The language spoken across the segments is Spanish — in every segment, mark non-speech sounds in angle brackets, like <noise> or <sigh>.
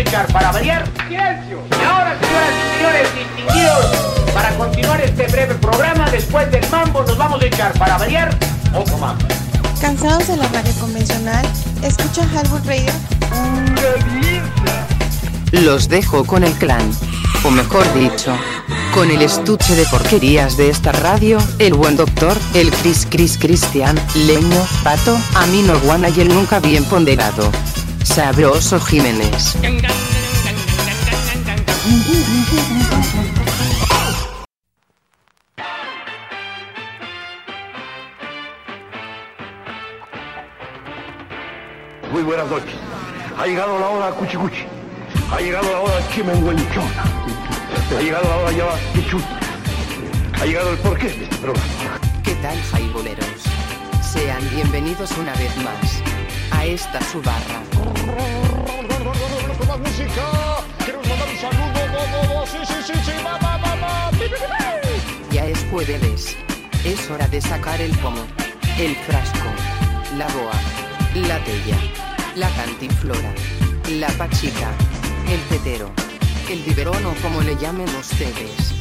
a echar para variar. ¡Silencio! Y ahora, señoras y señores distinguidos, para continuar este breve programa, después del mambo nos vamos a echar para variar otro mambo. ¿Cansados de la radio convencional? ¿Escuchan Hardwood Radio? Los dejo con el clan. O mejor dicho, con el estuche de porquerías de esta radio, el buen doctor, el Chris Chris Cristian, Leño, Pato, Amino Guana y el nunca bien ponderado. Sabroso Jiménez. Muy buenas noches. Ha llegado la hora cuchi cuchi. Ha llegado la hora chimenguenchón. Ha llegado la hora ya quichut. Ha llegado el porqué de este programa. ¿Qué tal, jaiboleros? Sean bienvenidos una vez más a esta su barra. Ya es jueves. Es hora de sacar el pomo, el frasco, la boa, la tella, la cantinflora, la pachica, el tetero, el biberón o como le llamen ustedes.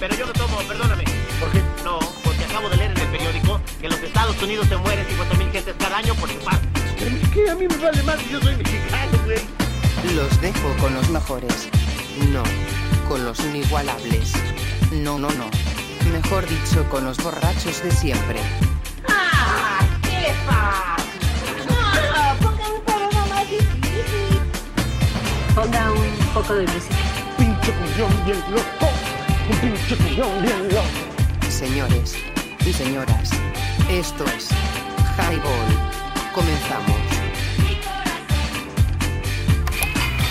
Pero yo no tomo, perdóname. ¿Por qué? No, acabo de leer en el periódico que en los Estados Unidos se mueren 50.000 gentes cada año por infarto. Es que a mí me vale más que yo soy mexicano, güey. Los dejo con los mejores. No, con los inigualables. No, no, no. Mejor dicho, con los borrachos de siempre. Ponga un poco de música. Pinche cuñón bien loco. Un pinche cuñón bien loco. Señores y señoras, esto es Highball. Comenzamos.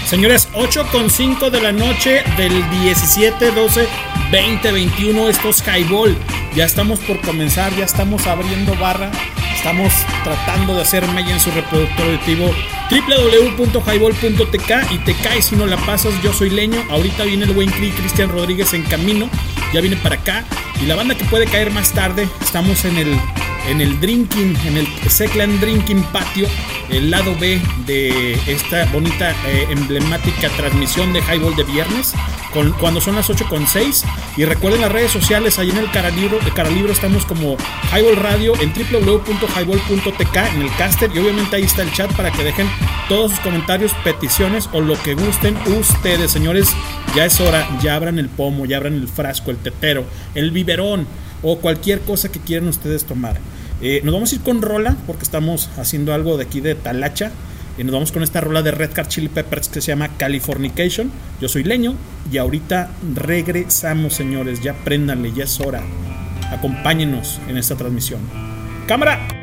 Señores, 8 con 5 de la noche del 17, 12, 20, 21. Esto es Highball. Ya estamos por comenzar, ya estamos abriendo barra. Estamos tratando de hacer mella en su reproductor auditivo www.highball.tk y te caes si no la pasas. Yo soy Leño. Ahorita viene el buen Cri Cristian Rodríguez en camino. Ya viene para acá. Y la banda que puede caer más tarde, estamos en el, en el Drinking, en el Seclan Drinking Patio, el lado B de esta bonita, eh, emblemática transmisión de Highball de viernes, con, cuando son las 8 con 6. Y recuerden las redes sociales, ahí en el Caralibro, el Caralibro estamos como Highball Radio en www.highball.tk en el caster y obviamente ahí está el chat para que dejen todos sus comentarios, peticiones o lo que gusten ustedes, señores. Ya es hora, ya abran el pomo, ya abran el frasco, el tetero, el o cualquier cosa que quieran ustedes tomar. Eh, nos vamos a ir con rola porque estamos haciendo algo de aquí de Talacha. Y nos vamos con esta rola de Red Car Chili Peppers que se llama Californication. Yo soy Leño y ahorita regresamos, señores. Ya préndanle, ya es hora. Acompáñenos en esta transmisión. ¡Cámara!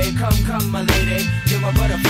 Lady, come, come, my lady, you're my butterfly,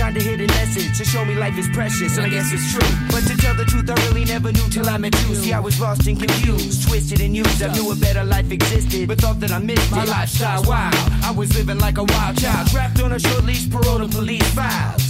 Unless it's some kind of hidden message to show me life is precious, and I guess it's true. But to tell the truth, I really never knew till I met you. See, I was lost and confused, twisted and used. I knew a better life existed, but thought that I missed my lifestyle. Wow, I was living like a wild child, trapped on a short leash, parole to police files.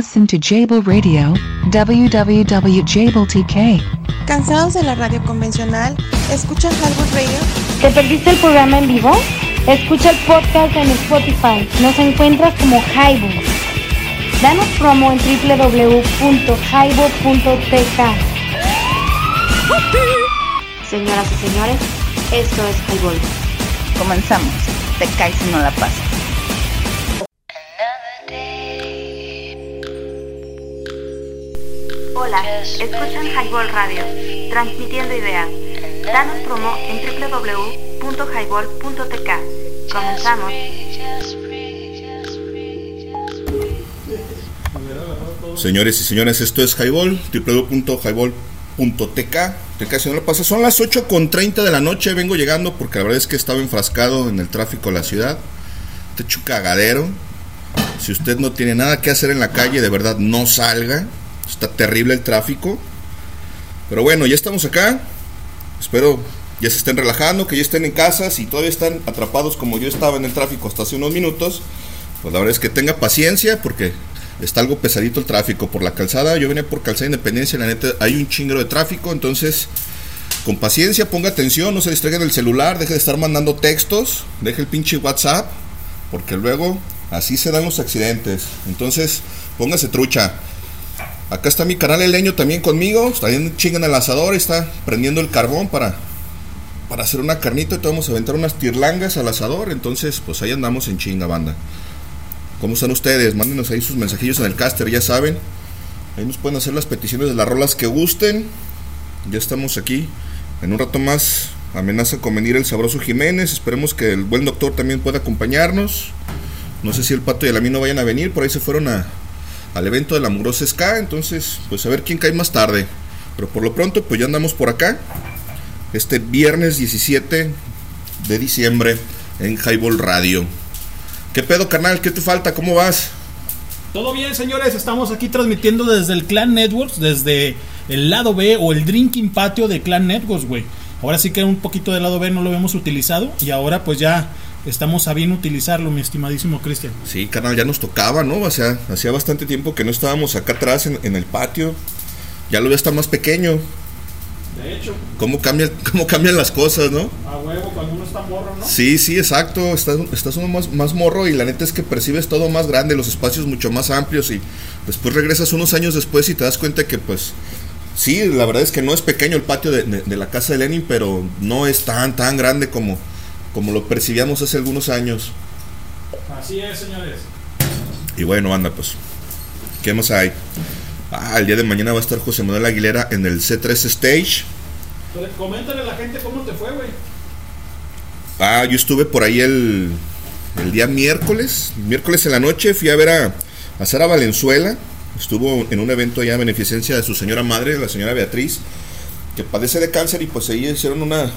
Listen to Jable Radio, www.jabletk. ¿Cansados de la radio convencional? ¿Escuchan Highball Radio? ¿Te perdiste el programa en vivo? Escucha el podcast en Spotify. Nos encuentras como Highball. Danos promo en www.highball.tk. Señoras y señores, esto es Highball. Comenzamos. Te caes si no la pasas. Hola, escuchan Highball Radio, transmitiendo ideas. Danos promo en www.highball.tk. Comenzamos. Señores y señores, esto es Highball, www.highball.tk. Si no la pasas. Son las 8 con 30 de la noche. Vengo llegando porque la verdad es que estaba enfrascado en el tráfico de la ciudad. Te hecho cagadero. Si usted no tiene nada que hacer en la calle, de verdad no salga. Está terrible el tráfico. Pero bueno, ya estamos acá. Espero ya se estén relajando, que ya estén en casa. Si todavía están atrapados como yo estaba en el tráfico hasta hace unos minutos, pues la verdad es que tenga paciencia porque está algo pesadito el tráfico por la calzada. Yo venía por calzada Independencia, la neta hay un chingero de tráfico, entonces con paciencia, ponga atención, no se distraiga del celular, deje de estar mandando textos, deje el pinche WhatsApp, porque luego así se dan los accidentes. Entonces, póngase trucha. Acá está mi canal El Leño también conmigo. Está bien chinga en el asador. Está prendiendo el carbón para, para hacer una carnita. Y vamos a aventar unas tirlangas al asador. Entonces, pues ahí andamos en chinga, banda. ¿Cómo están ustedes? Mándenos ahí sus mensajillos en el caster, ya saben. Ahí nos pueden hacer las peticiones de las rolas que gusten. Ya estamos aquí. En un rato más amenaza con venir el sabroso Jiménez. Esperemos que el buen doctor también pueda acompañarnos. No sé si el pato y el amino vayan a venir. Por ahí se fueron a, al evento de la Murosa Ska. Entonces, pues a ver quién cae más tarde. Pero por lo pronto, pues ya andamos por acá. Este viernes 17 de diciembre en Highball Radio. ¿Qué pedo, canal? ¿Qué te falta? ¿Cómo vas? Todo bien, señores. Estamos aquí transmitiendo desde el Clan Networks, desde el lado B o el Drinking Patio de Clan Networks, güey. Ahora sí que un poquito del lado B no lo hemos utilizado y ahora pues ya estamos a bien utilizarlo, mi estimadísimo Cristian. Sí, canal, ya nos tocaba, ¿no? O sea, hacía bastante tiempo que no estábamos acá atrás en, en el patio. Ya lo voy a estar más pequeño. De hecho. ¿Cómo, cambia, <laughs> ¿Cómo cambian las cosas, no? A huevo, cuando uno está morro, ¿no? Sí, sí, exacto. Estás, estás uno más, más morro y la neta es que percibes todo más grande, los espacios mucho más amplios y después regresas unos años después y te das cuenta que pues... Sí, la verdad es que no es pequeño el patio de, de, de la casa de Lenin, pero no es tan, tan grande como, como lo percibíamos hace algunos años. Así es, señores. Y bueno, anda, pues. ¿Qué más hay? Ah, el día de mañana va a estar José Manuel Aguilera en el C3 Stage. Entonces, coméntale a la gente cómo te fue, güey. Ah, yo estuve por ahí el, el día miércoles. Miércoles en la noche fui a ver a, a Sara Valenzuela. Estuvo en un evento allá a beneficencia de su señora madre, la señora Beatriz, que padece de cáncer y pues ahí hicieron una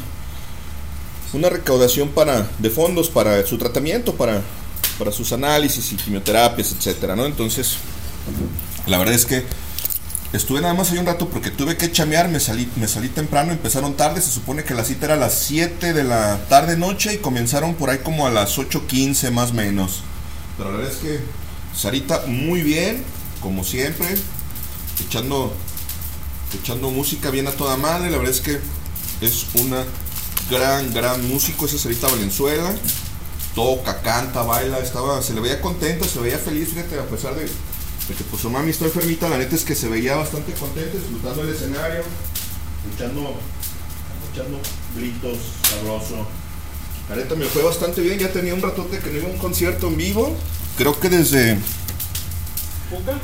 una recaudación para de fondos para su tratamiento, para, para sus análisis y quimioterapias, etcétera, ¿no? Entonces, la verdad es que estuve nada más ahí un rato porque tuve que chamear, me salí, me salí temprano, empezaron tarde, se supone que la cita era a las 7 de la tarde noche y comenzaron por ahí como a las 8.15 más o menos. Pero la verdad es que Sarita muy bien, como siempre, echando echando música bien a toda madre, la verdad es que es una gran, gran músico, esa Sarita Valenzuela. Toca, canta, baila, estaba, se le veía contenta, se veía feliz, fíjate, a pesar de, de que pues su mami está enfermita, la neta es que se veía bastante contenta, disfrutando el escenario, echando, echando gritos, sabroso. La neta me fue bastante bien, ya tenía un ratote que no iba a un concierto en vivo. Creo que desde.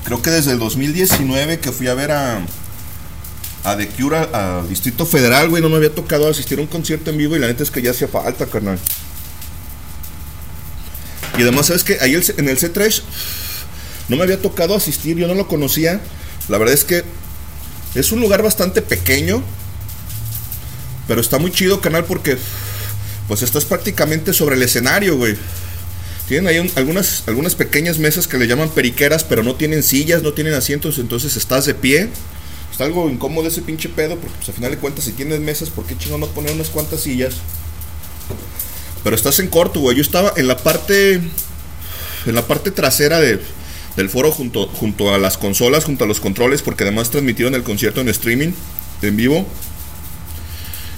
Creo que desde el 2019 que fui a ver a. A The Cure al Distrito Federal, güey. No me había tocado asistir a un concierto en vivo y la neta es que ya hacía falta, carnal. Y además, ¿sabes qué? Ahí en el C3 no me había tocado asistir, yo no lo conocía. La verdad es que es un lugar bastante pequeño, pero está muy chido, canal, porque pues estás prácticamente sobre el escenario, güey. Tienen ahí un- algunas, algunas pequeñas mesas que le llaman periqueras, pero no tienen sillas, no tienen asientos, entonces estás de pie. Algo incómodo ese pinche pedo, porque pues a final de cuentas si tienes mesas, ¿por qué chingón no poner unas cuantas sillas? Pero estás en corto, güey. Yo estaba en la parte. En la parte trasera de, del foro junto, junto a las consolas, junto a los controles, porque además transmitieron el concierto en streaming, en vivo.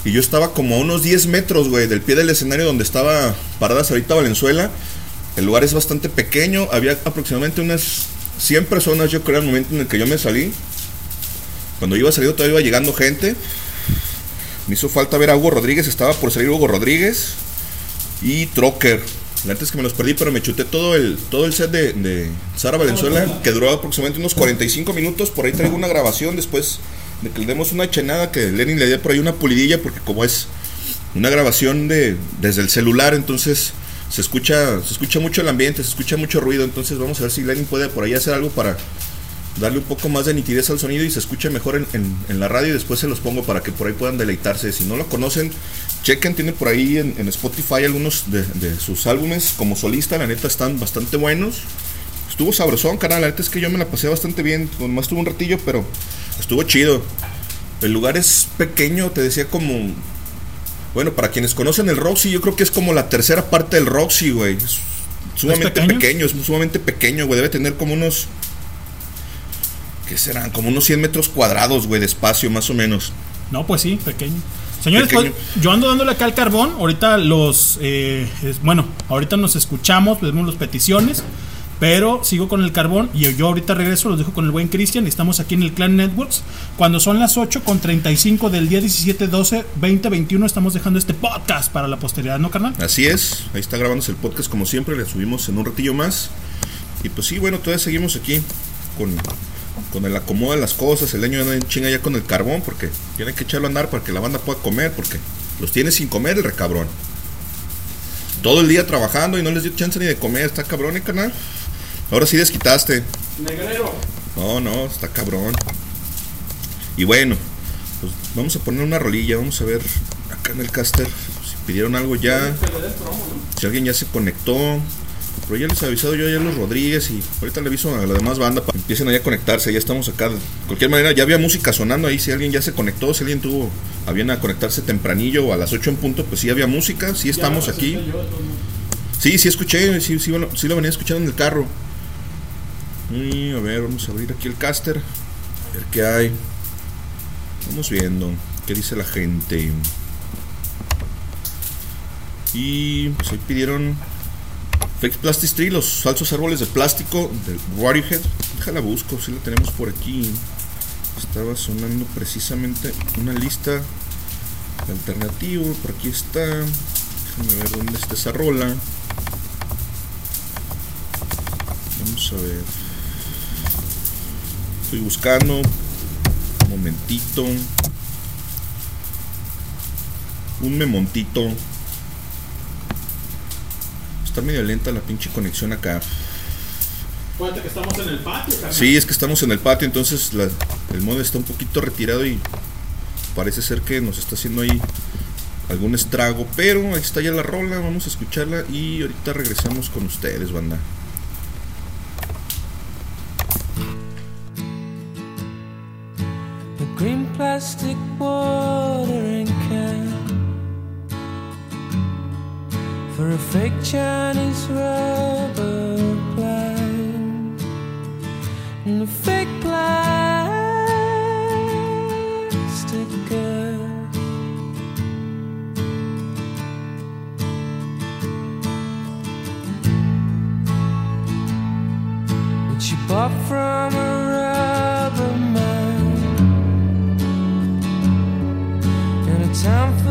Y yo estaba como a unos 10 metros, güey, del pie del escenario donde estaba parada ahorita Valenzuela. El lugar es bastante pequeño, había aproximadamente unas 100 personas, yo creo, al momento en el que yo me salí. Cuando iba saliendo todavía iba llegando gente. Me hizo falta ver a Hugo Rodríguez, estaba por salir Hugo Rodríguez y Trocker. La neta es que me los perdí, pero me chuté todo el, todo el set de, de Sara Valenzuela, que duró aproximadamente unos 45 minutos. Por ahí traigo una grabación después de que le demos una chenada, que Lenin le dé por ahí una pulidilla, porque como es una grabación de desde el celular, entonces se escucha, se escucha mucho el ambiente, se escucha mucho ruido. Entonces vamos a ver si Lenin puede por ahí hacer algo para darle un poco más de nitidez al sonido y se escuche mejor en, en- en la radio y después se los pongo para que por ahí puedan deleitarse. Si no lo conocen, chequen, tiene por ahí en, en Spotify algunos de, de sus álbumes como solista, la neta están bastante buenos. Estuvo sabrosón, carnal, la neta es que yo me la pasé bastante bien, nomás tuve un ratillo, pero estuvo chido. El lugar es pequeño, te decía como... Bueno, para quienes conocen el Roxy, yo creo que es como la tercera parte del Roxy, güey. Es sumamente pequeño? pequeño, es sumamente pequeño, güey. Debe tener como unos ¿Qué serán? Como unos 100 metros cuadrados, güey, de espacio, más o menos. No, pues sí, pequeño. Señores, Pequeño. pues, yo ando dándole acá al carbón. Ahorita los. eh, es- bueno, ahorita nos escuchamos, vemos las peticiones. Pero sigo con el carbón y yo ahorita regreso, los dejo con el buen Cristian. Estamos aquí en el Clan Networks. Cuando son las 8 con 35 del día 17, 12, 20, 21, estamos dejando este podcast para la posteridad, ¿no, carnal? Así es, ahí está grabándose el podcast como siempre, le subimos en un ratillo más. Y pues sí, bueno, todavía seguimos aquí con, con el acomodo de las cosas. El año en chinga ya con el carbón porque tiene que echarlo a andar para que la banda pueda comer, porque los tiene sin comer el recabrón. Todo el día trabajando y no les dio chance ni de comer, está cabrón, ¿eh, canal? Ahora sí desquitaste. Negrero. No, no, está cabrón. Y bueno, pues vamos a poner una rolilla, vamos a ver acá en el caster si pidieron algo ya, si alguien ya se conectó. Pero ya les he avisado yo ya a los Rodríguez y ahorita le aviso a la demás banda para que empiecen ahí a conectarse, ya estamos acá. De cualquier manera, ya había música sonando ahí, si alguien ya se conectó, si alguien tuvo a bien a conectarse tempranillo o a las 8 en punto, pues sí había música, sí estamos aquí. Sí, sí escuché, sí, sí, bueno, sí lo venía escuchando en el carro. Y a ver, vamos a abrir aquí el caster. A ver qué hay. Vamos viendo qué dice la gente. Y pues ahí pidieron Fake Plastic Tree, los falsos árboles de plástico del Radiohead. Déjala busco, si la tenemos por aquí. Estaba sonando precisamente una lista alternativa. Por aquí está. Déjame ver dónde está esa rola. Vamos a ver. Estoy buscando. Un momentito. Un memontito. Está medio lenta la pinche conexión acá. Acuérdate que estamos en el patio, carnal. Sí, es que estamos en el patio, entonces la- el mod está un poquito retirado y parece ser que nos está haciendo ahí algún estrago. Pero ahí está ya la rola, vamos a escucharla y ahorita regresamos con ustedes, banda. The green plastic watering a fake Chinese rubber plant and a fake plastic girl. Which you bought from a rubber man in a town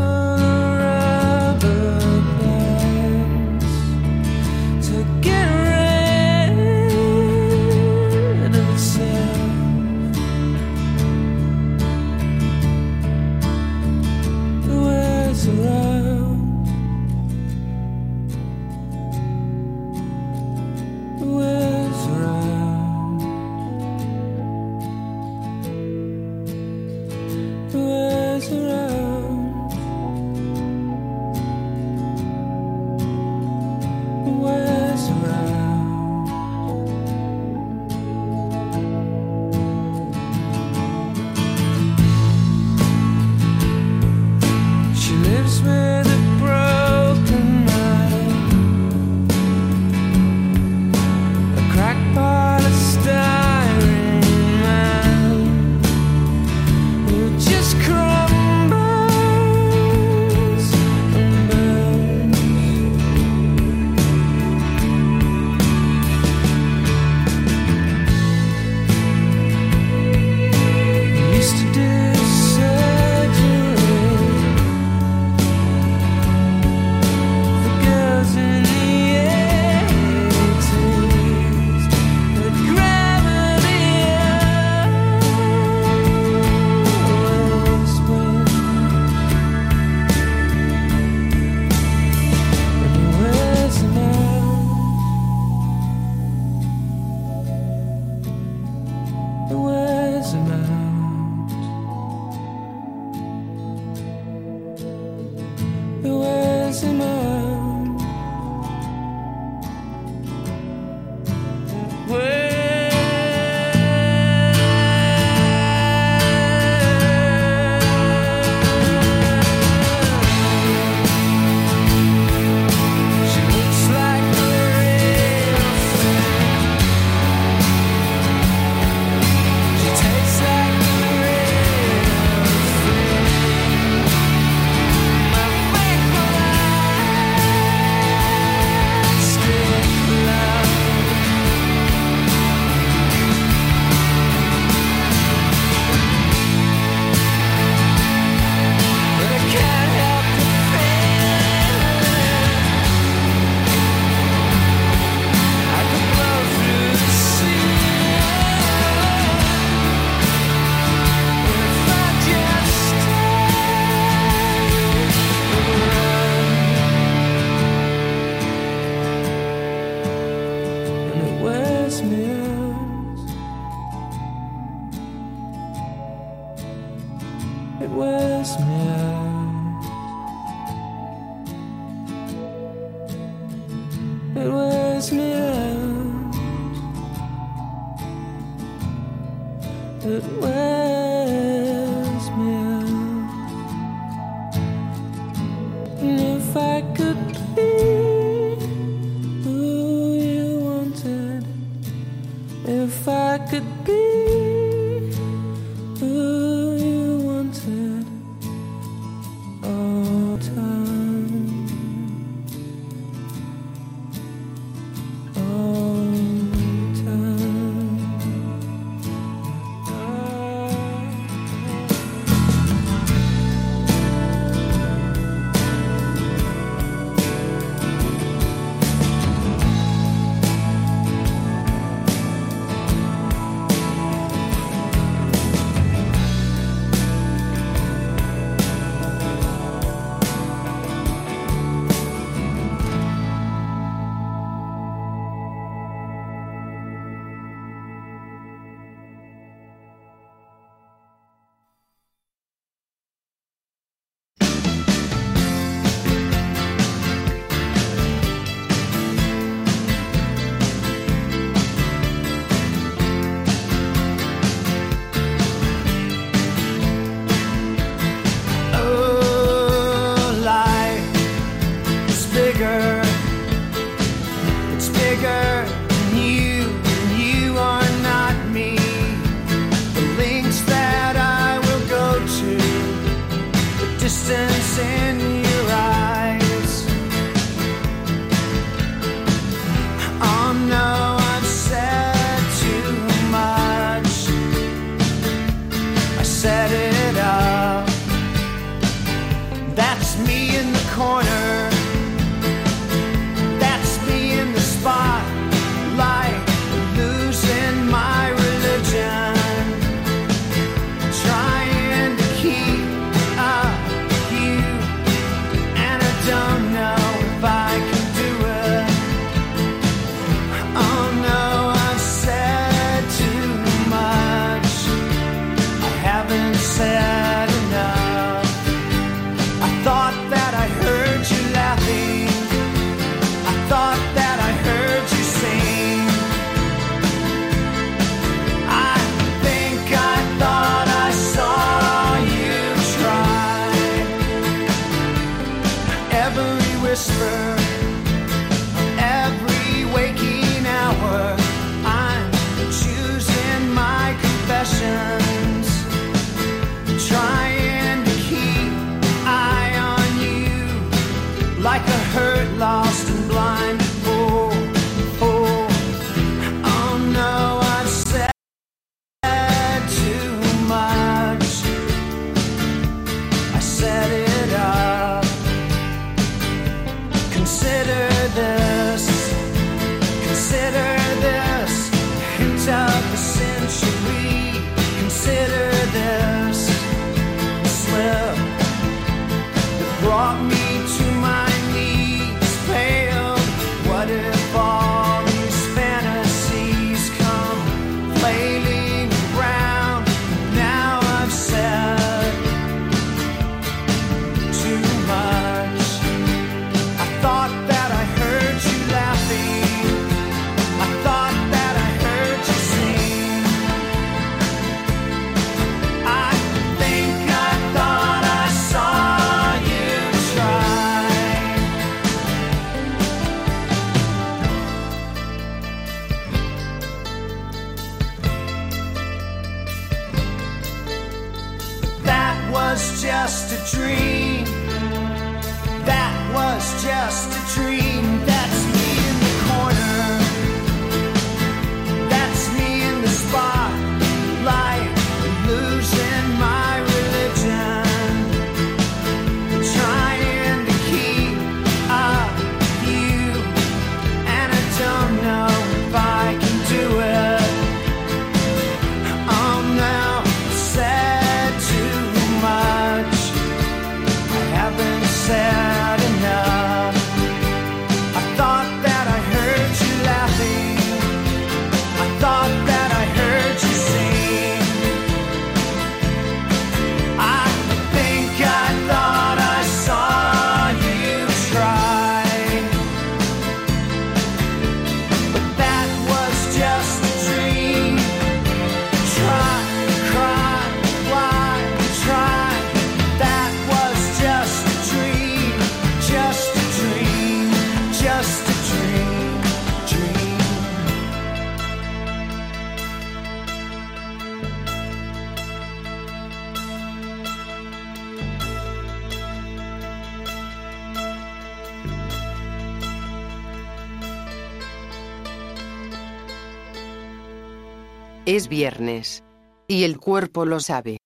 Es viernes. Y el cuerpo lo sabe.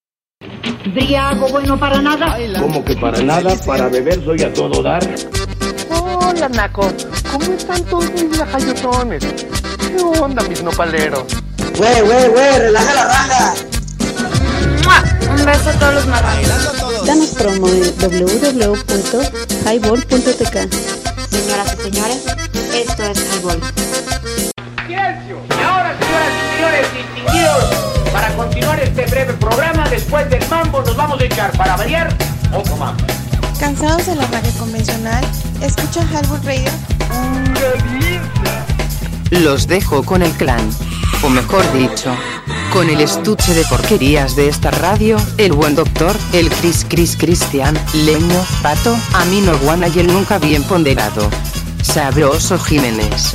Briago bueno para nada. Como que para nada, para beber soy a todo dar. Hola, Naco. ¿Cómo están todos mis lajayotones? ¿Qué onda, mis nopaleros? Güey, güey, güey, relaja la raja. Un beso a todos los marranos. Danos promo en www.highball.tk. Señoras y señores, esto es Highball. Silencio. Señores distinguidos, para continuar este breve programa, después del mambo nos vamos a echar para variar otro mambo. ¿Cansados de la radio convencional? ¿Escucha Halbur Radio? Los dejo con el clan. O mejor dicho, con el estuche de porquerías de esta radio, el buen doctor, el Cris Cris Cristian, Leño, Pato, Amino Guana y el nunca bien ponderado. Sabroso Jiménez.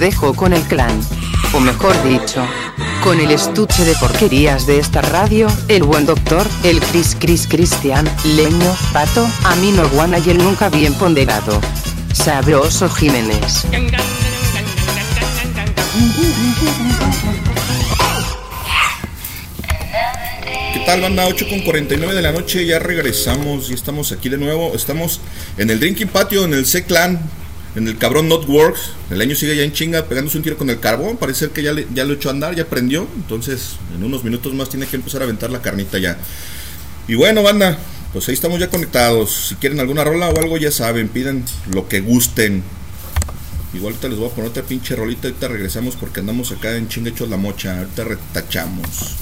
Dejo con el clan. O mejor dicho, con el estuche de porquerías de esta radio, el buen doctor, el Cris Cris Cristian, Leño, Pato, Amino Guana y el nunca bien ponderado. Sabroso Jiménez. ¿Qué tal, banda? 8 con 49 de la noche, ya regresamos y estamos aquí de nuevo. Estamos en el Drinking Patio, en el C-Clan, en el cabrón Notworks. El año sigue ya en chinga, pegándose un tiro con el carbón. Parece ser que ya, ya lo echó a andar, ya prendió. Entonces, en unos minutos más tiene que empezar a aventar la carnita ya. Y bueno, banda, pues ahí estamos ya conectados. Si quieren alguna rola o algo, ya saben, piden lo que gusten. Igual ahorita les voy a poner otra pinche rolita. Ahorita regresamos porque andamos acá en chinga hechos la mocha. Ahorita retachamos.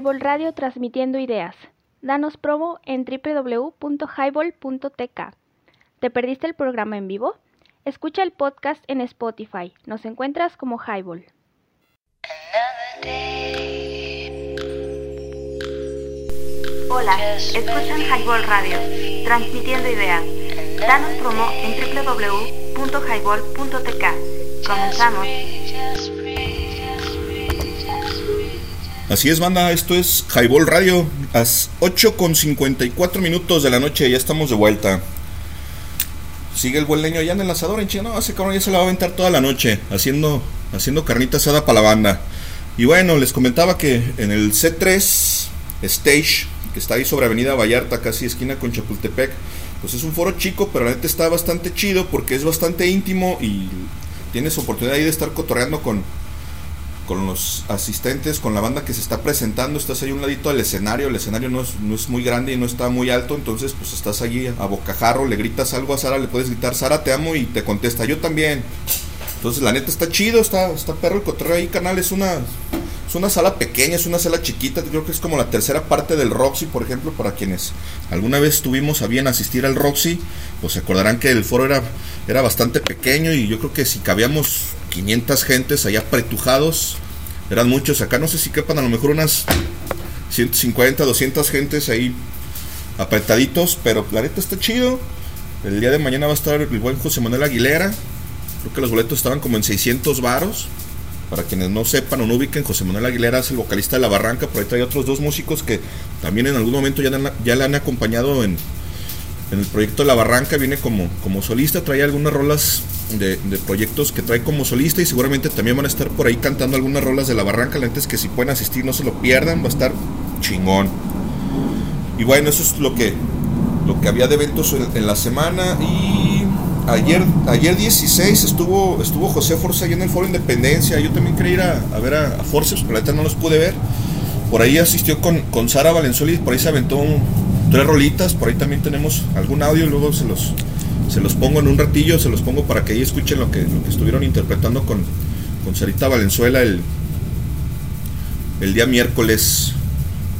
Highball Radio transmitiendo ideas. Danos promo en www.highball.tk. ¿Te perdiste el programa en vivo? Escucha el podcast en Spotify. Nos encuentras como Highball. Hola, escuchan Highball Radio, transmitiendo ideas. Danos promo en www.highball.tk. Comenzamos. Así es, banda, esto es Highball Radio. Las 8 con 54 minutos de la noche, ya estamos de vuelta. Sigue el buen leño allá en el asador en China. No, ese cabrón ya se la va a aventar toda la noche haciendo, haciendo carnita asada para la banda. Y bueno, les comentaba que en el C3 Stage, que está ahí sobre Avenida Vallarta, casi esquina con Chapultepec, pues es un foro chico, pero la neta está bastante chido porque es bastante íntimo y tienes oportunidad ahí de estar cotorreando con, con los asistentes, con la banda que se está presentando, estás ahí un ladito del escenario, el escenario no es, no es muy grande y no está muy alto, entonces pues estás allí a bocajarro, le gritas algo a Sara, le puedes gritar, Sara te amo y te contesta, yo también. Entonces la neta está chido, está, está perro el cotorreo ahí, canal, es una, es una sala pequeña, es una sala chiquita, creo que es como la tercera parte del Roxy, por ejemplo, para quienes alguna vez tuvimos a bien asistir al Roxy, pues se acordarán que el foro era, era bastante pequeño y yo creo que si cabíamos 500 gentes allá pretujados, eran muchos, acá no sé si quepan a lo mejor unas 150, 200 gentes ahí apretaditos, pero la neta está chido. El día de mañana va a estar el buen José Manuel Aguilera. Creo que los boletos estaban como en 600 varos. Para quienes no sepan o no ubiquen, José Manuel Aguilera es el vocalista de La Barranca. Por ahí trae otros dos músicos que también en algún momento ya, ya le han acompañado en, en el proyecto La Barranca. Viene como, como solista, trae algunas rolas de, proyectos que trae como solista y seguramente también van a estar por ahí cantando algunas rolas de La Barranca. La neta es que si pueden asistir no se lo pierdan, va a estar chingón. Y bueno, eso es lo que, lo que había de eventos en, la semana. Y ayer, ayer 16 estuvo, estuvo José Forza ahí en el Foro Independencia. Yo también quería ir a, ver a, a Forceps, pero la neta no los pude ver. Por ahí asistió con, con Sara Valenzuela y por ahí se aventó un- tres rolitas. Por ahí también tenemos algún audio, luego se los, se los pongo en un ratillo, se los pongo para que ahí escuchen lo que, lo que estuvieron interpretando con, con Sarita Valenzuela el, el día miércoles.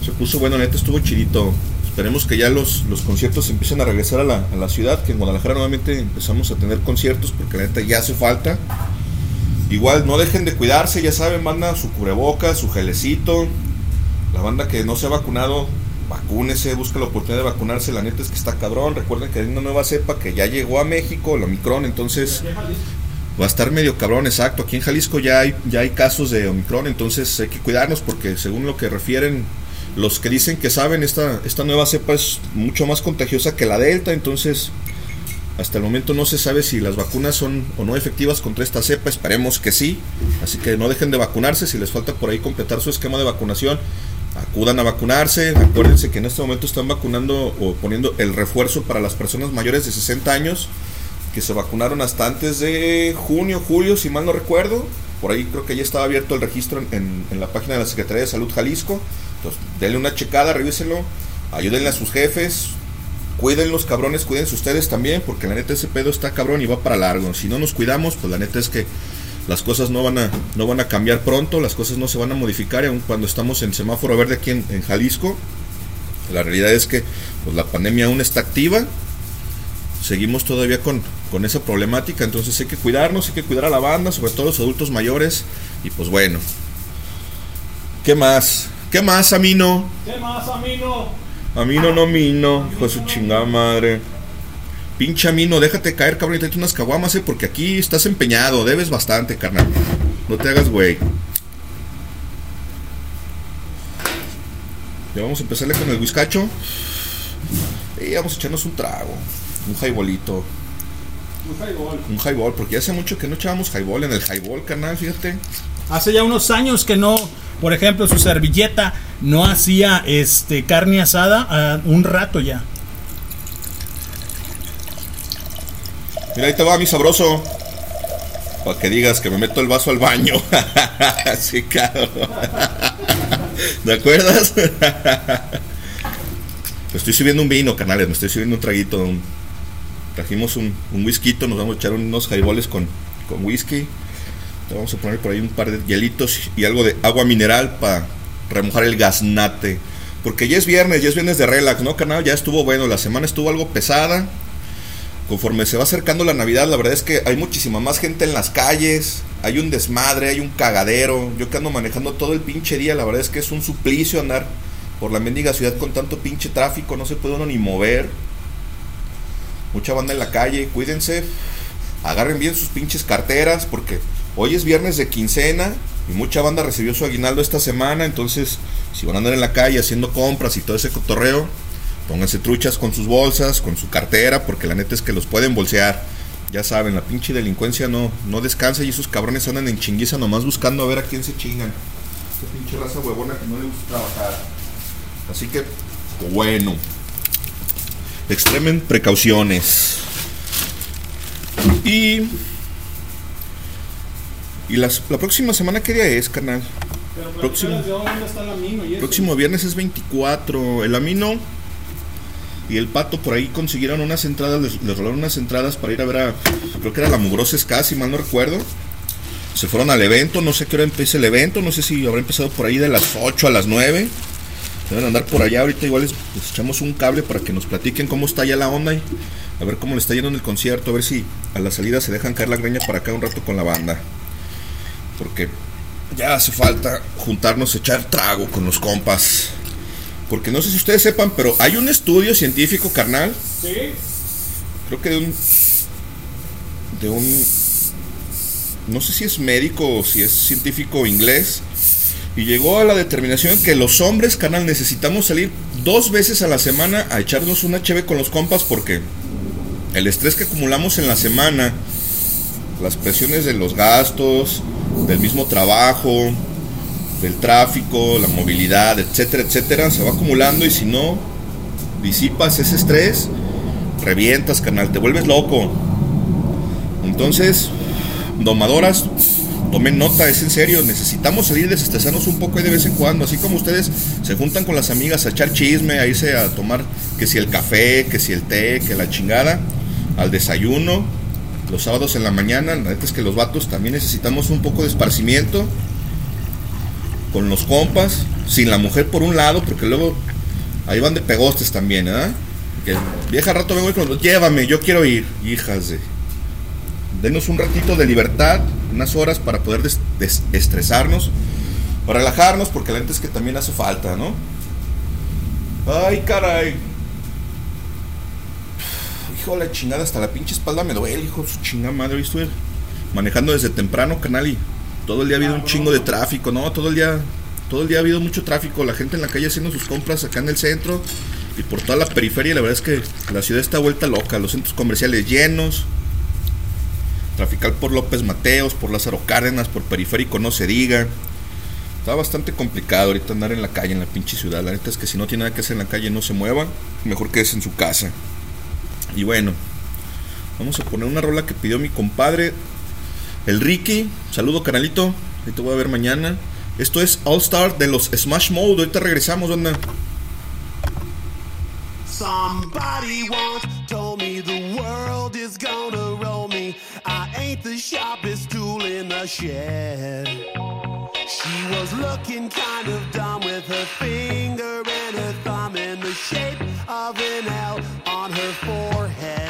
Se puso bueno, neta, estuvo chidito. Esperemos que ya los, los conciertos empiecen a regresar a la, a la ciudad, que en Guadalajara nuevamente empezamos a tener conciertos, porque la neta ya hace falta. Igual no dejen de cuidarse, ya saben, banda, su cubreboca, su gelecito. La banda que no se ha vacunado, vacúnese, busca la oportunidad de vacunarse. La neta es que está cabrón. Recuerden que hay una nueva cepa que ya llegó a México, el Omicron, entonces va a estar medio cabrón, exacto. Aquí en Jalisco ya hay, ya hay casos de Omicron, entonces hay que cuidarnos porque según lo que refieren los que dicen que saben, esta, esta nueva cepa es mucho más contagiosa que la Delta, entonces hasta el momento no se sabe si las vacunas son o no efectivas contra esta cepa, esperemos que sí, así que no dejen de vacunarse, si les falta por ahí completar su esquema de vacunación, acudan a vacunarse, acuérdense que en este momento están vacunando o poniendo el refuerzo para las personas mayores de 60 años, que se vacunaron hasta antes de junio, julio, si mal no recuerdo. Por ahí creo que ya estaba abierto el registro en, en- la página de la Secretaría de Salud Jalisco. Entonces, denle una checada, revísenlo, ayúdenle a sus jefes, cuiden los cabrones, cuídense ustedes también, porque la neta ese pedo está cabrón y va para largo. Si no nos cuidamos, pues la neta es que las cosas no van a, no van a cambiar pronto, las cosas no se van a modificar, y aun cuando estamos en semáforo verde aquí en, en Jalisco, la realidad es que pues, la pandemia aún está activa, seguimos todavía con, con esa problemática, entonces hay que cuidarnos, hay que cuidar a la banda, sobre todo los adultos mayores, y pues bueno. ¿Qué más? ¿Qué más, Amino? ¿Qué más, Amino? Amino no mino, hijo de su chingada madre. Pinche Amino, déjate caer, cabrón, y tráete unas caguamas, eh, porque aquí estás empeñado, debes bastante, carnal. No te hagas güey. Ya vamos a empezarle con el whiskacho. Y vamos a echarnos un trago, un highbolito. Un highball, porque ya hace mucho que no echábamos highball en el highball, carnal, fíjate. Hace ya unos años que no, por ejemplo, su servilleta no hacía este carne asada, ah, un rato ya. Mira, ahí te va mi sabroso. Para que digas que me meto el vaso al baño. <laughs> sí, cabrón. ¿De <laughs> acuerdas? me <laughs> estoy sirviendo un vino, canales. Me estoy sirviendo un traguito. trajimos un, whisky. Nos vamos a echar unos highballs con, whisky. Te vamos a poner por ahí un par de hielitos y algo de agua mineral para remojar el gaznate. Porque ya es viernes, ya es viernes de relax, ¿no, canal? Ya estuvo bueno. La semana estuvo algo pesada conforme se va acercando la Navidad, la verdad es que hay muchísima más gente en las calles, hay un desmadre, hay un cagadero. Yo que ando manejando todo el pinche día, la verdad es que es un suplicio andar por la mendiga ciudad con tanto pinche tráfico, no se puede uno ni mover. Mucha banda en la calle, cuídense, agarren bien sus pinches carteras porque hoy es viernes de quincena y mucha banda recibió su aguinaldo esta semana, entonces si van a andar en la calle haciendo compras y todo ese cotorreo, Pónganse truchas con sus bolsas, con su cartera, porque la neta es que los pueden bolsear. Ya saben, la pinche delincuencia no, no descansa y esos cabrones andan en chinguiza nomás buscando a ver a quién se chingan. Esa pinche raza huevona que no le gusta trabajar. Así que, bueno. Extremen precauciones. Y. Y las, la próxima semana, ¿qué día es, carnal? Próximo. dónde está el amino y. Próximo viernes es 24. El Amino y el Pato por ahí consiguieron unas entradas, les, les unas entradas para ir a ver a. Creo que era la Mugrosa Ska, si mal no recuerdo. Se fueron al evento, no sé qué hora empieza el evento, no sé si habrá empezado por ahí de las 8 a las 9. Deben andar por allá, ahorita igual les echamos un cable para que nos platiquen cómo está ya la onda y a ver cómo le está yendo en el concierto, a ver si a la salida se dejan caer la greña para acá un rato con la banda. Porque ya hace falta juntarnos, echar trago con los compas. Porque no sé si ustedes sepan, pero hay un estudio científico carnal. Sí. Creo que de un. De un. No sé si es médico o si es científico inglés. Y llegó a la determinación que los hombres, carnal, necesitamos salir dos veces a la semana a echarnos una cheve con los compas porque el estrés que acumulamos en la semana, las presiones de los gastos, del mismo trabajo, del tráfico, la movilidad, etcétera, etcétera, se va acumulando y si no disipas ese estrés, revientas, canal, te vuelves loco. Entonces, domadoras, tomen nota, es en serio, necesitamos salir desestresarnos un poco ahí de vez en cuando, así como ustedes se juntan con las amigas a echar chisme, a irse a tomar que si el café, que si el té, que la chingada, al desayuno, los sábados en la mañana, la neta es que los vatos también necesitamos un poco de esparcimiento con los compas, sin la mujer por un lado, porque luego ahí van de pegostes también, ¿ah? Que vieja rato vengo y con llévame, yo quiero ir, hijas de. Denos un ratito de libertad, unas horas para poder des- desestresarnos, para relajarnos, porque la neta es que también hace falta, ¿no? Ay, caray. Hijo de la chingada, hasta la pinche espalda me duele, hijo de su chingada madre. Estuve manejando desde temprano, canal, todo el día ha habido un chingo de tráfico, ¿no? Todo el día, todo el día ha habido mucho tráfico. La gente en la calle haciendo sus compras acá en el centro y por toda la periferia. La verdad es que la ciudad está vuelta loca. Los centros comerciales llenos. Trafical por López Mateos, por Lázaro Cárdenas, por periférico, no se diga. Está bastante complicado ahorita andar en la calle, en la pinche ciudad. La neta es que si no tiene nada que hacer en la calle, no se mueva. Mejor quédese en su casa. Y bueno, Vamos a poner una rola que pidió mi compadre, el Ricky. Saludo, canalito. Ahí te voy a ver mañana. Esto es All Star de los Smash Mode. Ahorita regresamos, onda. Somebody once told me the world is gonna roll me. I ain't the sharpest tool in the shed. She was looking kind of dumb with her finger and her thumb in the shape of an L on her forehead.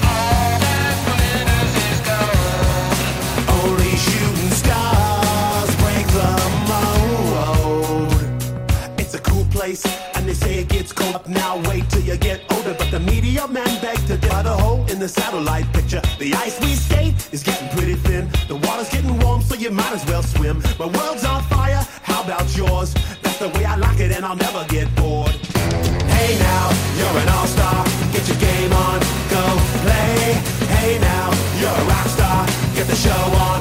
Place, and they say it gets cold. Up now, wait till you get older. But the media men beg to cut a hole in the satellite picture. The ice we skate is getting pretty thin. The water's getting warm, so you might as well swim. My world's on fire, how about yours? That's the way I like it, and I'll never get bored. Hey now, you're an all-star. Get your game on, go play. Hey now, you're a rock star. Get the show on,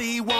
Somebody once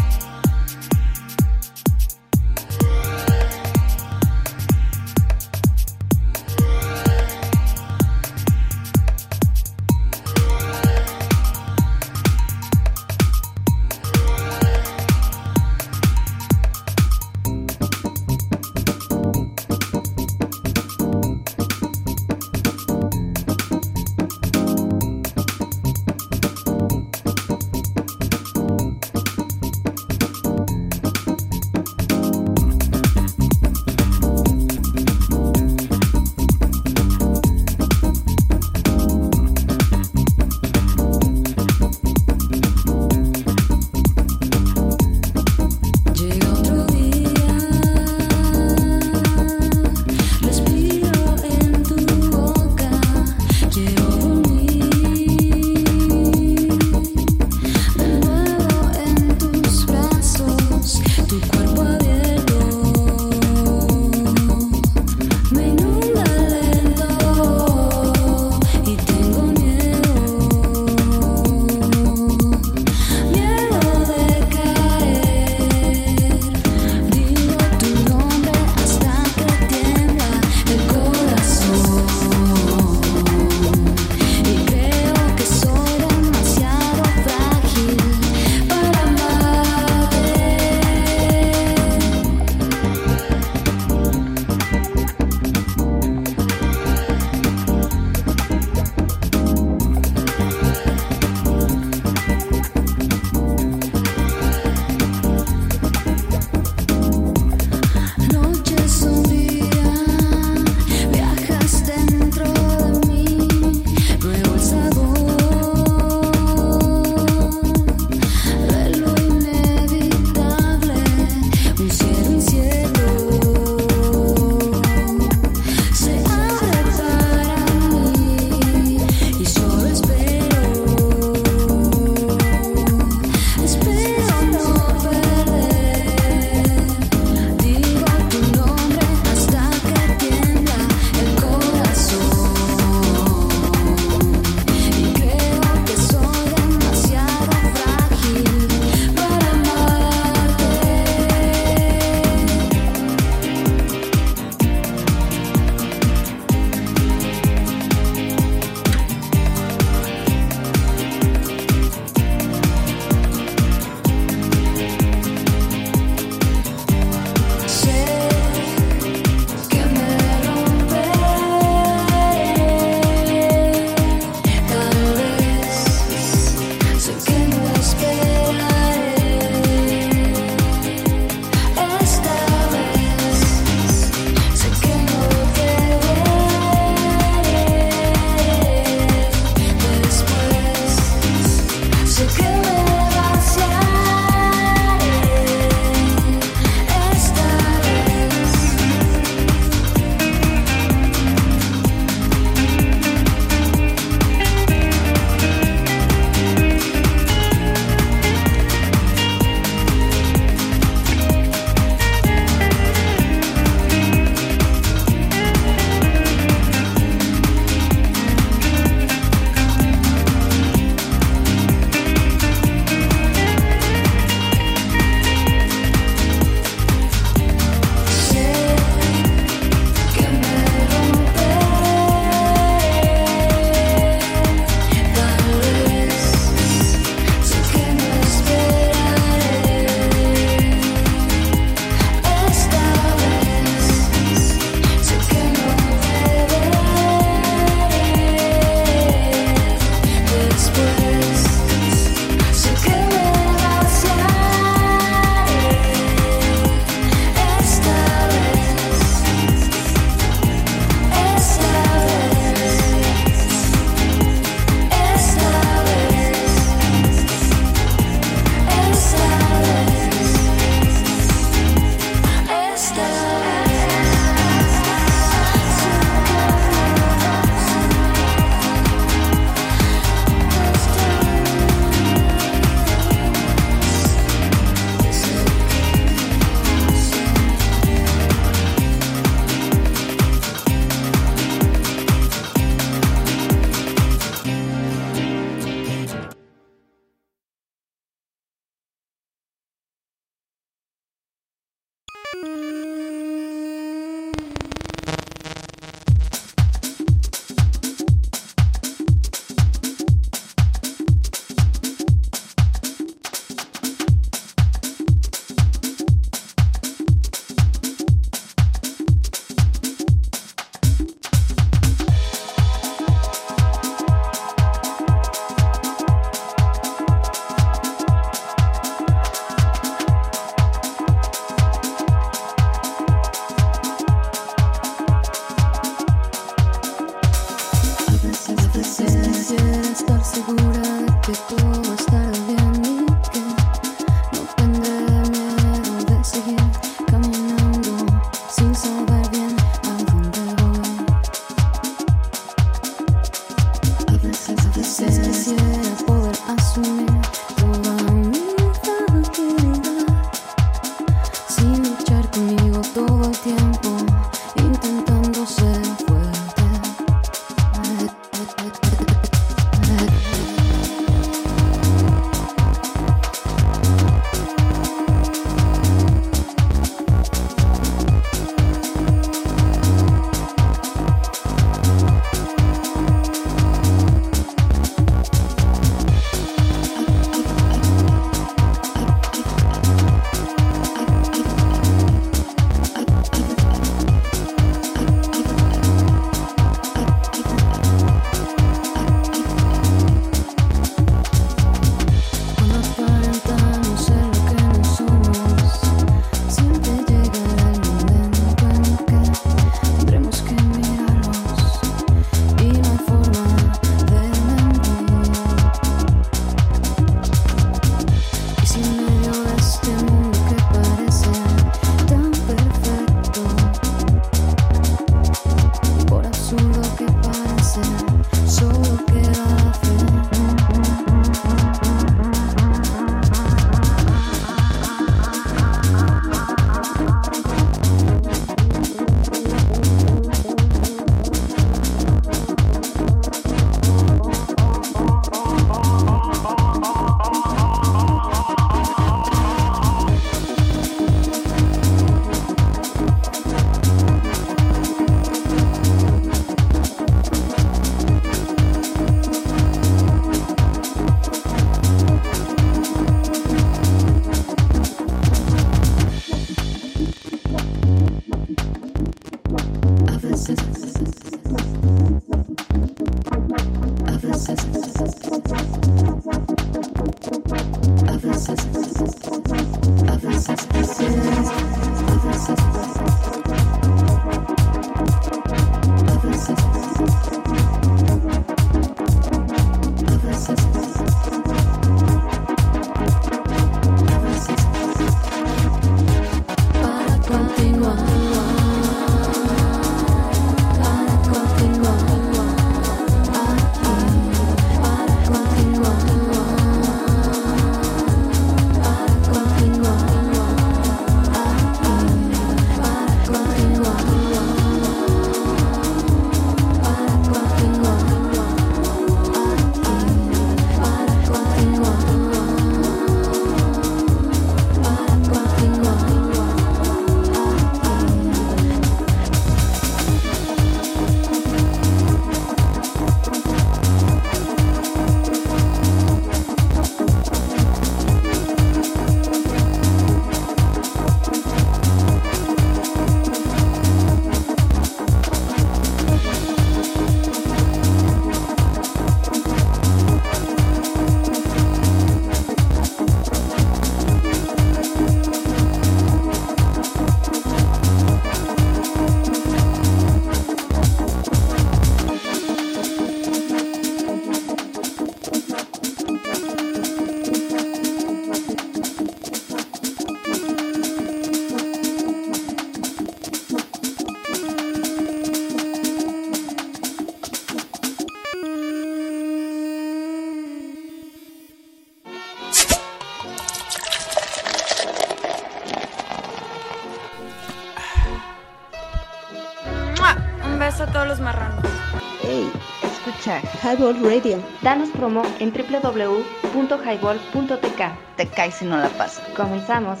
Highball Radio. Danos promo en www.highball.tk. Te caes si no la pasas. Comenzamos.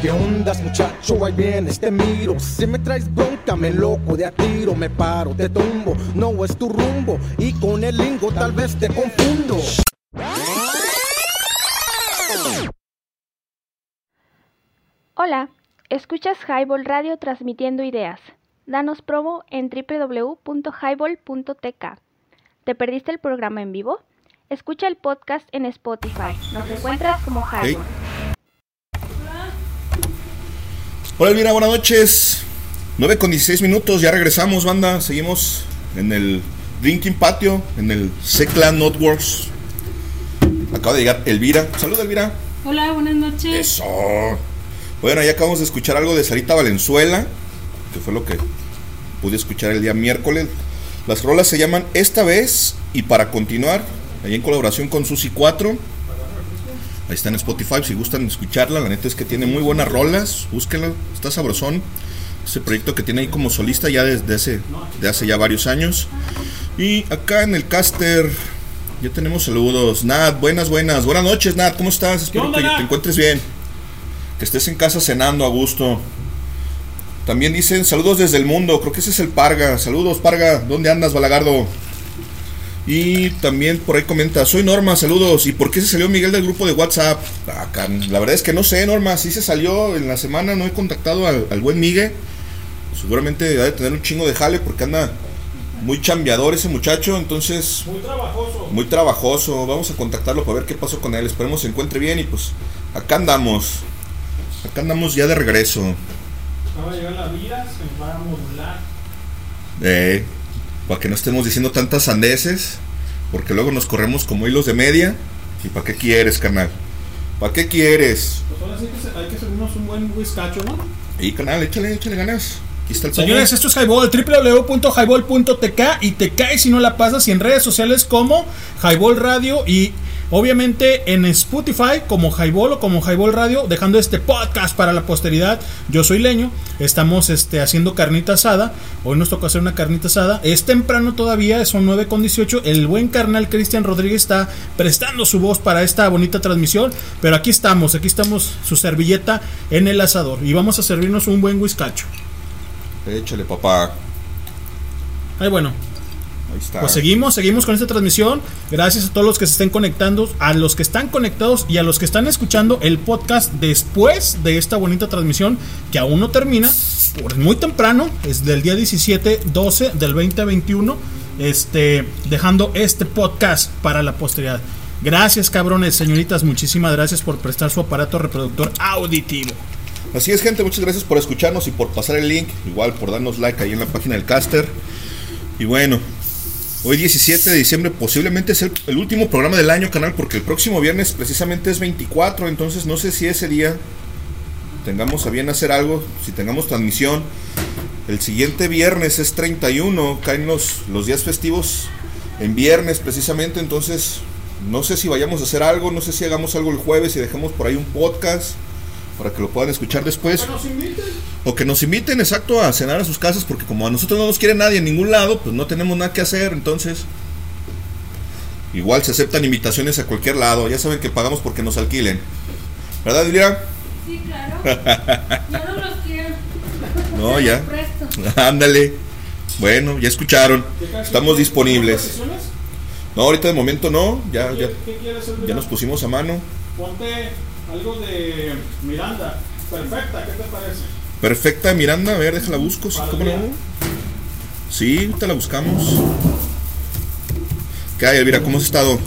¿Qué ondas muchacho? Ahí vienes, te miro Si me traes bronca, me loco de a tiro Me paro, te tumbo, no es tu rumbo Y con el lingo tal vez te confundo Hola, escuchas Highball Radio transmitiendo ideas. Danos promo en www.highball.tk. ¿Te perdiste el programa en vivo? Escucha el podcast en Spotify. Nos encuentras como Highball. Hola Elvira, buenas noches. 9 con 16 minutos, ya regresamos, banda. Seguimos en el Drinking Patio, en el Seclan Networks. Acaba de llegar Elvira. Salud, Elvira. Hola, buenas noches. Eso. Bueno, ya acabamos de escuchar algo de Sarita Valenzuela, que fue lo que pude escuchar el día miércoles. Las rolas se llaman Esta vez y para continuar, ahí en colaboración con Susi 4. Ahí está en Spotify, si gustan escucharla, la neta es que tiene muy buenas rolas, búsquenla, está sabrosón. Ese proyecto que tiene ahí como solista ya desde hace, de hace ya varios años. Y acá en el caster ya tenemos saludos. Nat, buenas, buenas. Buenas noches, Nat, ¿cómo estás? Espero onda, que Nat? te encuentres bien. Que estés en casa cenando a gusto. También dicen saludos desde el mundo. Creo que ese es el Parga. Saludos, Parga. ¿Dónde andas, Balagardo? Y también por ahí comenta, soy Norma, saludos. ¿Y por qué se salió Miguel del grupo de WhatsApp? Ah, la verdad es que no sé, Norma, sí se salió en la semana, no he contactado al, al buen Miguel. Seguramente ha de tener un chingo de jale porque anda muy chambeador ese muchacho, entonces... Muy trabajoso. Muy trabajoso, vamos a contactarlo para ver qué pasó con él, esperemos se encuentre bien y pues acá andamos. Acá andamos ya de regreso. Acaba de llegar la vida, se va a modular. Eh, para que no estemos diciendo tantas sandeces, porque luego nos corremos como hilos de media. ¿Y para qué quieres, carnal? ¿Para qué quieres? Pues ahora sí que se- hay que servirnos un buen whiskacho, ¿no? Y canal, échale, échale ganas. Aquí está el Señores, esto es Highball, www.highball.tk y te caes si no la pasas y en redes sociales como Highball Radio y obviamente en Spotify como Highball o como Highball Radio, dejando este podcast para la posteridad. Yo soy Leño, estamos este, haciendo carnita asada, hoy nos toca hacer una carnita asada, es temprano todavía, son 9 con 18, el buen carnal Cristian Rodríguez está prestando su voz para esta bonita transmisión, pero aquí estamos, aquí estamos su servilleta en el asador y vamos a servirnos un buen whiskacho. Échale, papá. Ay, bueno. Ahí está. Pues seguimos, seguimos con esta transmisión. Gracias a todos los que se estén conectando, a los que están conectados y a los que están escuchando el podcast después de esta bonita transmisión que aún no termina. por muy temprano, es del día 17, 12 del 2021, este, dejando este podcast para la posteridad. Gracias, cabrones, señoritas, muchísimas gracias por prestar su aparato reproductor auditivo. Así es, gente, muchas gracias por escucharnos y por pasar el link, igual por darnos like ahí en la página del caster. Y bueno, hoy 17 de diciembre posiblemente es el, último programa del año, canal, porque el próximo viernes precisamente es 24, entonces no sé si ese día tengamos a bien hacer algo, si tengamos transmisión. El siguiente viernes es 31, caen los, los días festivos en viernes precisamente, entonces no sé si vayamos a hacer algo, no sé si hagamos algo el jueves y dejemos por ahí un podcast para que lo puedan escuchar después. O que nos inviten, exacto, a cenar a sus casas, porque como a nosotros no nos quiere nadie en ningún lado, pues no tenemos nada que hacer, entonces... Igual se aceptan invitaciones a cualquier lado, ya saben que pagamos porque nos alquilen. ¿Verdad, Adrián? Sí, claro. Ya <laughs> no los quiero. <laughs> No, ya. <laughs> Ándale. Bueno, ya escucharon. Estamos disponibles. No, ahorita de momento no. Ya, ya, ¿Qué quieres hacer? ya nos pusimos a mano. Ponte algo de Miranda. Perfecta, ¿qué te parece? Perfecta, Miranda. A ver, déjala busco. Sí, ¿cómo no? Sí, ahorita la buscamos. ¿Qué hay, Elvira? ¿Cómo has estado?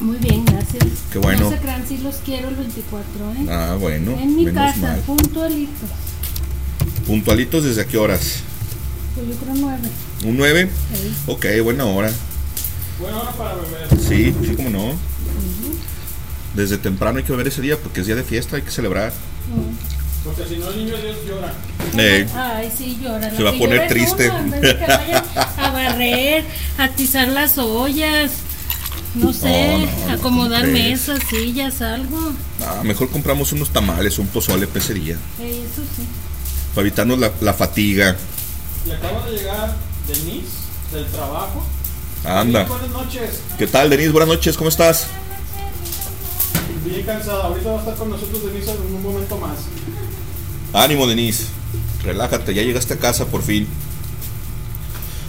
Muy bien, gracias. Qué bueno. No se crean, sí los quiero el 24, ¿eh? Ah, bueno. en mi menos casa, mal. puntualitos. Puntualitos desde a qué horas? Pues yo creo nueve. ¿Un 9? Sí. Ok, buena hora. Buena hora para beber. Sí, sí, cómo no. Desde temprano hay que beber ese día porque es día de fiesta, hay que celebrar. Porque si no el niño Dios llora. Eh, Ay, sí, llora. Se va a que poner triste. uno, que vayan a barrer, a atizar las ollas, no sé, No, no, no, acomodar mesas, sillas, algo. ah, mejor compramos unos tamales, un pozole para ese día. Eh, eso sí. Para evitarnos la, la fatiga. Y acaba de llegar Denise del trabajo. Anda. Buenas noches. ¿Qué tal, Denise? Buenas noches, ¿cómo estás? Bien cansada. Ahorita va a estar con nosotros Denise en un momento más. Ánimo, Denise. Relájate, ya llegaste a casa por fin.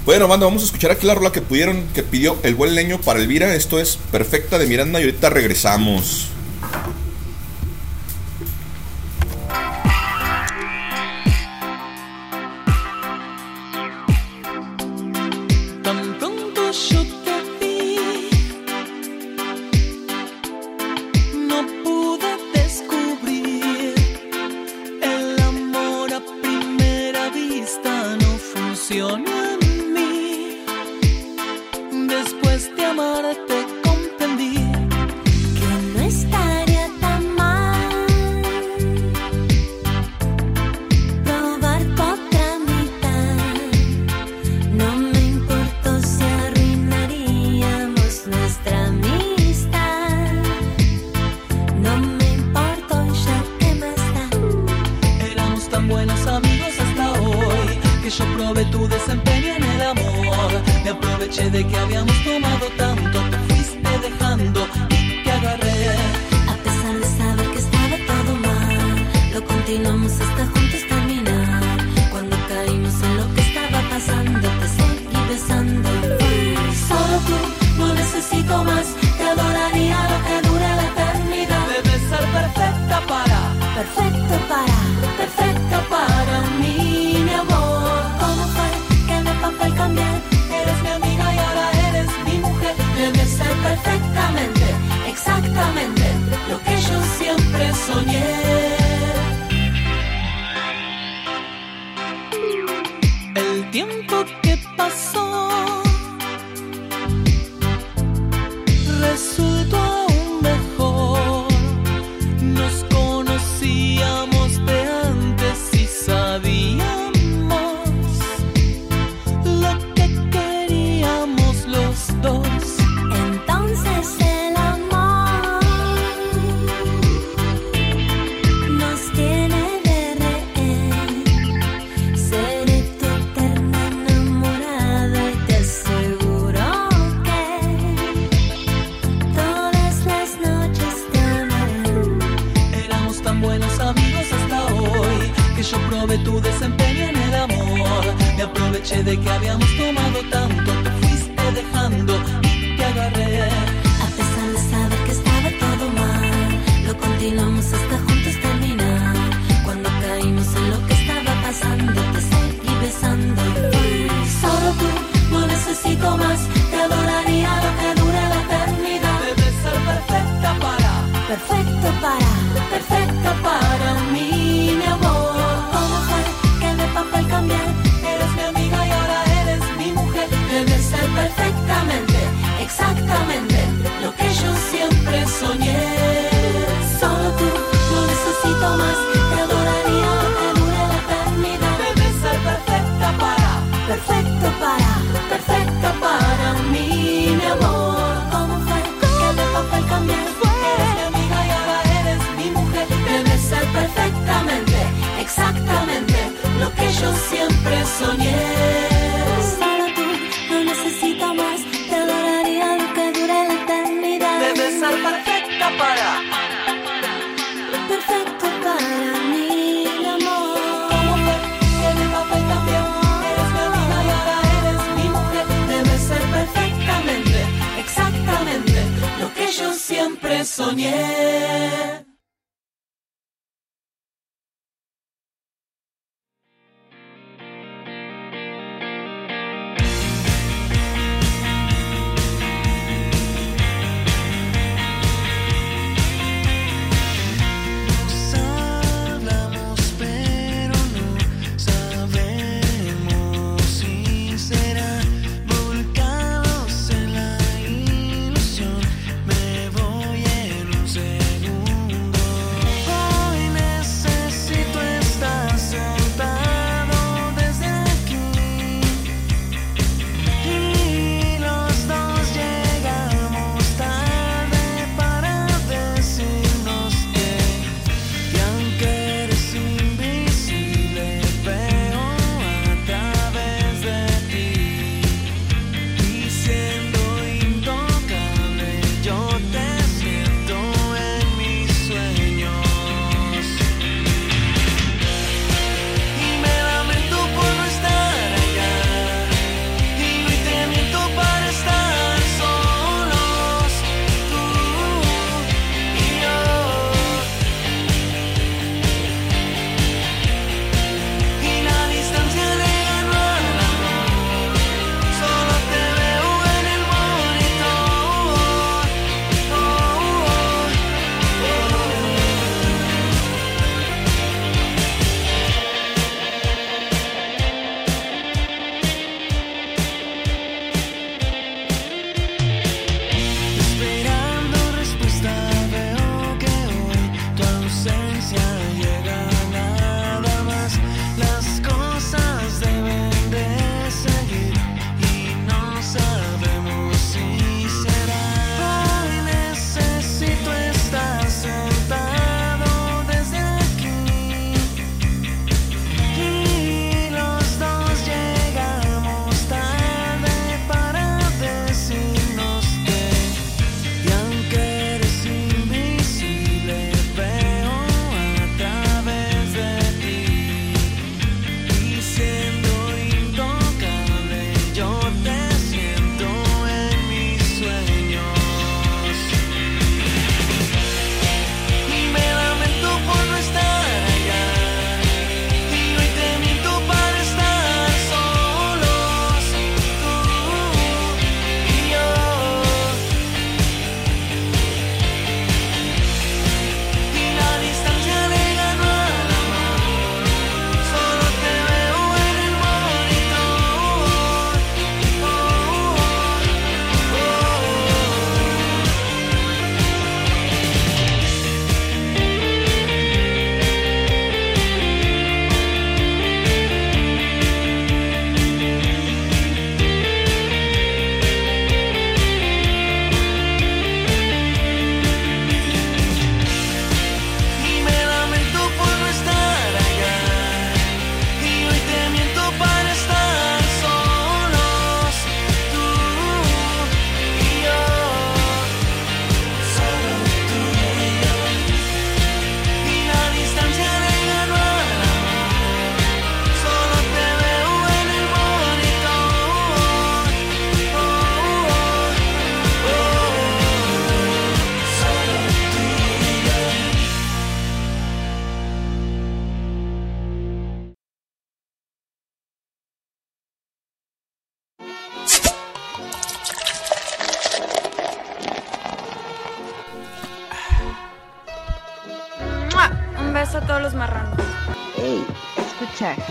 Bueno, banda, vamos a escuchar aquí la rola que pudieron, que pidió el buen leño para Elvira. Esto es Perfecta de Miranda y ahorita regresamos. Siempre soñé.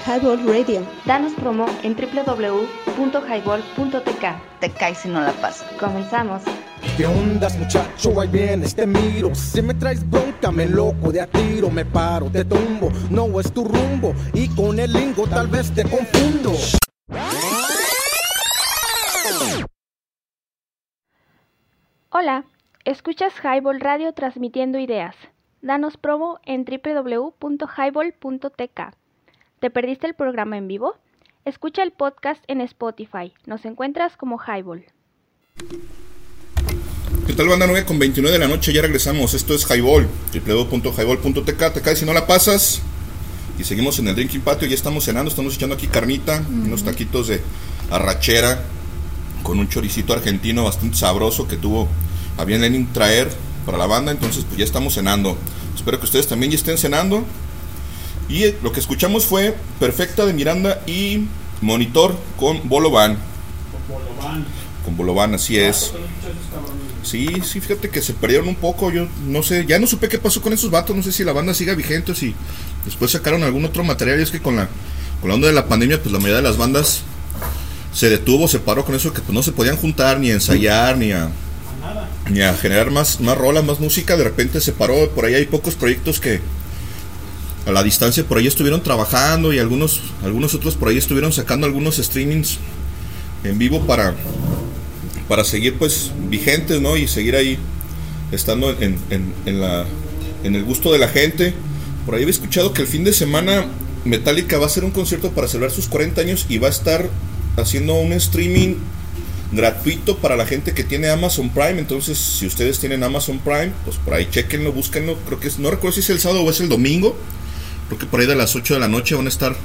Highball Radio. Danos promo en www.highball.tk. Te caes si no la pasas. Comenzamos. ¿Qué ondas, muchacho? Ahí vienes, te miro. Si me traes bronca, me loco de a tiro. Me paro, te tumbo. No es tu rumbo. Y con el lingo tal vez te confundo. Hola, escuchas Highball Radio transmitiendo ideas. Danos promo en www.highball.tk. ¿Te perdiste el programa en vivo? Escucha el podcast en Spotify. Nos encuentras como Highball. ¿Qué tal banda 9 con 29 de la noche? Ya regresamos. Esto es Highball, www.highball.tk. Te caes si no la pasas. Y seguimos en el Drinking Patio. Ya estamos cenando. Estamos echando aquí carnita. Unos taquitos de arrachera. Con un choricito argentino bastante sabroso que tuvo a bien Lenin traer para la banda. Entonces, pues ya estamos cenando. Espero que ustedes también ya estén cenando. Y eh, lo que escuchamos fue Perfecta de Miranda y Monitor con Bolovan. Con Bolovan, así es. Sí, sí, fíjate que se perdieron un poco. Yo no sé, ya no supe qué pasó con esos vatos. No sé si la banda siga vigente o si después sacaron algún otro material. Y es que con la, con la onda de la pandemia, pues la mayoría de las bandas se detuvo, se paró con eso que pues no se podían juntar ni a ensayar ni a ni a generar más, más rolas, más música. De repente se paró. Por ahí hay pocos proyectos que a la distancia por ahí estuvieron trabajando y algunos, algunos otros por ahí estuvieron sacando algunos streamings en vivo para, para seguir pues vigentes, ¿no? Y seguir ahí estando en, en, en la, en el gusto de la gente. Por ahí había escuchado que el fin de semana Metallica va a hacer un concierto para celebrar sus 40 años y va a estar haciendo un streaming gratuito para la gente que tiene Amazon Prime. Entonces, si ustedes tienen Amazon Prime, pues por ahí chequenlo, búsquenlo. Creo que no recuerdo si es el sábado o es el domingo. Creo que por ahí de las 8 de la noche van a estar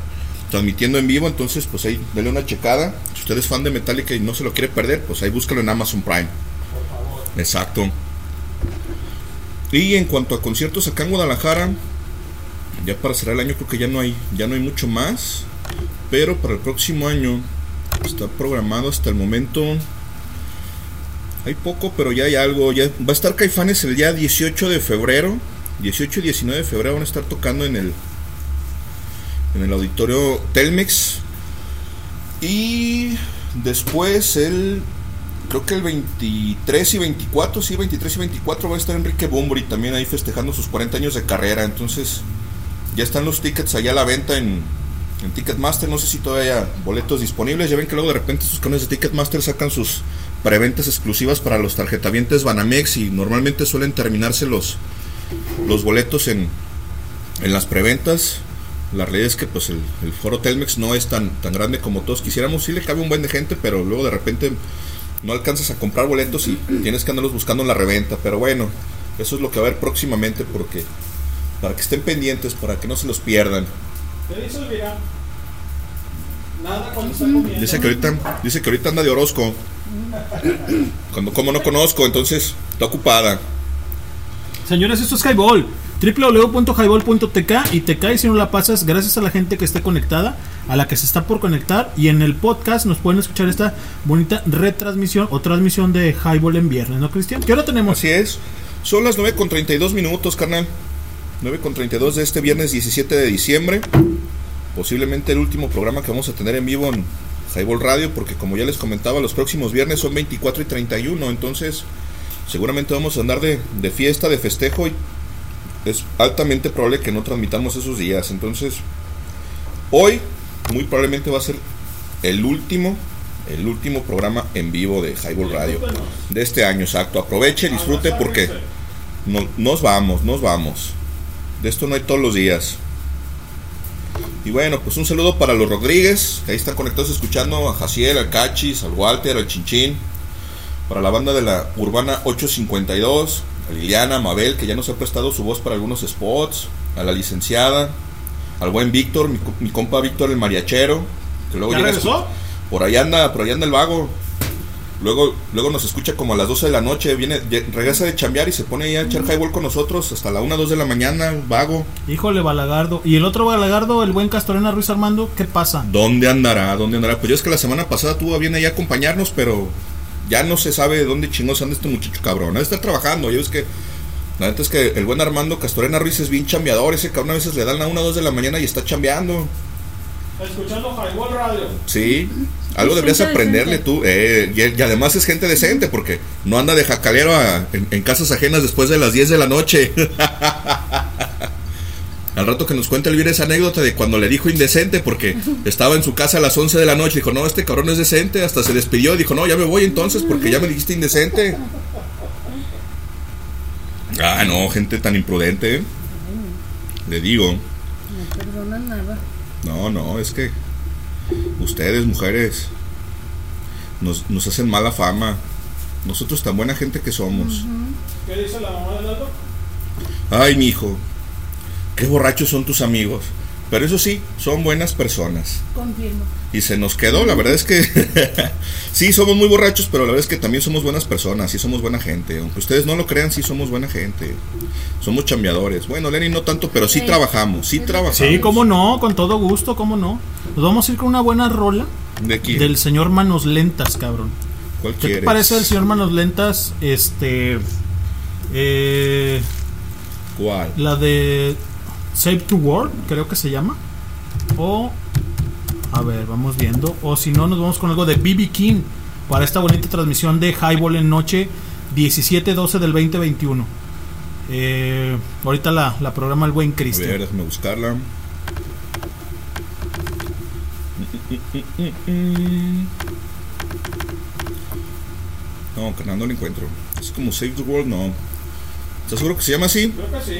transmitiendo en vivo. Entonces, pues ahí denle una checada. Si usted es fan de Metallica y no se lo quiere perder, pues ahí búscalo en Amazon Prime. Exacto. Y en cuanto a conciertos acá en Guadalajara, ya para cerrar el año creo que ya no hay, ya no hay mucho más. Pero para el próximo año está programado hasta el momento. Hay poco, pero ya hay algo. Ya va a estar Caifanes el día 18 de febrero. 18 y 19 de febrero van a estar tocando en el en el auditorio Telmex. Y después el creo que el 23 y 24, sí, 23 y 24 va a estar Enrique Bumburi también ahí festejando sus 40 años de carrera. Entonces, ya están los tickets allá a la venta en, en Ticketmaster. No sé si todavía hay boletos disponibles. Ya ven que luego de repente sus canales de Ticketmaster sacan sus preventas exclusivas para los tarjetavientes Banamex y normalmente suelen terminarse los, los boletos en, en las preventas. La realidad es que pues el, el foro Telmex no es tan, tan grande como todos quisiéramos. Sí le cabe un buen de gente, pero luego de repente no alcanzas a comprar boletos y tienes que andarlos buscando en la reventa. Pero bueno, eso es lo que va a haber próximamente porque para que estén pendientes, para que no se los pierdan. ¿Qué dice Elvira? Nada. Dice que ahorita, dice que ahorita anda de Orozco. Cuando como no conozco, entonces está ocupada. Señores, esto es Highball. www.highball.tk y te caes si no la pasas gracias a la gente que está conectada, a la que se está por conectar y en el podcast nos pueden escuchar esta bonita retransmisión o transmisión de Highball en viernes, ¿no, Cristian? ¿Qué hora tenemos? Así es. Son las 9 con 32 minutos, carnal. 9 con 32 de este viernes 17 de diciembre. Posiblemente el último programa que vamos a tener en vivo en Highball Radio, porque como ya les comentaba, los próximos viernes son 24 y 31, entonces seguramente vamos a andar de, de fiesta, de festejo y es altamente probable que no transmitamos esos días. Entonces, hoy muy probablemente va a ser el último, el último programa en vivo de Highball Radio de este año, exacto. Aproveche, disfrute porque no- nos vamos, nos vamos. De esto no hay todos los días. Y bueno, pues un saludo para los Rodríguez, que ahí están conectados escuchando a Jaciel, al Cachis, al Walter, al Chinchín. Para la banda de la Urbana 852, a Liliana, a Mabel, que ya nos ha prestado su voz para algunos spots, a la licenciada, al buen Víctor, mi, mi compa Víctor el mariachero, que luego ¿Ya llega regresó? por ahí anda, por ahí anda el vago. Luego, luego nos escucha como a las 12 de la noche, viene, regresa de chambear y se pone ahí a echar highball con nosotros hasta la 1, 2 de la mañana, vago. Híjole, Balagardo. ¿Y el otro Balagardo, el buen Castorena Ruiz Armando? ¿Qué pasa? ¿Dónde andará? ¿Dónde andará? Pues yo es que la semana pasada tuvo bien ahí a acompañarnos, pero ya no se sabe de dónde chingos anda este muchacho cabrón. Ha de estar trabajando. Yo es que la neta es que el buen Armando Castorena Ruiz es bien chambeador. Ese cabrón a veces le dan a una o dos de la mañana y está chambeando. Escuchando Highball Radio. Sí, algo deberías aprenderle decente. tú. eh, y, y además es gente decente porque no anda de jacalero a- en, en casas ajenas después de las 10 de la noche. <laughs> Al rato que nos cuente Elvira esa anécdota de cuando le dijo indecente porque <laughs> estaba en su casa a las 11 de la noche. Dijo, no, este cabrón es decente. Hasta se despidió. Dijo, no, ya me voy entonces porque ya me dijiste indecente. Ah, no, gente tan imprudente. ¿eh? Le digo. No perdona nada. No, no, es que ustedes, mujeres, nos, nos hacen mala fama. Nosotros tan buena gente que somos. ¿Qué dice la mamá del Aldo? Ay, mi hijo, qué borrachos son tus amigos. Pero eso sí, son buenas personas. Confirmo. Y se nos quedó, la verdad es que <laughs> sí, somos muy borrachos, pero la verdad es que también somos buenas personas, sí somos buena gente. Aunque ustedes no lo crean, sí somos buena gente. Somos chambeadores. Bueno, Lenny no tanto, pero sí Sí. trabajamos, sí trabajamos. Sí, cómo no, con todo gusto, cómo no. Nos vamos a ir con una buena rola ¿De quién? del señor Manos Lentas, cabrón. ¿Cuál ¿Qué te parece el señor Manos Lentas? Este. Eh, ¿Cuál? la de Save to World, creo que se llama. O. A ver, vamos viendo. O si no, nos vamos con algo de BB King para esta bonita transmisión de Highball en noche 17-12 del 2021. Eh, ahorita la, la programa el buen A Cristian. ver, déjame buscarla. <laughs> No, carnal, no la encuentro. Es como Save the World, no. ¿Estás seguro que se llama así? Creo que sí.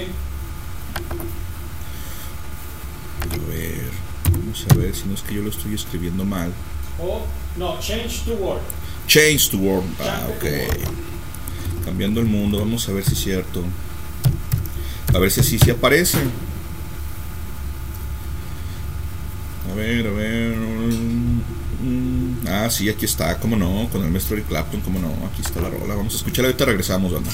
A ver, vamos a ver si no es que yo lo estoy escribiendo mal. O, no, Change to World. Change the World. Ah, ok. Cambiando el mundo, vamos a ver si es cierto. A ver si así se aparece. A ver, a ver. mm, Ah, sí, aquí está, cómo no, con el maestro Eric Clapton, cómo no, aquí está la rola. Vamos a escucharla, ahorita regresamos, banda.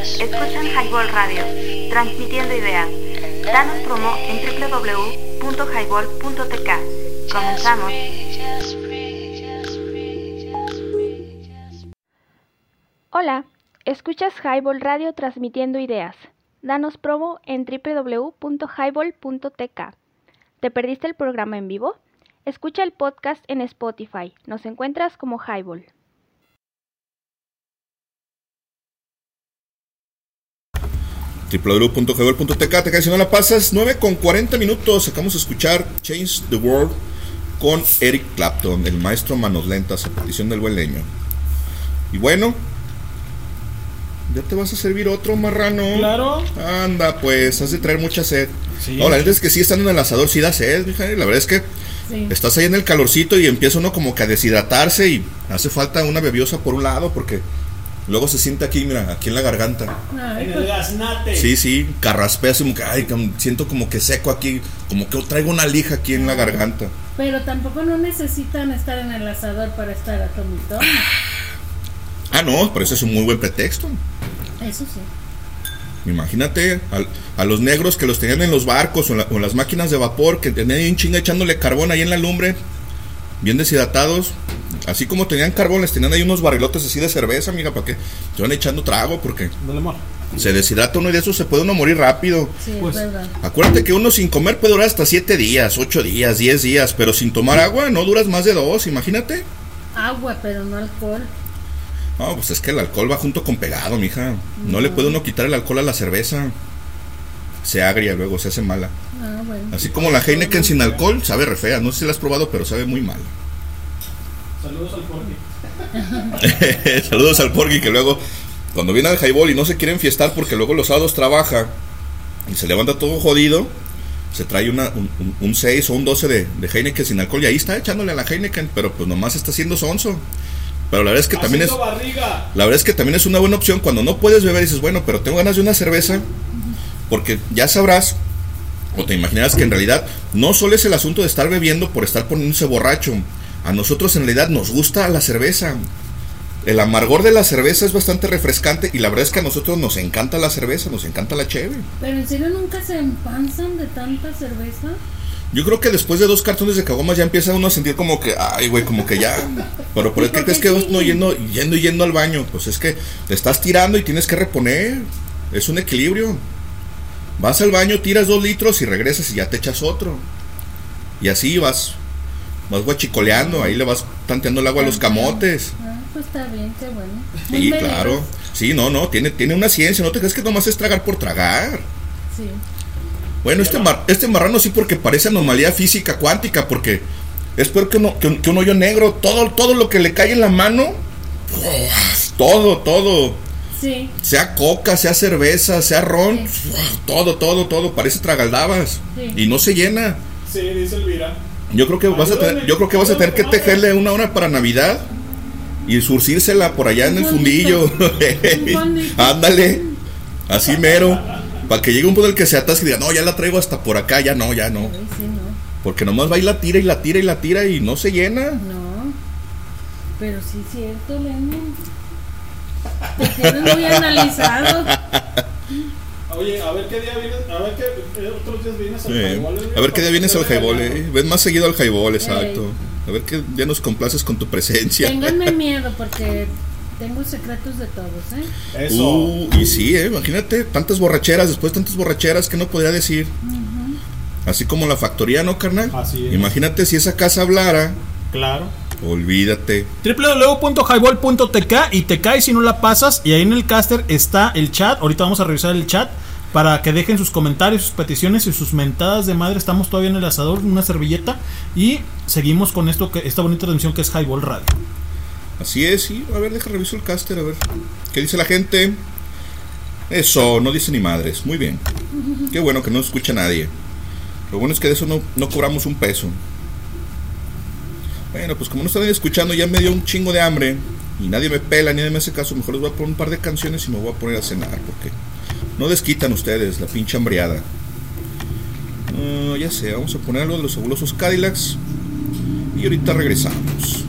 Escuchan Highball Radio, transmitiendo ideas. Danos promo en www.highball.tk. Comenzamos. Hola, escuchas Highball Radio transmitiendo ideas. Danos promo en www.highball.tk. ¿Te perdiste el programa en vivo? Escucha el podcast en Spotify. Nos encuentras como Highball. www.gebel.tk te cae si no la pasas 9 con 40 minutos acabamos de escuchar Change the World con Eric Clapton el maestro manos lentas a petición del buen leño y bueno ya te vas a servir otro marrano Claro. anda pues has de traer mucha sed Sí. no la neta es que sí estando en el asador sí da sed mija, la verdad es que Sí. estás ahí en el calorcito y empieza uno como que a deshidratarse y hace falta una bebiosa por un lado porque luego se siente aquí mira aquí en la garganta Ay, En pues, el gaznate. Sí, sí, carraspea, así como que, ay, siento como que seco aquí, como que traigo una lija aquí en la garganta. pero tampoco no necesitan estar en el asador para estar a tomitón. Ah, no, pero ese es un muy buen pretexto. Eso sí. Imagínate al- a, los negros que los tenían en los barcos o en, la- o en las máquinas de vapor, que tenían ahí un chinga echándole carbón ahí en la lumbre, bien deshidratados. Así como tenían carbón, les tenían ahí unos barrilotes así de cerveza, amiga, para que se van echando trago, porque se deshidrata uno y de eso se puede uno morir rápido. Sí, Pues, es verdad. Acuérdate que uno sin comer puede durar hasta 7 días, 8 días, 10 días, pero sin tomar agua no duras más de 2, imagínate. Agua, pero no alcohol. No, pues es que el alcohol va junto con pegado, mija. No le puede uno quitar el alcohol a la cerveza. Se agria luego, se hace mala. Ah, bueno. Así como la Heineken sin alcohol, sabe re fea. No sé si la has probado, pero sabe muy mal. Saludos al Porky. <laughs> Saludos al Porgy que luego, cuando viene al highball y no se quiere enfiestar porque luego los sábados trabaja y se levanta todo jodido, se trae una, un, un- un 6 o un 12 de, de Heineken sin alcohol y ahí está echándole a la Heineken, pero pues nomás está haciendo sonso. Pero la verdad es que también es... Barriga. La verdad es que también es una buena opción cuando no puedes beber y dices, bueno, pero tengo ganas de una cerveza, porque ya sabrás o te imaginarás que en realidad no solo es el asunto de estar bebiendo por estar poniéndose borracho. A nosotros en realidad nos gusta la cerveza. El amargor de la cerveza es bastante refrescante y la verdad es que a nosotros nos encanta la cerveza, nos encanta la cheve. Pero en serio nunca se empanzan de tanta cerveza. Yo creo que después de dos cartones de caguamas ya empieza uno a sentir como que, ay, güey, como que ya. Pero ¿por ¿Y qué crees que vas no yendo, yendo y yendo al baño? Pues es que te estás tirando y tienes que reponer. Es un equilibrio. Vas al baño, tiras dos litros y regresas y ya te echas otro. Y así vas, vas guachicoleando, ahí le vas tanteando el agua a los camotes. Ah, pues está bien, qué bueno. Muy Sí, claro. Sí, no, no, tiene, tiene una ciencia, no te crees que nomás es tragar por tragar. Sí. Bueno, este, mar- este marrano sí porque parece anomalía física cuántica, porque es peor que, uno- que un, que un hoyo negro. Todo, todo lo que le cae en la mano, todo, todo. Sí. Sea coca, sea cerveza, sea ron, todo, todo, todo, parece tragaldabas. Sí. Y no se llena. Sí, dice Elvira. Yo creo que vas a tener, yo creo que vas a tener que tejerle una hora para Navidad y surcírsela por allá en el fundillo. <laughs> Ándale. Así mero. Para que llegue un punto en el que se atasque y diga, no, ya la traigo hasta por acá, ya no, ya no. Ay, sí, no. Porque nomás va y la tira y la tira y la tira y no se llena. No. Pero sí es cierto, Lenin. Te tienes muy analizado. Oye, a ver qué día vienes, a ver qué eh, otros días vienes al highball, eh, a ver qué día vienes al highball, eh. Ven más seguido al highball, exacto. A ver qué día nos complaces con tu presencia. Ténganme <laughs> miedo porque tengo secretos de todos, ¿eh? Eso. Uh, y sí, eh, imagínate, tantas borracheras, después tantas borracheras que no podría decir. Así como la factoría, ¿no, carnal? Así es. Imagínate si esa casa hablara. Claro. Olvídate. www.highball.tk y te caes si no la pasas y ahí en el caster está el chat, ahorita vamos a revisar el chat para que dejen sus comentarios, sus peticiones y sus mentadas de madre, estamos todavía en el asador, una servilleta y seguimos con esto que esta bonita transmisión que es Highball Radio. Así es, sí. A ver, deja reviso el caster, a ver. ¿Qué dice la gente? Eso, no dice ni madres. Muy bien. Qué bueno que no escucha nadie. Lo bueno es que de eso no, no cobramos un peso. Bueno, pues como no están escuchando, ya me dio un chingo de hambre. Y nadie me pela, ni nadie me hace caso. Mejor les voy a poner un par de canciones y me voy a poner a cenar. Porque no desquitan ustedes la pinche hambriada. Ah, ya sé, vamos a poner algo de los fabulosos Cadillacs. Y ahorita regresamos.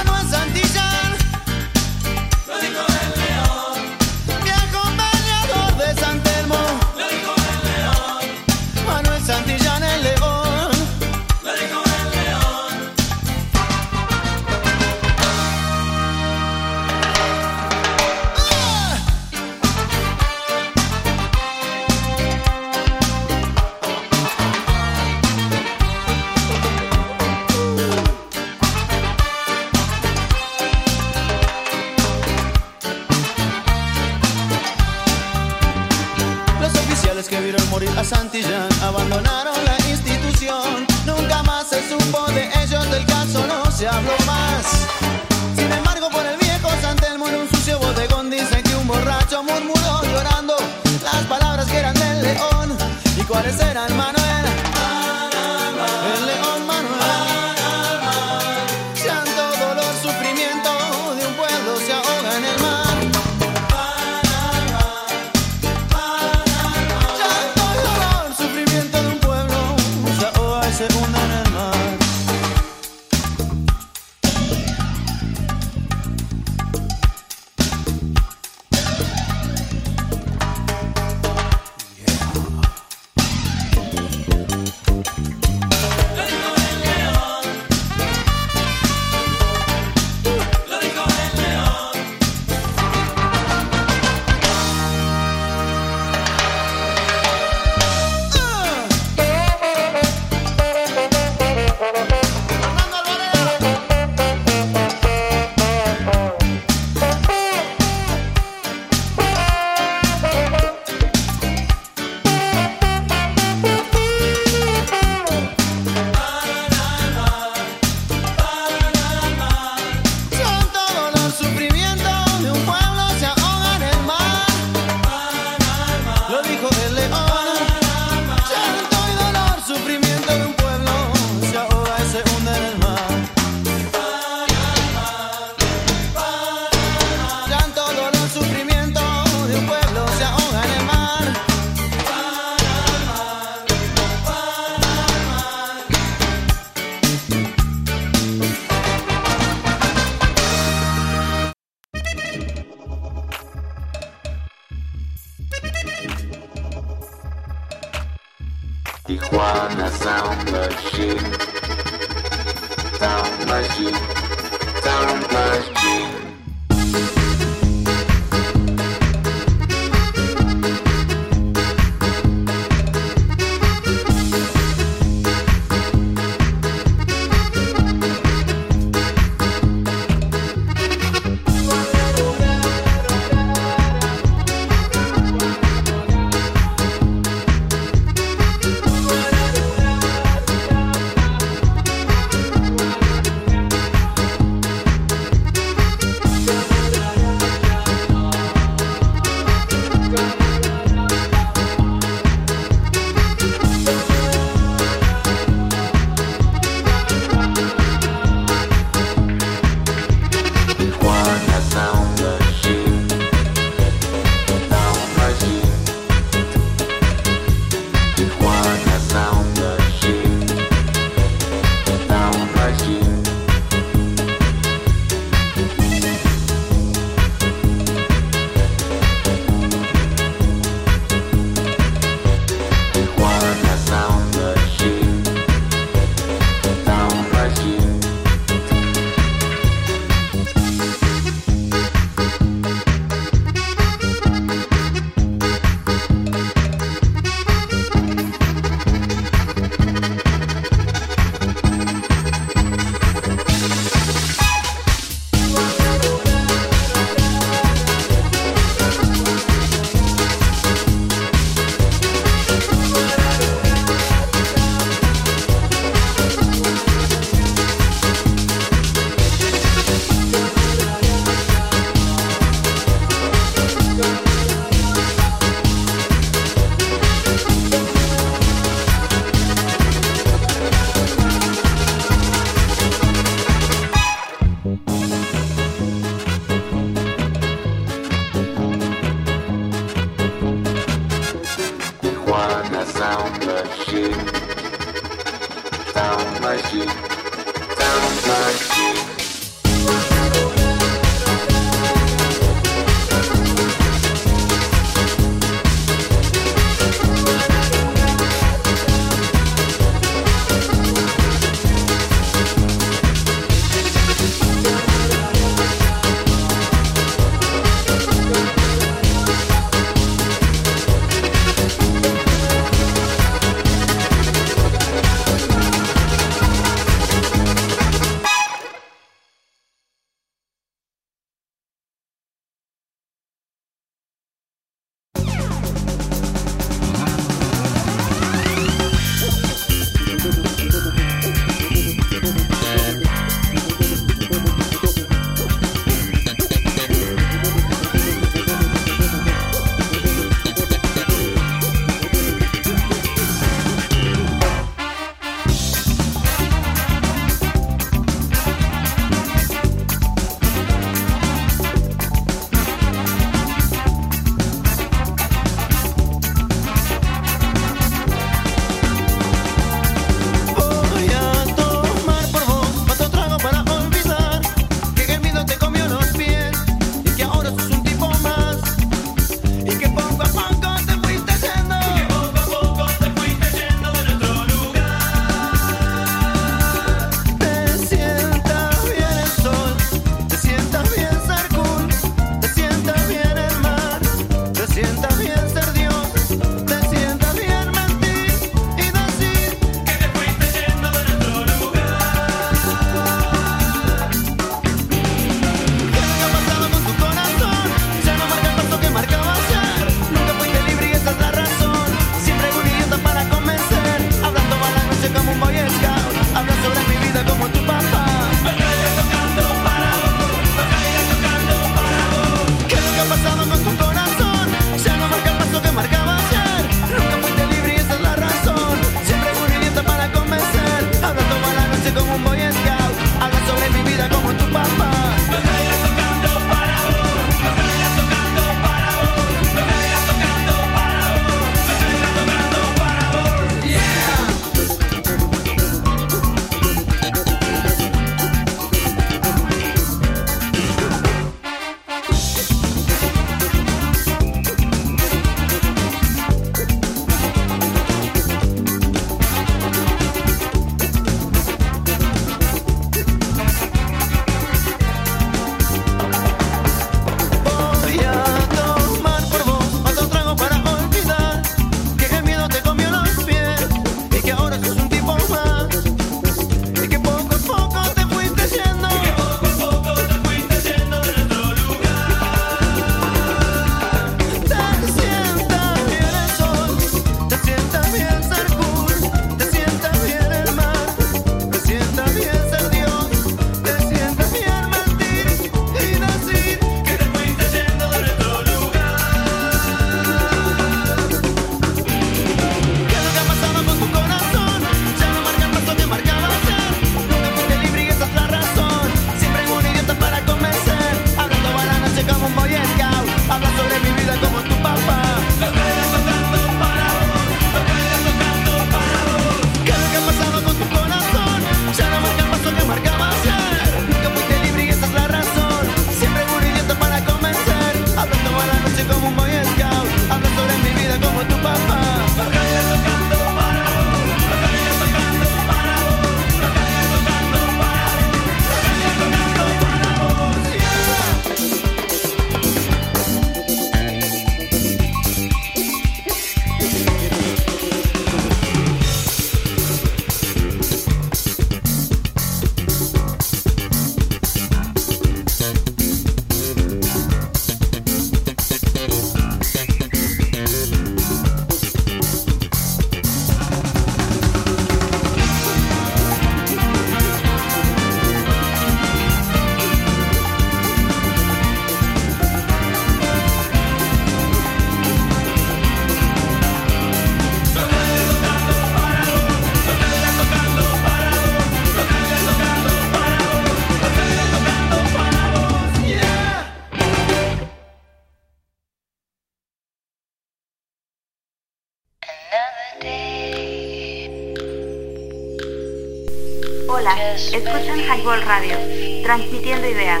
Hola, escuchan Highball Radio, transmitiendo ideas.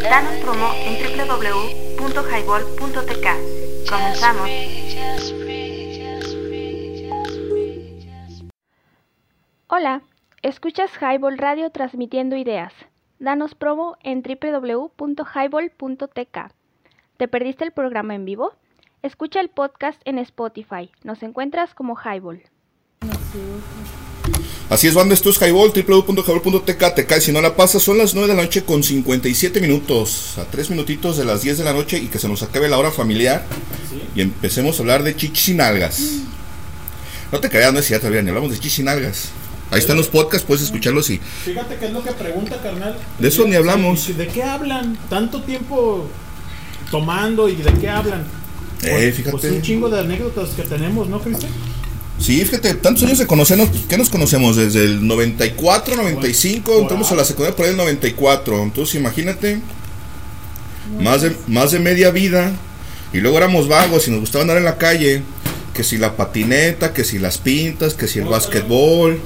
Danos promo en www.highball.tk. Comenzamos. Hola, escuchas Highball Radio transmitiendo ideas. Danos promo en www.highball.tk. ¿Te perdiste el programa en vivo? Escucha el podcast en Spotify. Nos encuentras como Highball. Así es, banda, esto es Highball, www.highball.tk, te cae si no la pasas, son las 9 de la noche con 57 minutos, a 3 minutitos de las 10 de la noche y que se nos acabe la hora familiar y empecemos a hablar de chichis y nalgas. No te creas, no es cierto, bien, hablamos de chichis y nalgas. Ahí están los podcasts, puedes escucharlos y Fíjate que es lo que pregunta, carnal. De eso ni hablamos. ¿De qué hablan? Tanto tiempo tomando y de qué hablan. Eh, Pues- fíjate. Pues un chingo de anécdotas que tenemos, ¿no, Cristian? Sí, fíjate, tantos años de conocernos, ¿qué nos conocemos? Desde el 94, 95, entramos a la secundaria por ahí el 94, entonces imagínate, más de, más de media vida, y luego éramos vagos y nos gustaba andar en la calle, que si la patineta, que si las pintas, que si el básquetbol,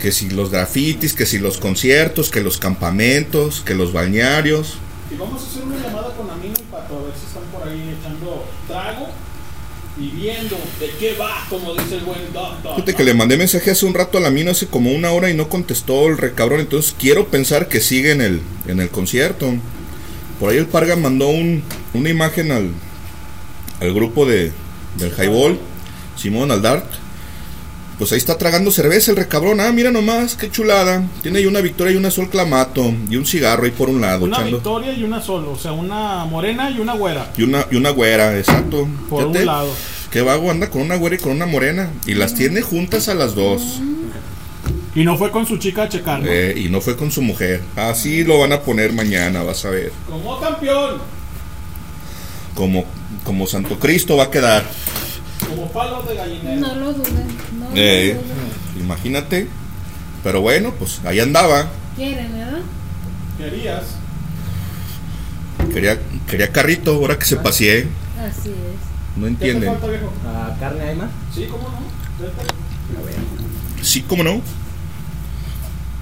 que si los grafitis, que si los conciertos, que los campamentos, que los balnearios. Y vamos a hacer una llamada con Amino y Pato, a ver si están por ahí echando trago y viendo de qué va, como dice el buen doctor. Fíjate que le mandé mensaje hace un rato a la mina, hace como una hora y no contestó el recabrón. Entonces quiero pensar que sigue en el, en el concierto. Por ahí el Parga mandó un, una imagen al, al grupo de, del Highball, Simón Aldart. Pues ahí está tragando cerveza el recabrón. Ah, mira nomás, qué chulada. Tiene ahí una victoria y una sol clamato. Y un cigarro ahí por un lado. Una echando- victoria y una solo, o sea, una morena y una güera. y una, y una güera, exacto. Por un lado. Qué vago anda con una güera y con una morena. Y las tiene juntas a las dos. Y no fue con su chica a checar, ¿no? Eh, y no fue con su mujer. Así lo van a poner mañana, vas a ver. Como campeón, Como, como Santo Cristo va a quedar. como palos de gallinero. No lo duden. Eh, imagínate. Pero bueno, pues ahí andaba. Quieren, ¿verdad? Querías. Quería, quería carrito, ahora que se paseé. Así es. No entienden. Ah, ¿Carne hay más? Sí, cómo no. Sí, cómo no.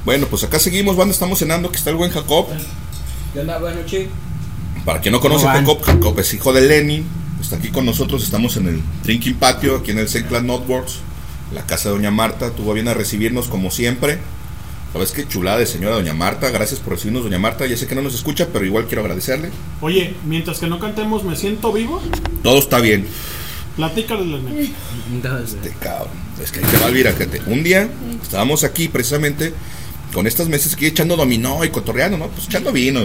Bueno, pues acá seguimos, banda, estamos cenando, que está el buen Jacob. ¿Qué onda? Buenas noches. Para quien no conoce. Jacob, Jacob es hijo de Lenny. Está aquí con nosotros, estamos en el Drinking Patio, aquí en el Senclan Notworks, la casa de Doña Marta. Tuvo bien a recibirnos como siempre. ¿Sabes qué chulada de señora Doña Marta? Gracias por recibirnos, Doña Marta. Ya sé que no nos escucha, pero igual quiero agradecerle. Oye, mientras que no cantemos Me Siento Vivo, Todo está bien. platícales la <laughs> neta. Este cabrón. Es que ahí te va, Elvira, fíjate. Un día estábamos aquí precisamente con estas mesas aquí echando dominó y cotorreando, ¿no? Pues echando vino.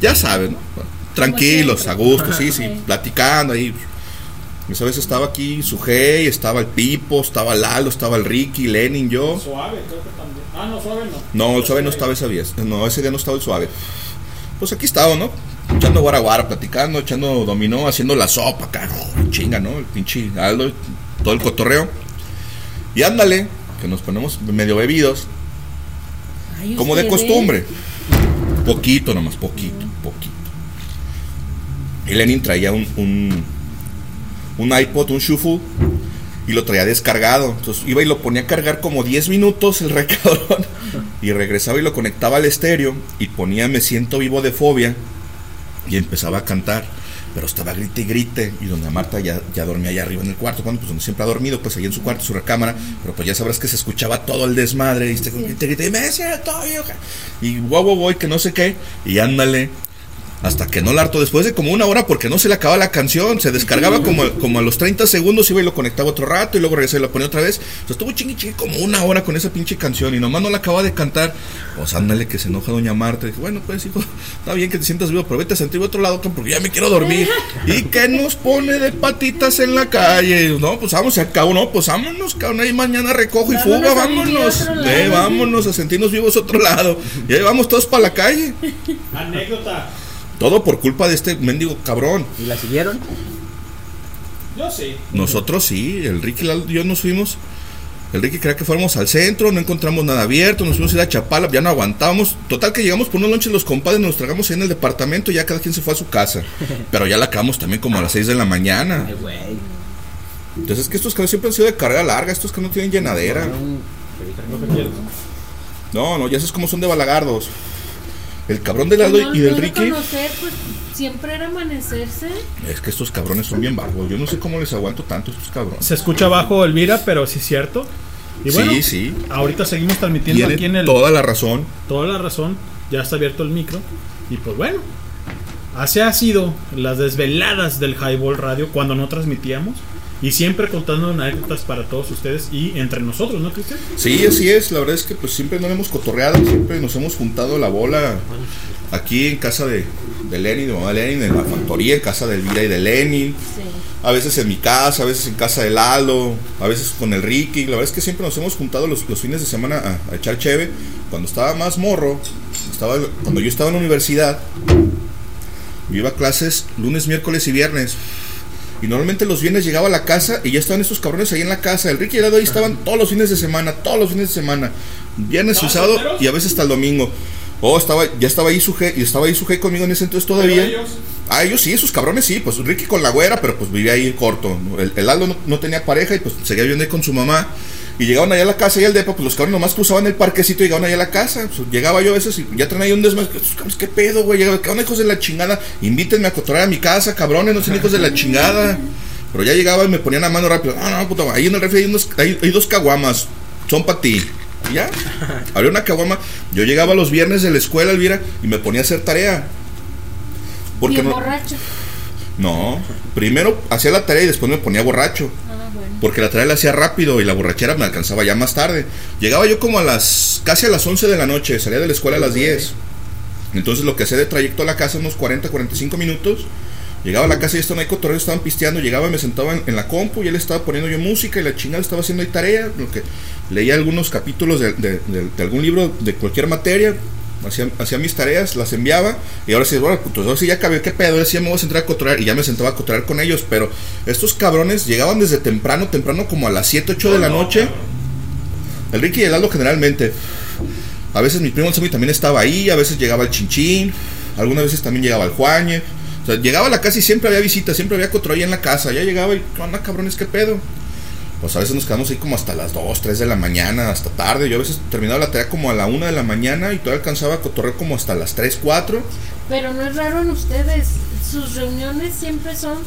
Ya sabes, ¿no? Tranquilos, a gusto, sí, sí, platicando ahí. Esa vez estaba aquí Sujei, estaba el Pipo, estaba Lalo, estaba el Ricky, Lenin, yo. Suave, creo que también. Ah, no, suave no. No, el suave no estaba esa vez. No, ese día no estaba el suave. Pues aquí estaba, ¿no? Echando guaraguara, platicando, echando dominó, haciendo la sopa, oh, chinga, ¿no? El pinche Aldo, todo el cotorreo. Y ándale, que nos ponemos medio bebidos, Ay, como de costumbre. Poquito nomás, poquito, poquito. Y Lenin traía un, un, un iPod, un shuffle, y lo traía descargado. Entonces iba y lo ponía a cargar como 10 minutos el <laughs> recabrón. Y regresaba y lo conectaba al estéreo y ponía Me siento vivo de fobia. Y empezaba a cantar. Pero estaba grite y grite. Y doña Marta ya, ya dormía allá arriba en el cuarto. Bueno, pues donde siempre ha dormido, pues ahí en su cuarto, su recámara. Pero pues ya sabrás que se escuchaba todo el desmadre. Y este grite, grite, y me siento. Y guau, guau, que no sé qué. Y ándale. Hasta que no la harto después de como una hora porque no se le acaba la canción, se descargaba como, como a los 30 segundos, iba y lo conectaba otro rato y luego regresaba y lo ponía otra vez. Entonces estuvo chingui chingui como una hora con esa pinche canción y nomás no la acaba de cantar. Pues ándale que se enoja doña Marta. Dije, bueno, pues hijo, está bien que te sientas vivo, pero vete a sentir otro lado porque ya me quiero dormir. <laughs> Y que nos pone de patitas en la calle. No, pues vamos, se acabó, no, pues vámonos, cabrón, ahí mañana recojo y Vámonos fuga, a vámonos. Eh, vámonos a sentirnos vivos a otro lado. Y ahí vamos todos para la calle. <laughs> Anécdota. Todo por culpa de este mendigo cabrón. ¿Y la siguieron? Yo sí. Nosotros sí, el Ricky y yo nos fuimos. El Ricky quería que fuéramos al centro, no encontramos nada abierto, nos fuimos a ir a Chapala, ya no aguantábamos. Total que llegamos por unos lonches los compadres, nos tragamos ahí en el departamento y ya cada quien se fue a su casa. <laughs> Pero ya la acabamos también como a las 6 de la mañana. Ay, güey. Entonces es que estos carros siempre han sido de carga larga, estos que no tienen llenadera. No, no, ya sabes cómo son de balagardos. El cabrón del Aldo No, y del no Ricky. conocer, pues siempre era amanecerse. Es que estos cabrones son bien bajos. Yo no sé cómo les aguanto tanto estos cabrones. Se escucha bajo Elvira, pero sí es cierto. Y bueno, Sí, sí. ahorita seguimos transmitiendo Tiene aquí en el. toda la razón. Toda la razón. Ya está abierto el micro. Y pues bueno, así ha sido las desveladas del Highball Radio cuando no transmitíamos. Y siempre contando anécdotas para todos ustedes y entre nosotros, ¿no, Cristian? Sí, así es. La verdad es que pues siempre nos hemos cotorreado, siempre nos hemos juntado la bola aquí en casa de, de Lenin, de mamá Lenin, en la factoría, en casa de Elvira y de Lenin. A veces en mi casa, a veces en casa de Lalo, a veces con el Ricky. La verdad es que siempre nos hemos juntado los, los fines de semana a, a echar cheve. Cuando estaba más morro, estaba, cuando yo estaba en la universidad, yo iba a clases lunes, miércoles y viernes. Y normalmente los viernes llegaba a la casa y ya estaban estos cabrones ahí en la casa. El Ricky y el Lado ahí estaban todos los fines de semana, todos los fines de semana. Viernes y sábado y a veces hasta el domingo. Oh, estaba, ya estaba ahí su y estaba ahí su conmigo en ese entonces todavía. Ellos- Ah, ellos sí, esos cabrones sí, pues Ricky con la güera, pero pues vivía ahí corto. El, el Aldo no, no tenía pareja y pues seguía viviendo ahí con su mamá. Y llegaban allá a la casa y al depa, pues los cabrones nomás cruzaban el parquecito y llegaban allá a la casa. Pues, llegaba yo a veces y ya traían ahí un desmadre. Cabrones, ¿Qué pedo, güey? Llegaban, ¿qué onda, hijos de la chingada? Invítenme a cotorrear a mi casa, cabrones, no sean hijos de la chingada. Pero ya llegaba y me ponían la mano rápido. No, no, puta, ahí en el refri hay, unos, hay, hay dos caguamas. Son para ti. Y ya. <laughs> Había una caguama. Yo llegaba los viernes de la escuela, Elvira, y me ponía a hacer tarea. Porque Bien no, borracho. no, primero hacía la tarea y después me ponía borracho. Porque la tarea la hacía rápido y la borrachera me alcanzaba ya más tarde. Llegaba yo como a las casi a las 11 de la noche, salía de la escuela a las 10. Entonces lo que hacía de trayecto a la casa unos 40, 45 minutos. Llegaba a la casa y estaban ahí cotorreos, estaban pisteando, llegaba y me sentaba en, en la compu y él estaba poniendo yo música y la chingada estaba haciendo ahí tarea, lo que leía algunos capítulos de, de- de- de algún libro de cualquier materia, hacía, hacía mis tareas, las enviaba y ahora sí, bueno, pues ahora sí ya acabé, qué pedo, ahora sí ya me voy a sentar a cotorrear y ya me sentaba a cotorrear con ellos, pero estos cabrones llegaban desde temprano, temprano como a las 7, 8 de la noche. El Ricky y el Aldo generalmente. A veces mi primo el también estaba ahí, a veces llegaba el Chinchín, algunas veces también llegaba el Juañe. O sea, llegaba a la casa y siempre había visitas, siempre había cotorreo ahí en la casa. Ya llegaba y, ¿qué onda, cabrones? ¿Qué pedo? Pues a veces nos quedamos ahí como hasta las 2, 3 de la mañana, hasta tarde. Yo a veces terminaba la tarea como a la 1 de la mañana y todavía alcanzaba a cotorrear como hasta las 3, 4. Pero no es raro en ustedes. Sus reuniones siempre son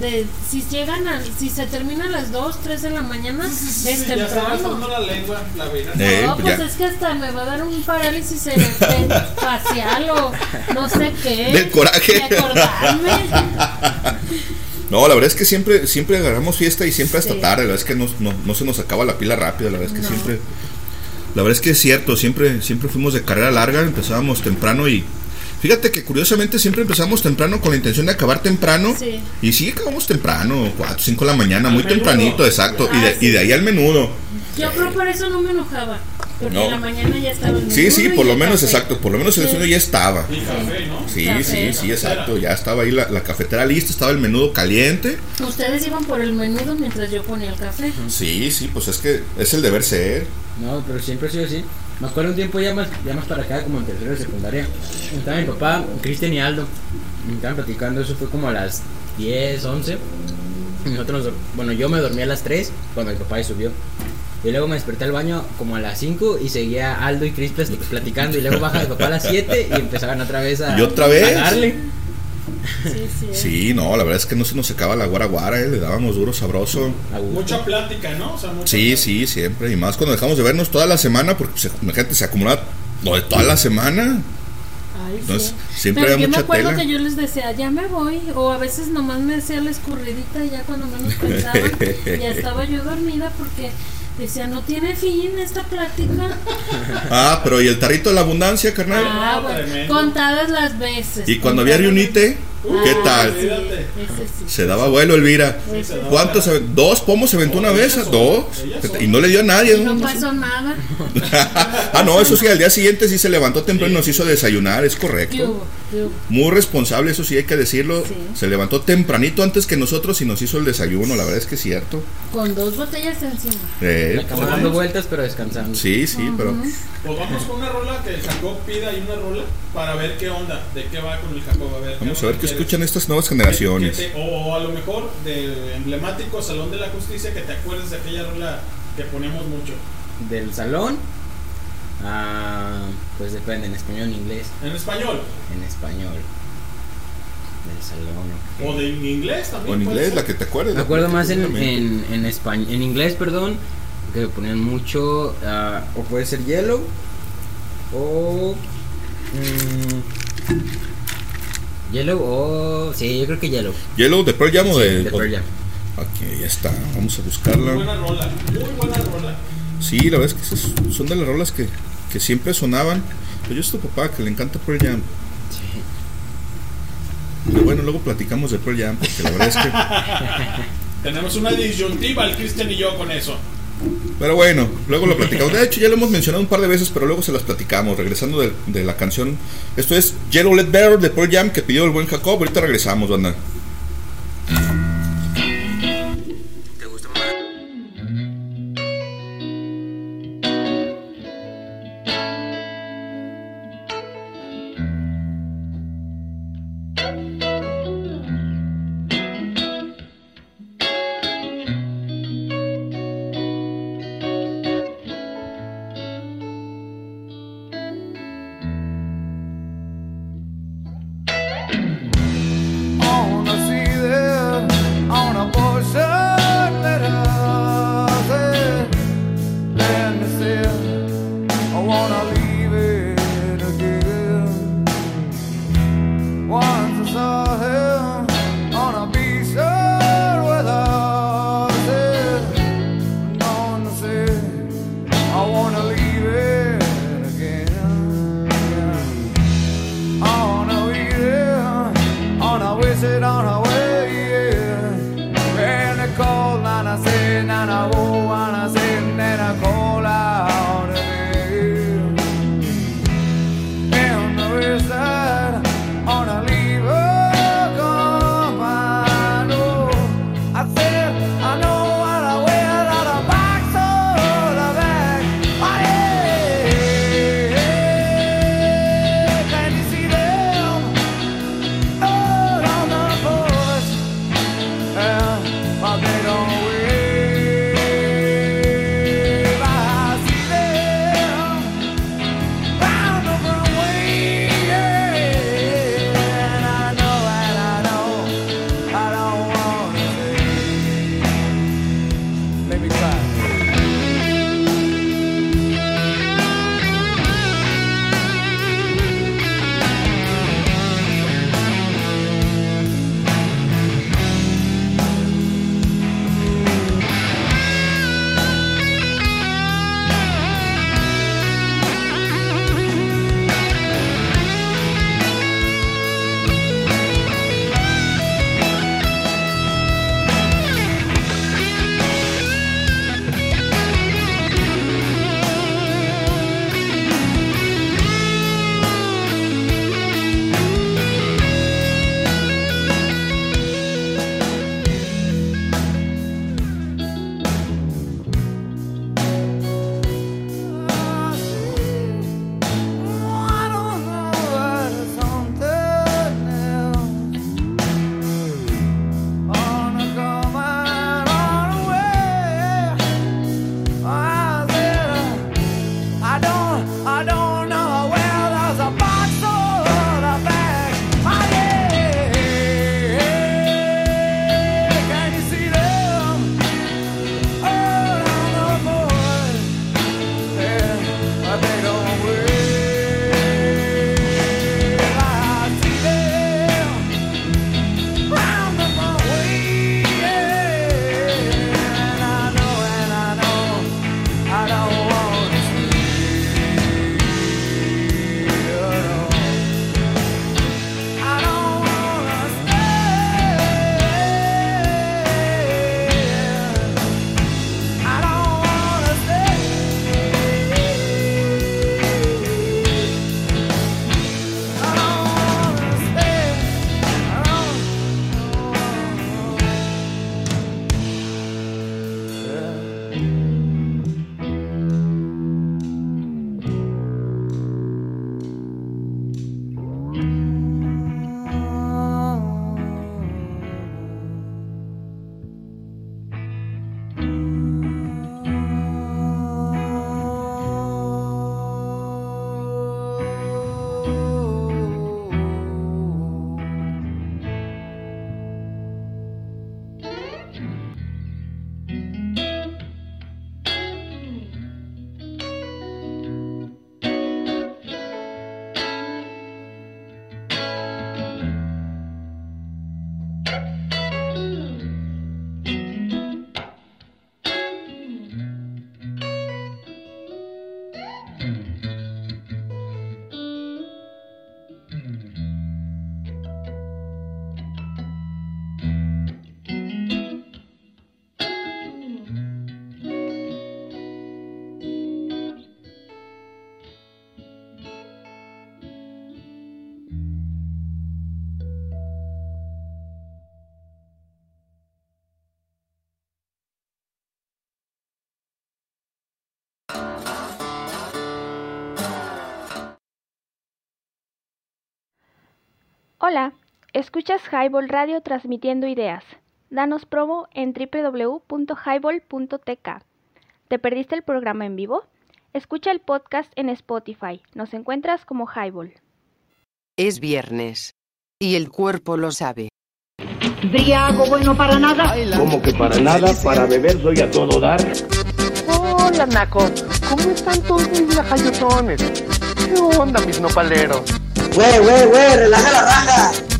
de si llegan a si se termina a las 2, 3 de la mañana es ya se va temprano. asando la lengua, la. Eh, No, pues ya. es que hasta me va a dar un parálisis cerebral <laughs> facial o no sé qué. Del coraje. De acordarme. <laughs> No, la verdad es que siempre, siempre agarramos fiesta y siempre hasta Sí. tarde. La verdad es que no, no- no se nos acaba la pila rápido. La verdad es que siempre. La verdad es que es cierto. Siempre, siempre fuimos de carrera larga. Empezábamos temprano y. Fíjate que curiosamente siempre empezamos temprano con la intención de acabar temprano. Sí. Y sí, acabamos temprano, 4, 5 de la mañana, muy menudo. tempranito, exacto. y, Ah, de, sí. y de ahí al menudo. Yo creo por eso no me enojaba. Porque No. en la mañana ya estaba el Sí, sí, por lo menos, café. exacto. Por lo menos el Sí. desayuno ya estaba. Y café, ¿no? Sí, Café, sí, sí, exacto. Ya estaba ahí la, la cafetera lista, estaba el menudo caliente. Ustedes iban por el menudo mientras yo ponía el café. Sí, sí, pues es que es el deber ser. No, pero siempre ha sido así. Me acuerdo un tiempo ya más, ya más para acá, como en tercero de secundaria. Estaba mi papá, Cristian y Aldo. Me estaban platicando, eso fue como a las 10, 11. Y Nosotros, bueno, yo me dormí a las 3 cuando mi papá ya subió. Y luego me desperté al baño como a las 5 y seguía Aldo y Chris plat- platicando. Y luego baja mi papá a las 7 y empezaban otra vez a, ¿Y otra vez? a darle. Sí, sí. Sí, no, la verdad es que no se nos secaba la guara guara, eh, le dábamos duro, sabroso. Mucha plática, ¿no? O sea, mucha Sí, sí, siempre. Y más cuando dejamos de vernos toda la semana, porque se, imagínate, se acumula lo de toda la semana. Ay, sí. Entonces, siempre Pero había yo me acuerdo tela. que yo les decía, ya me voy. O a veces nomás me hacía la escurridita y ya cuando menos <laughs> pensaba, ya estaba yo dormida porque decía, no tiene fin esta plática. <laughs> Ah, pero ¿y el tarrito de la abundancia, carnal? Ah, bueno, contadas las veces. Y cuando había reunite, ¿qué Ah, tal? Se daba vuelo, Elvira. ¿Cuántos? se- ¿Dos pomos se aventó una vez? ¿Dos? Y no le dio a nadie. No ¿no? pasó nada. <laughs> ah, no, eso sí, al día siguiente sí se levantó temprano y nos hizo desayunar, es ¿Qué correcto. Muy responsable, eso sí hay que decirlo. Se levantó tempranito antes que nosotros y nos hizo el desayuno, la verdad es que es cierto. Con dos botellas encima. Eh, dando vueltas, pero descansando. sí, sí, pero Pues vamos con una rola que el Jacob pida y una rola para ver qué onda, de qué va con el Jacob. A ver, vamos a ver qué. Escuchan estas nuevas Que generaciones. te- o a lo mejor del emblemático Salón de la Justicia que te acuerdes de aquella rola que poníamos mucho. Del salón. Ah, pues depende, en español, en inglés. En español. En español. Del salón. O de en inglés también. O en inglés, ser. la que te acuerdes. Me acuerdo más en, en, en, español, en inglés, perdón, que ponían mucho, ah, o puede ser Yellow, o... mm, yellow o... Sí, yo creo que Yellow. Yellow de Pearl Jam o Sí, de. de Pearl Jam. Ok, ya está. Vamos a Muy buscarla. buena rola. Muy buena rola. Sí, la verdad es que son de las rolas que, que siempre sonaban. Pero yo es tu papá que le encanta Pearl Jam. Pero bueno, luego platicamos de Pearl Jam porque la verdad es que. <laughs> <laughs> Tenemos una disyuntiva, el Cristian y yo, con eso. Pero bueno, luego lo platicamos. De hecho, ya lo hemos mencionado un par de veces, pero luego se las platicamos. Regresando de, la canción. Esto es Yellow Let Bear de Pearl Jam que pidió el buen Jacob. Ahorita regresamos, banda. Escuchas Highball Radio transmitiendo ideas. Danos promo en www.highball.tk. ¿Te perdiste el programa en vivo? Escucha el podcast en Spotify. Nos encuentras como Highball. Es viernes. Y el cuerpo lo sabe. Briago bueno para nada. Como que para nada, para beber soy a todo dar. Hola, Naco. ¿Cómo están todos mis lajayotones? ¿Qué onda, mis nopaleros? Güey, güey, güey, relaja la raja.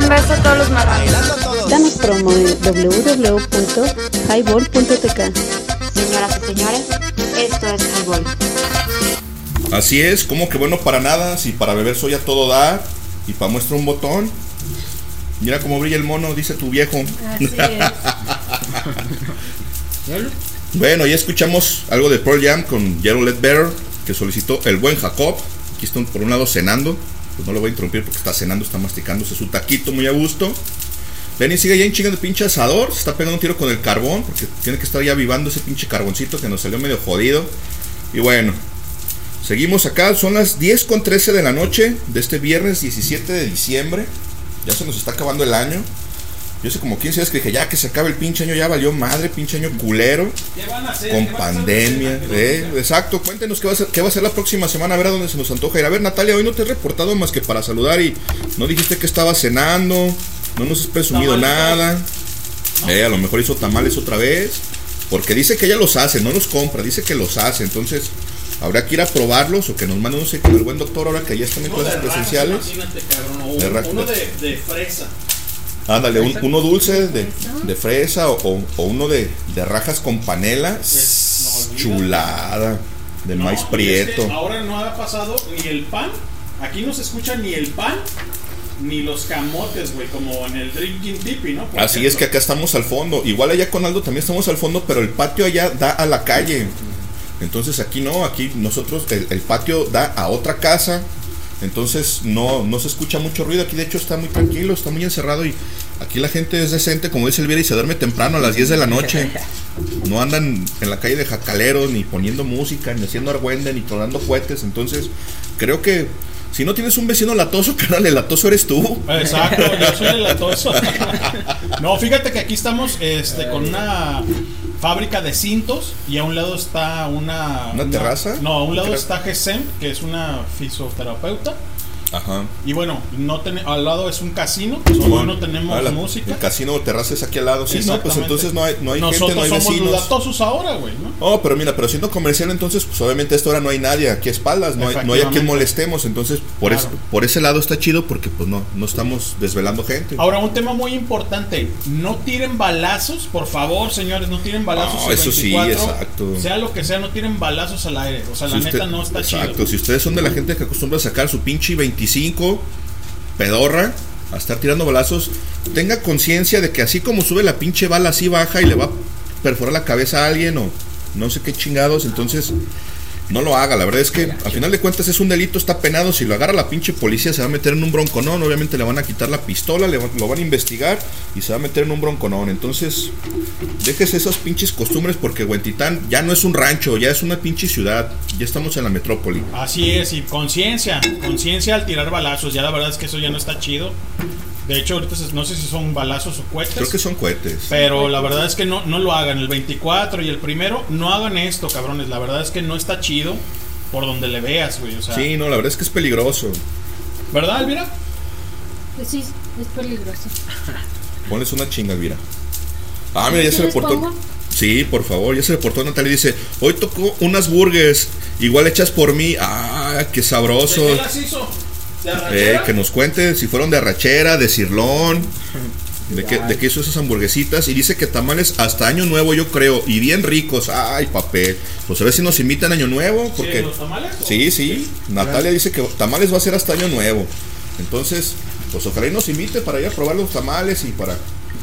Un beso a todos los marranos. Danos promo en www.highball.tk. Señoras y señores, esto es Highball. Así es, como que bueno para nada, si para beber soy a todo dar y para muestra un botón. Mira cómo brilla el mono, dice tu viejo. Así es. <laughs> Bueno, ya escuchamos algo de Pearl Jam con Gerald Ledbetter, que solicitó el buen Jacob. Aquí están por un lado cenando. Pues no lo voy a interrumpir porque está cenando, está masticándose su taquito muy a gusto. Lenny sigue ya en chinga de pinche asador. Se está pegando un tiro con el carbón porque tiene que estar ya avivando ese pinche carboncito que nos salió medio jodido. Y bueno, seguimos acá. Son las 10 con 13 de la noche de este viernes 17 de diciembre. Ya se nos está acabando el año. Yo hace como 15 días que dije, ya que se acabe el pinche año, ya valió madre, pinche año culero. ¿Qué van a hacer? Con ¿Qué van a hacer? pandemia. eh, exacto, cuéntenos qué va, a ser, qué va a ser la próxima semana, a ver a dónde se nos antoja ir. A ver, Natalia, hoy no te he reportado más que para saludar y no dijiste que estabas cenando, no nos has presumido Tamales, nada. Eh, a lo mejor hizo tamales otra vez. Porque dice que ella los hace, no los compra, dice que los hace. Entonces, habrá que ir a probarlos o que nos mande, no sé, con el buen doctor ahora que ya están en clases presenciales. Imagínate, cabrón. uno de, de fresa. Ándale, un- uno dulce de, de fresa o, o- o uno de, de rajas con panela. Chulada. De No, maíz es prieto. que ahora no ha pasado ni el pan. Aquí no se escucha ni el pan ni los camotes, güey, como en el Drinking Tipi, ¿no? Por Así es que acá estamos al fondo. Igual allá con Aldo también estamos al fondo, pero el patio allá da a la calle. Entonces aquí no, aquí nosotros, el, el patio da a otra casa. Entonces no, no se escucha mucho ruido. Aquí de hecho está muy tranquilo, está muy encerrado y aquí la gente es decente, como dice Elvira, y se duerme temprano a las 10 de la noche. <laughs> No andan en la calle de jacaleros, ni poniendo música, ni haciendo argüende, ni tronando cohetes. Entonces creo que si no tienes un vecino latoso, <laughs> carnal, el latoso eres tú. Exacto, yo soy el <laughs> latoso. no, fíjate que aquí estamos este, con una fábrica de cintos y a un lado está una... ¿Una terraza? No, a un lado está GESEM, que es una fisioterapeuta. Ajá. Y bueno, no ten- al lado es un casino, solo no tenemos Ah, la- música. El casino o terraza es aquí al lado. Sí, no, pues entonces no hay, no hay Nosotros gente, no hay somos vecinos. ahora, güey, ¿no? Oh, pero mira, pero siendo comercial entonces, pues obviamente a esta hora no hay nadie aquí a espaldas, no hay, no hay a quien molestemos, entonces por, Claro. es- por ese lado está chido porque pues no, no estamos desvelando gente. Ahora, un tema muy importante. No tiren balazos, por favor, señores, no tiren balazos. No, eso sí, 24, exacto. Sea lo que sea, no tiren balazos al aire. O sea, la usted- neta no está Exacto, chido. si ustedes son de la gente que acostumbra a sacar su pinche 25 pedorra a estar tirando balazos, tenga conciencia de que así como sube la pinche bala, así baja y le va a perforar la cabeza a alguien o no sé qué chingados, entonces no lo haga. La verdad es que al final de cuentas es un delito, está penado. Si lo agarra la pinche policía, se va a meter en un bronconón. Obviamente le van a quitar la pistola, le lo van a investigar y se va a meter en un bronconón. Entonces, déjese esas pinches costumbres porque Huentitán ya no es un rancho, ya es una pinche ciudad. Ya estamos en la metrópoli. Así es, y conciencia, conciencia al tirar balazos. Ya la verdad es que eso ya no está chido. De hecho, ahorita no sé si son balazos o cohetes. Creo que son cohetes. Pero la verdad es que no, no lo hagan. El 24 y el primero, no hagan esto, cabrones. La verdad es que no está chido por donde le veas, güey. O sea, Sí, no, la verdad es que es peligroso. ¿verdad, Elvira? Pues sí, es peligroso. <laughs> Ponles una chinga, Elvira. Ah, mira, ya se ¿Quieres reportó. pongo? Sí, por favor, ya se reportó Natalia y dice, hoy tocó unas burgers, igual hechas por mí. Ah, qué sabroso. ¿De qué las hizo? ¿De Eh, que nos cuente si fueron de arrachera, de cirlón, de qué, de qué hizo esas hamburguesitas. Y dice que tamales hasta año nuevo, yo creo, y bien ricos. Ay, papel. Pues a ver si nos invitan año nuevo, porque... ¿los tamales o- Sí, sí. Natalia dice que tamales va a ser hasta año nuevo. Entonces, pues ojalá y nos invite para ir a probar los tamales y para...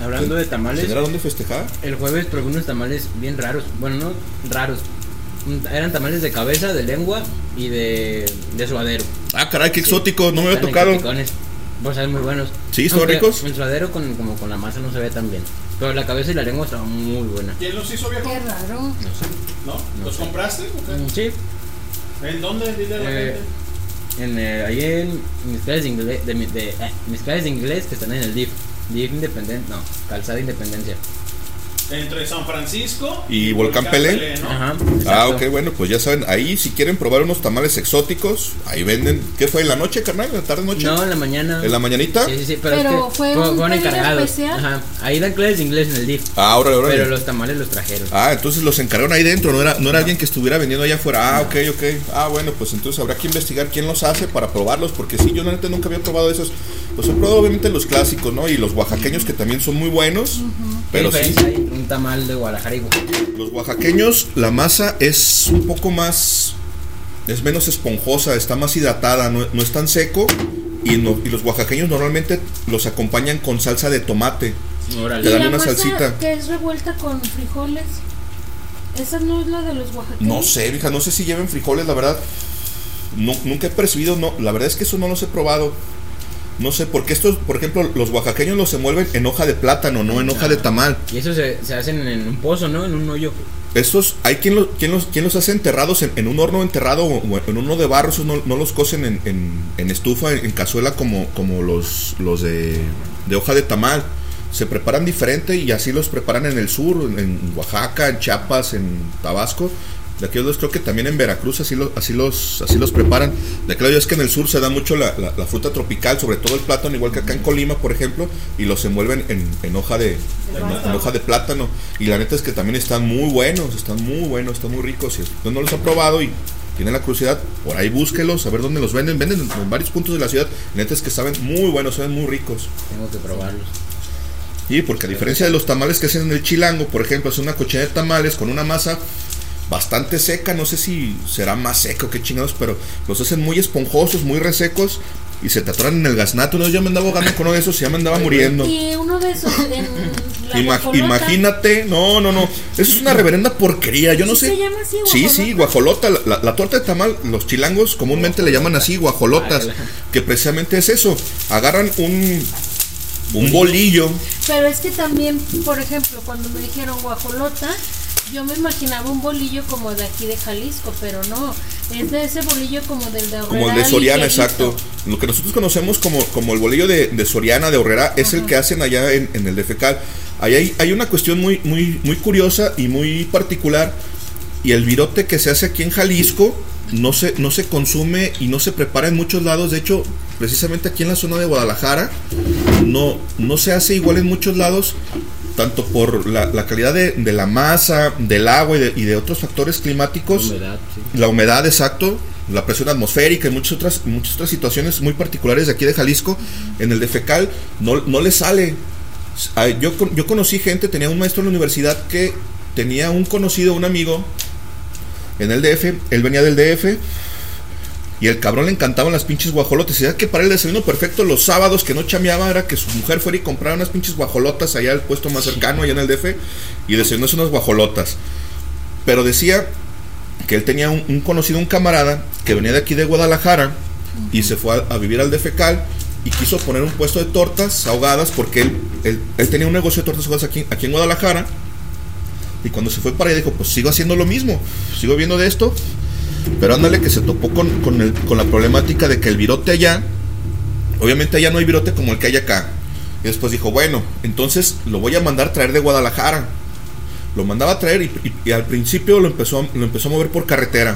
Hablando de tamales. ¿Tener a dónde festejar? El jueves probé unos tamales bien raros. Bueno, no raros. Mm, Eran tamales de cabeza, de lengua y de, de suadero. Ah, caray, qué exótico, no me había tocado. exoticones. Pues saben muy buenos. Sí, ¿estaban Aunque ricos? El suadero con, como con la masa no se ve tan bien. Pero la cabeza y la lengua estaban muy buena. ¿Quién los hizo, viejo? Qué raro. ¿No? ¿Los compraste? Mm, Sí. ¿En dónde? Dile a la Eh, gente. en, eh, ahí en mis clases de inglés, de, mi- de- eh, mis clases de inglés que están en el DIF. DIF Independencia, no, Calzada Independencia. Entre San Francisco Y Volcán Pelé. ¿no? Ajá. Ah, ok, bueno, pues ya saben, ahí si quieren probar unos tamales exóticos, ahí venden. ¿Qué fue? ¿En la noche, carnal? ¿En la tarde, noche? No, en la mañana. ¿En la mañanita? Sí, sí, sí, pero, Pero es que fue fu- un fueron pedido encargados. especial. Ajá. Ahí dan clases de inglés en el DIF. Ah, ahora, ahora. Pero los tamales los trajeron. Ah, entonces los encargaron ahí dentro, no era, no era alguien que estuviera vendiendo allá afuera. Ah, ok, ok. Ah, bueno, pues entonces habrá que investigar quién los hace para probarlos, porque sí, yo la neta nunca había probado esos. Pues he probado obviamente los clásicos, ¿no? Y los oaxaqueños que también son muy buenos, pero ¿Qué sí. diferencia hay entre un tamal de Guadalajara y Oaxaca? Los oaxaqueños, la masa es un poco más. Es menos esponjosa, está más hidratada, no, no es tan seco. Y, no- y los oaxaqueños normalmente los acompañan con salsa de tomate. Órale. Te ¿Y dan la una masa salsita. que es revuelta con frijoles? ¿Esa no es la de los oaxaqueños? No sé, hija, no sé si lleven frijoles, la verdad. No, nunca he percibido, no, la verdad es que eso no los he probado. No sé, porque estos, por ejemplo, los oaxaqueños los envuelven en hoja de plátano, no en hoja de tamal. Y eso se, se hacen en un pozo, ¿no? En un hoyo. Estos, hay quien, lo- quien los, quien los hace enterrados en, en un horno enterrado o en uno de barro, esos no, no los cocen en, en- en estufa, en, cazuela como, como los, los de, de hoja de tamal. Se preparan diferente y así los preparan en el sur, en Oaxaca, en Chiapas, en Tabasco. De aquellos dos creo que también en Veracruz así, lo- así, los, así los preparan. De aquellos es que en el sur se da mucho la, la- la fruta tropical, sobre todo el plátano, igual que acá en Colima, por ejemplo, y los envuelven en, en hoja de, en, en hoja de plátano. Y la neta es que también están muy buenos, están muy buenos, están muy ricos. Si usted no los ha probado y tiene la curiosidad, por ahí búsquelos, a ver dónde los venden. Venden en, en varios puntos de la ciudad. La neta es que saben muy buenos, saben muy ricos. Tengo que probarlos. Y porque a diferencia de los tamales que hacen en el chilango, por ejemplo, es una cochina de tamales con una masa bastante seca, no sé si será más seco que chingados, pero los hacen muy esponjosos, muy resecos y se te atoran en el gaznato. No, yo me andaba ahogando con uno de esos y ya me andaba muriendo. Y uno de esos en la Ima- guajolota. imagínate, no, no, no. Eso es una reverenda porquería. Yo no ¿Sí sé. se llama así, Sí, sí, guajolota. La, la- la torta de tamal, los chilangos comúnmente le llaman así, guajolotas. Que precisamente es eso. Agarran un, un bolillo. Pero es que también, por ejemplo, cuando me dijeron guajolota, yo me imaginaba un bolillo como de aquí de Jalisco, pero no, es de ese bolillo como del de Como el de Soriana, exacto. Lo que nosotros conocemos como, como el bolillo de, de Soriana, de Horrera, es el que hacen allá en, en el de Fecal. Ahí hay, hay una cuestión muy, muy, muy curiosa y muy particular. Y el virote que se hace aquí en Jalisco no se, no se consume y no se prepara en muchos lados. De hecho, precisamente aquí en la zona de Guadalajara, no, no se hace igual en muchos lados, tanto por la, la calidad de, de la masa, del agua y de, y de otros factores climáticos. Humedad, sí. La humedad, exacto. La presión atmosférica y muchas otras, muchas otras situaciones muy particulares de aquí de Jalisco. En el de fecal no, no le sale. Yo, yo conocí gente, tenía un maestro en la universidad que tenía un conocido, un amigo en el DF. Él venía del DF. Y el cabrón le encantaban las pinches guajolotas. Y decía que para el desayuno perfecto los sábados que no chameaba era que su mujer fuera y comprara unas pinches guajolotas allá al puesto más cercano, allá en el DF. Y desayunarse unas guajolotas. Pero decía que él tenía un, un conocido, un camarada, que venía de aquí de Guadalajara y se fue a, a vivir al de Fecal y quiso poner un puesto de tortas ahogadas porque él, él, él tenía un negocio de tortas ahogadas aquí, aquí en Guadalajara. Y cuando se fue para allá dijo, pues sigo haciendo lo mismo, sigo viendo de esto. Pero ándale que se topó con, con, el- con la problemática de que el virote allá, obviamente allá no hay virote como el que hay acá. Y después dijo, bueno, entonces lo voy a mandar traer de Guadalajara. Lo mandaba a traer y, y- y al principio lo empezó, a- lo empezó a mover por carretera.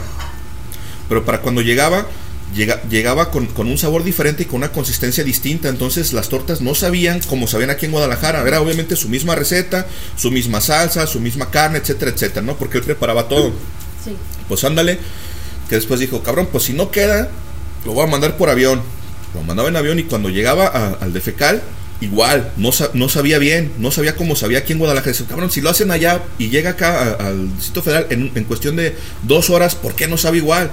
Pero para cuando llegaba, llega- llegaba con, con un sabor diferente y con una consistencia distinta. Entonces las tortas no sabían como sabían aquí en Guadalajara. Era obviamente su misma receta, su misma salsa, su misma carne, etcétera, etcétera, ¿no? Porque él preparaba todo. Sí. Pues ándale, que después dijo, cabrón, pues si no queda, lo voy a mandar por avión. Lo mandaba en avión y cuando llegaba a- al de fecal, igual, no, no sabía bien, no sabía cómo sabía aquí en Guadalajara. Dice, cabrón, si lo hacen allá y llega acá a- al Distrito Federal en, en cuestión de dos horas, ¿por qué no sabe igual?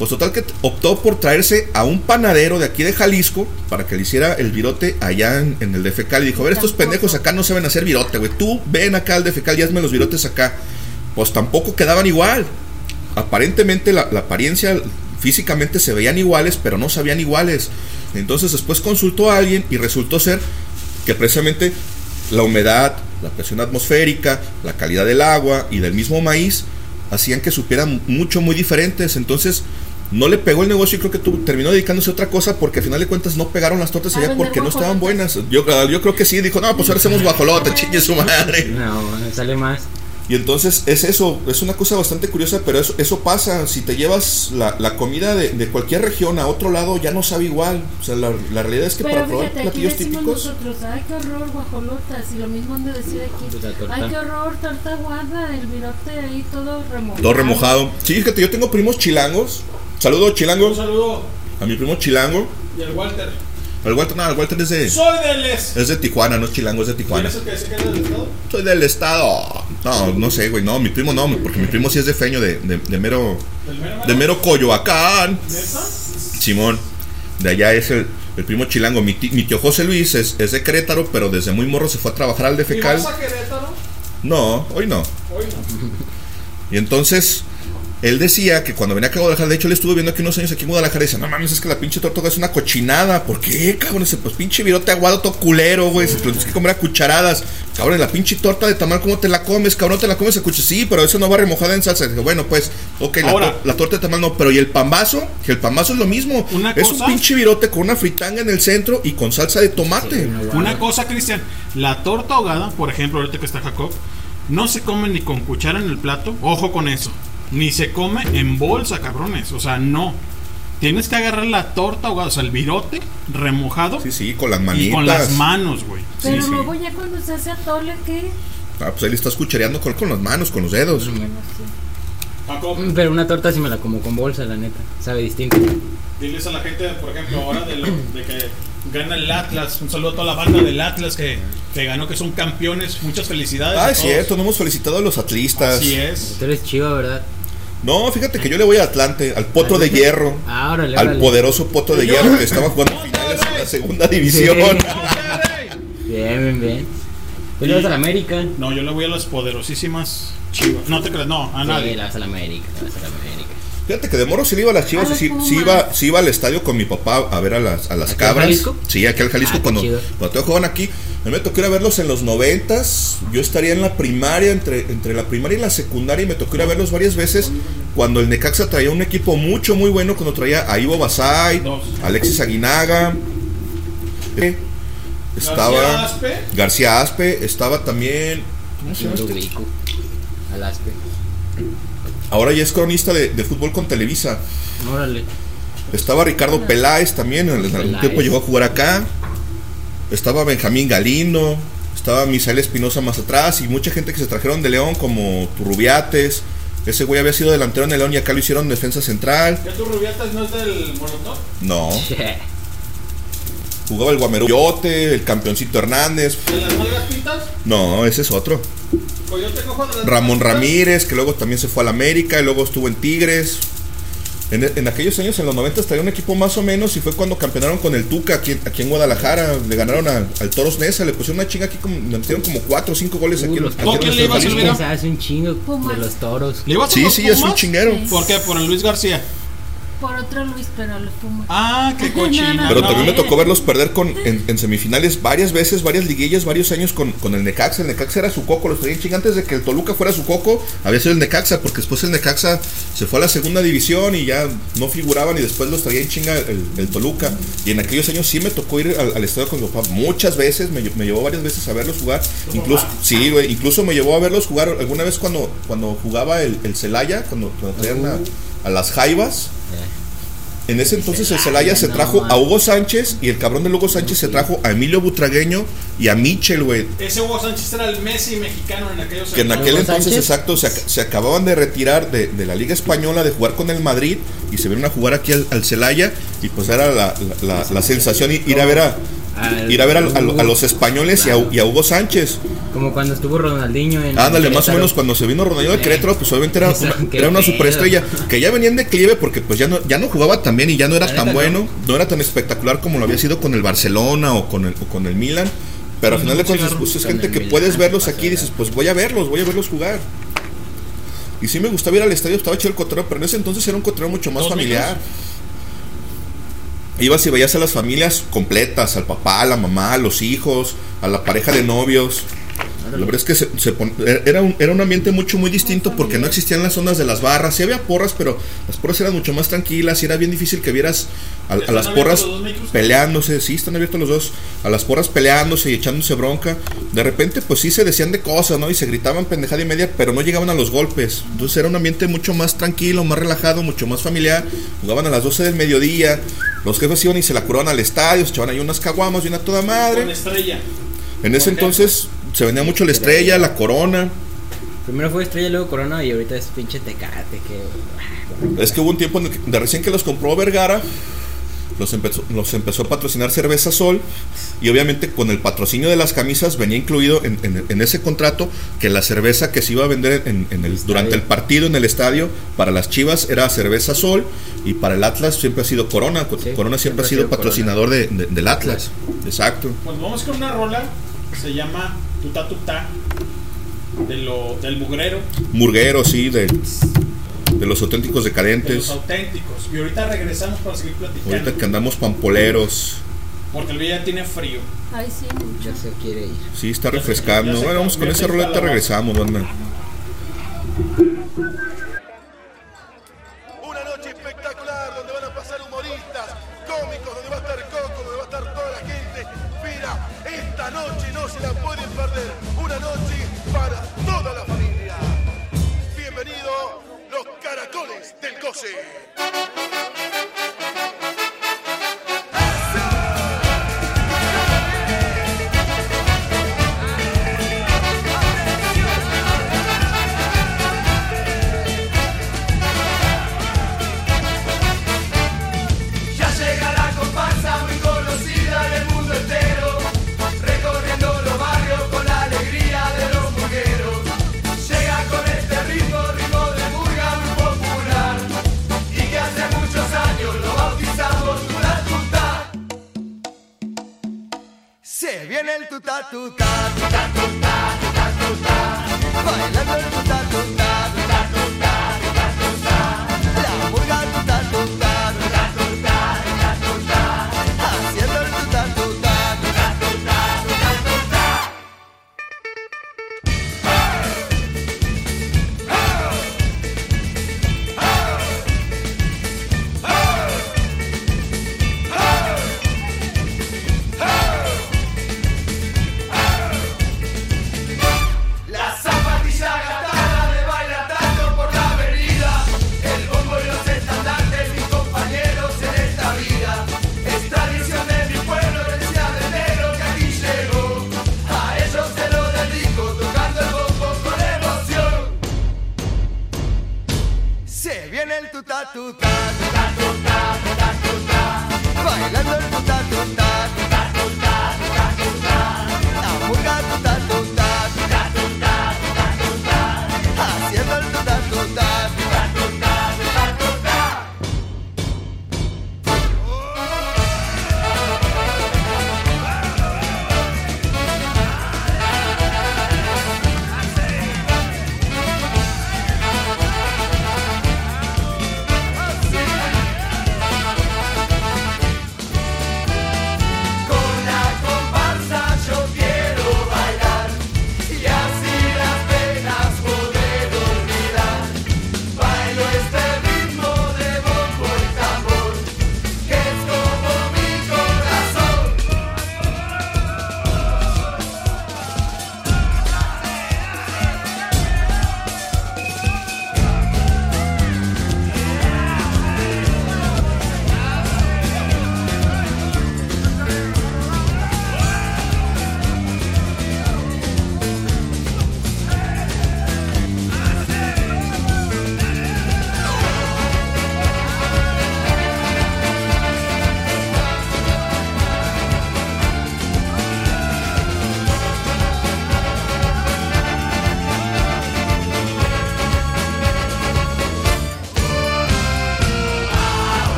Pues total que optó por traerse a un panadero de aquí de Jalisco para que le hiciera el virote allá en, en el de fecal. Y dijo, a ver, estos pendejos acá no saben hacer virote, güey. Tú ven acá al de fecal y hazme los virotes acá. Pues tampoco quedaban igual. Aparentemente la, la apariencia físicamente se veían iguales, pero no sabían iguales. Entonces después consultó a alguien y resultó ser que precisamente la humedad, la presión atmosférica, la calidad del agua y del mismo maíz hacían que supieran mucho, muy diferentes. Entonces, no le pegó el negocio y creo que tú terminó dedicándose a otra cosa porque al final de cuentas no pegaron las tortas allá porque no estaban buenas. Yo, yo creo que sí, dijo, no, pues ahora hacemos guajolote, chingue su madre. No, sale más. Y entonces es eso, es una cosa bastante curiosa, pero eso, eso pasa. Si te llevas la, la comida de, de cualquier región a otro lado, ya no sabe igual. O sea, la, la realidad es que Pero para probar fíjate, aquí platillos decimos típicos. nosotros, ay qué horror, guajolotas, y lo mismo han de decir aquí, ay qué horror, torta aguada, el virote ahí todo remojado. Todo remojado. Sí, fíjate, yo tengo primos chilangos. Saludo, chilango. Un saludo. A mi primo chilango. Y el Walter. El Walter, no, el Walter es de. Soy del es. Es de Tijuana, no es chilango, es de ¿Quién Tijuana. es el que dice que es del estado? Soy del estado. No, no sé, güey. No, mi primo no, porque mi primo sí es de feño, de, de, de mero. ¿Del mero De mero Coyoacán. ¿Neta? Simón. De allá es el, el primo chilango. Mi, mi tío José Luis es, es de Querétaro, pero desde muy morro se fue a trabajar al de ¿Y Fecal. vas a Querétaro? No, hoy no. Hoy no. Y entonces, él decía que cuando venía a Guadalajara, de hecho, él estuvo viendo aquí unos años aquí en Guadalajara y dice: No mames, es que la pinche tortuga es una cochinada. ¿Por qué, cabrón? Dice: Pues pinche virote aguado, todo culero, güey. Se te lo tienes que comer a cucharadas. Cabrón, la pinche torta de tamal, ¿cómo te la comes? Cabrón, te la comes a cucharadas. Sí, pero eso no va remojada en salsa. Dije, bueno, pues, ok, la, Ahora. la torta de tamal no. Pero ¿y el pambazo? Que el pambazo es lo mismo. Una es cosa- un pinche virote con una fritanga en el centro y con salsa de tomate. Una cosa, Cristian, la torta ahogada, por ejemplo, ahorita que está Jacob, no se come ni con cuchara en el plato, ojo con eso, ni se come en bolsa, cabrones, o sea, no. Tienes que agarrar la torta ahogada, o sea, el virote remojado Sí, sí, con las y manitas. con las manos, güey. Pero Sí, sí. luego ya cuando se hace atole, ¿qué? Ah, pues ahí le estás cuchareando con, con las manos, con los dedos. Jacob, Mm, Pero una torta sí me la como con bolsa, la neta. Sabe distinto. diles a la gente, por ejemplo, ahora de, lo- de que gana el Atlas, un saludo a toda la banda del Atlas que, que ganó, que son campeones, muchas felicidades. Ah, a es todos. cierto, no hemos felicitado a los atlistas. Así es. Tú eres chiva, ¿verdad? No, fíjate que yo le voy a Atlante, al Potro de Hierro. Ah, órale, Al órale. poderoso Potro de Hierro que estaba jugando <laughs> finales en la segunda división. Bien, bien, bien. ¿Tú le vas a la América? No, yo le voy a las poderosísimas chivas. No te creas, no, a Sí, nadie. le vas a la América, le vas a la América. Fíjate que de morro sí le iba a las chivas, A los sí, sí iba, sí iba al estadio con mi papá a ver a las, a las ¿Aquí al cabras. Jalisco? Sí, aquí al Jalisco Ah, cuando, cuando todavía jugaban aquí. A mí me tocó ir a verlos en los noventas. Yo estaría en la primaria, entre, entre la primaria y la secundaria, y me tocó ir a verlos varias veces. Cuando el Necaxa traía un equipo mucho, muy bueno, cuando traía a Ivo Basay. Alexis Aguinaga. eh, Estaba García Aspe. García Aspe, estaba también. ¿Cómo se No llama este? ubico. Ahora ya es cronista de, de fútbol con Televisa. Órale. Estaba Ricardo Peláez también, en algún Peláez. tiempo llegó a jugar acá. Estaba Benjamín Galindo. Estaba Misael Espinosa más atrás. Y mucha gente que se trajeron de León, como Turrubiates. Ese güey había sido delantero en el León y acá lo hicieron defensa central. ¿Ya tu rubiatas no es del Molotov? No. <laughs> Jugaba el Guameroyote, el campeoncito Hernández. ¿De las pintas? No, ese es otro. Coyote cojo de las Ramón pintas? Ramírez, que luego también se fue a la América y luego estuvo en Tigres. En, en aquellos años, en los 90, traía un equipo más o menos y fue cuando campeonaron con el Tuca aquí, aquí en Guadalajara. Le ganaron a- al Toros Nesa, le pusieron una chinga aquí, como, le metieron como 4 o 5 goles aquí. Uh, en- los hace un chingo de los toros. ¿Le ibas a Sí, los sí, es un chinguero. ¿Por qué? Por el Luis García. Por otro Luis, pero le fumo. Ah, qué <laughs> cochina. Pero no. también me tocó verlos perder con, en, en semifinales varias veces, varias liguillas, varios años con, con el Necaxa. El Necaxa era su coco, los traían chinga antes de que el Toluca fuera su coco. Había sido el Necaxa, porque después el Necaxa se fue a la segunda división y ya no figuraban y después los traía en chinga el, el Toluca. Y en aquellos años sí me tocó ir al, al estadio con mi papá muchas veces, me, me llevó varias veces a verlos jugar. Incluso, sí, güey, incluso me llevó a verlos jugar alguna vez cuando, cuando jugaba el, el Celaya, cuando, cuando traían a, a las Jaivas. En ese entonces el Celaya se trajo a Hugo Sánchez y el cabrón de Hugo Sánchez se trajo a Emilio Butragueño y a Michel, güey. Ese Hugo Sánchez era el Messi mexicano en aquellos Que en años. aquel Hugo entonces, Sánchez. exacto, se, ac- se acababan de retirar de, de la Liga Española, de jugar con el Madrid y se vieron a jugar aquí al, al Celaya y pues era la, la- la- la sensación ir, ir a ver a Al- ir a ver a, a- a los españoles y a, y a Hugo Sánchez. Como cuando estuvo Ronaldinho en. Ándale, más o menos cuando se vino Ronaldinho de. Querétaro, pues obviamente era, <laughs> una- era una superestrella que ya venía en declive porque pues ya no, ya no jugaba tan bien y ya no era La tan neta, bueno, no era tan espectacular como lo había sido con el Barcelona o con el, o con el Milan. Pero al final de cuentas, pues es gente que Milan, puedes verlos aquí y dices, pues voy a verlos, voy a verlos jugar. Y sí me gustaba ir al estadio, estaba chido el cotorreo, pero en ese entonces era un cotorreo mucho más ¿Dos familiar. Ibas y veías a las familias completas, al papá, a la mamá, a los hijos, a la pareja de novios. La verdad es que se, se pon- era, un, era un ambiente mucho, muy distinto porque no existían las ondas de las barras. Sí había porras, pero las porras eran mucho más tranquilas y era bien difícil que vieras a, a ¿Están las porras peleándose. Sí, están abiertos los dos. A las porras peleándose y echándose bronca. De repente, pues sí se decían de cosas, ¿no? Y se gritaban pendejada y media, pero no llegaban a los golpes. Entonces era un ambiente mucho más tranquilo, más relajado, mucho más familiar. Jugaban a las 12 del mediodía. Los jefes iban y se la curaban al estadio, se echaban ahí unas caguamas y una toda madre. Con estrella. En ese entonces se vendía mucho la estrella, la corona. Primero fue Estrella, luego Corona y ahorita es pinche Tecate. Que... Es que hubo un tiempo en el que- de recién que los compró Vergara, los empezó, los empezó a patrocinar Cerveza Sol. Y obviamente con el patrocinio de las camisas venía incluido en, en- en ese contrato que la cerveza que se iba a vender en, en el, durante el partido en el estadio para las Chivas era Cerveza Sol y para el Atlas siempre ha sido Corona. Corona siempre, ha sido, patrocinador de- de- del Atlas. Exacto. Pues vamos con una rola. Se llama Tuta Tuta. De lo, del mugrero. Murguero, sí, de, de los auténticos De decadentes. los auténticos. Y ahorita regresamos para seguir platicando. Ahorita que andamos pampoleros. Porque el día ya tiene frío. Ay, sí, mucho. Ya se quiere ir. Sí, está refrescando. ya se Bueno, vamos con esa base. regresamos, banda.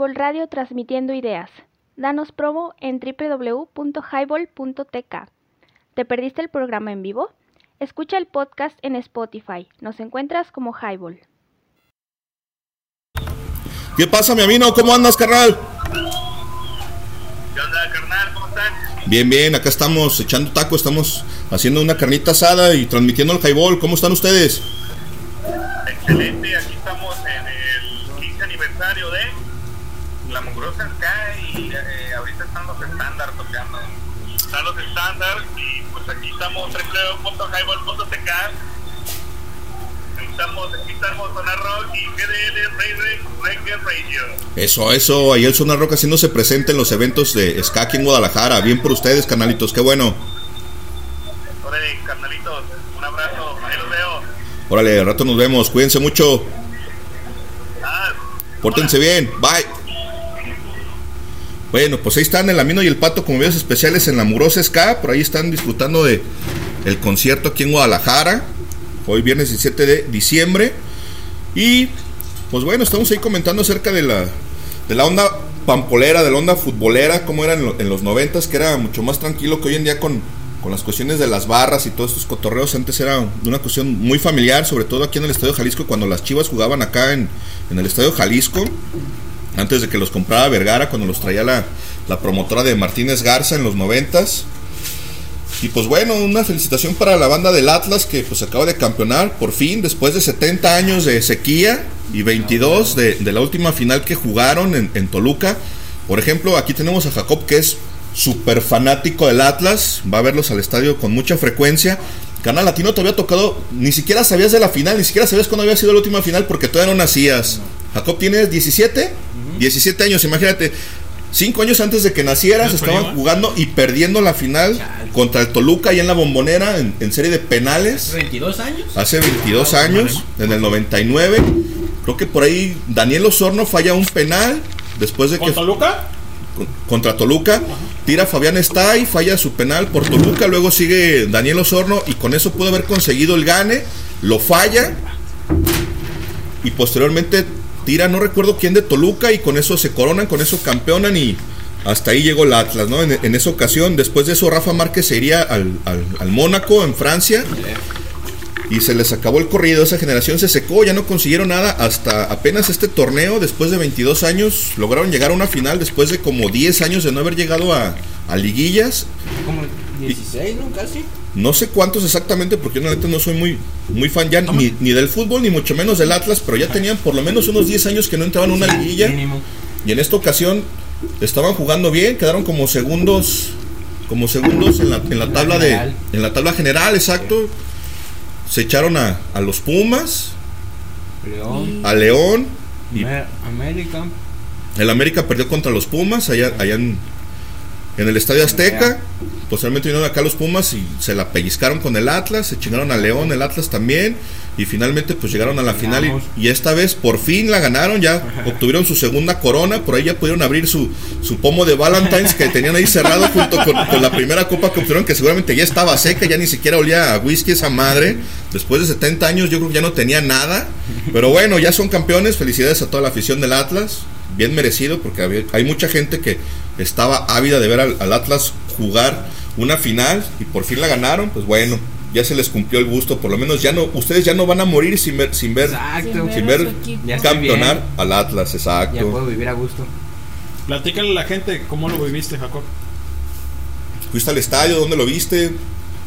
Highball Radio transmitiendo ideas. Danos promo en www.highball.tk. ¿Te perdiste el programa en vivo? Escucha el podcast en Spotify. Nos encuentras como Highball. ¿Qué pasa, mi amigo? ¿Cómo andas, carnal? ¿Qué onda, carnal? ¿Cómo están? Bien, bien, acá estamos echando taco, estamos haciendo una carnita asada y transmitiendo el highball. ¿Cómo están ustedes? Excelente, aquí estamos en el 15 aniversario de La Mugrosa Eh, ahorita están los estándar tocando. Están los estándar y pues aquí estamos www.highball.tk Estamos, aquí estamos Zona Rock y GDL Reggae Radio. Eso, eso, ahí el Zona Rock haciéndose presente en los eventos de Ska aquí en Guadalajara. Bien por ustedes, canalitos, qué bueno. Órale, carnalitos, un abrazo, ahí los veo. Órale, al rato nos vemos, cuídense mucho. Pórtense bien, bye. Bueno, pues ahí están el Amino y el Pato como videos especiales en la Murosa Ska. Por ahí están disfrutando de el concierto aquí en Guadalajara. Hoy viernes 17 de diciembre. Y pues bueno, estamos ahí comentando acerca de la, de la onda pampolera, de la onda futbolera, como era en, lo- en los noventas, que era mucho más tranquilo que hoy en día con, con las cuestiones de las barras y todos estos cotorreos. Antes era una cuestión muy familiar, sobre todo aquí en el Estadio Jalisco, cuando las chivas jugaban acá en, en el Estadio Jalisco. Antes de que los comprara Vergara, cuando los traía la, la promotora de Martínez Garza en los noventas. Y pues bueno, una felicitación para la banda del Atlas que pues acaba de campeonar por fin, después de 70 años de sequía y 22 de, de la última final que jugaron en, en Toluca. Por ejemplo, aquí tenemos a Jacob que es súper fanático del Atlas, va a verlos al estadio con mucha frecuencia. Canal Latino te había tocado, ni siquiera sabías de la final, ni siquiera sabías cuándo había sido la última final porque todavía no nacías. Jacob tienes 17, 17 años, imagínate. Cinco años antes de que nacieras estaban jugando y perdiendo la final contra el Toluca y en la bombonera en, en serie de penales. 22 años. Hace 22 años, en el 99. Creo que por ahí Daniel Osorno falla un penal después de que... Toluca? Con- Contra Toluca. Tira Fabián Stay, falla su penal por Toluca. Luego sigue Daniel Osorno y con eso pudo haber conseguido el gane. Lo falla. Y posteriormente tira, no recuerdo quién de Toluca. Y con eso se coronan, con eso campeonan y hasta ahí llegó el Atlas, ¿no? En, esa ocasión, después de eso, Rafa Márquez se iría al, al, al Mónaco, en Francia. Y se les acabó el corrido, esa generación se secó, ya no consiguieron nada hasta apenas este torneo, después de 22 años, lograron llegar a una final después de como 10 años de no haber llegado a, a liguillas. Como 16, ¿no? Casi. No sé cuántos exactamente, porque neta no soy muy, muy fan ya ni, ni del fútbol, ni mucho menos del Atlas, pero ya tenían por lo menos unos 10 años que no entraban a una liguilla. Y en esta ocasión estaban jugando bien, quedaron como segundos, como segundos en la, en la tabla de, General. en la tabla general, exacto. Se echaron a, a los Pumas, León. a León, y América. el América perdió contra los Pumas allá, allá en, en el Estadio Azteca. Posteriormente vinieron acá los Pumas y se la pellizcaron con el Atlas, se chingaron a León, el Atlas también. Y finalmente pues llegaron a la final y, y esta vez por fin la ganaron, ya obtuvieron su segunda corona, por ahí ya pudieron abrir su, su pomo de Valentine's que tenían ahí cerrado junto con, con la primera copa que obtuvieron que seguramente ya estaba seca, ya ni siquiera olía a whisky esa madre. Después de 70 años yo creo que ya no tenía nada. Pero bueno, ya son campeones, felicidades a toda la afición del Atlas, bien merecido porque había- hay mucha gente que estaba ávida de ver al, al Atlas jugar una final y por fin la ganaron, pues bueno, ya se les cumplió el gusto, por lo menos ya no, ustedes ya no van a morir sin ver, sin ver, Exacto. sin ver campeonar al Atlas, exacto. Ya puedo vivir a gusto. Platícale a la gente cómo lo viviste, Jacob. Fuiste al estadio, ¿dónde lo viste?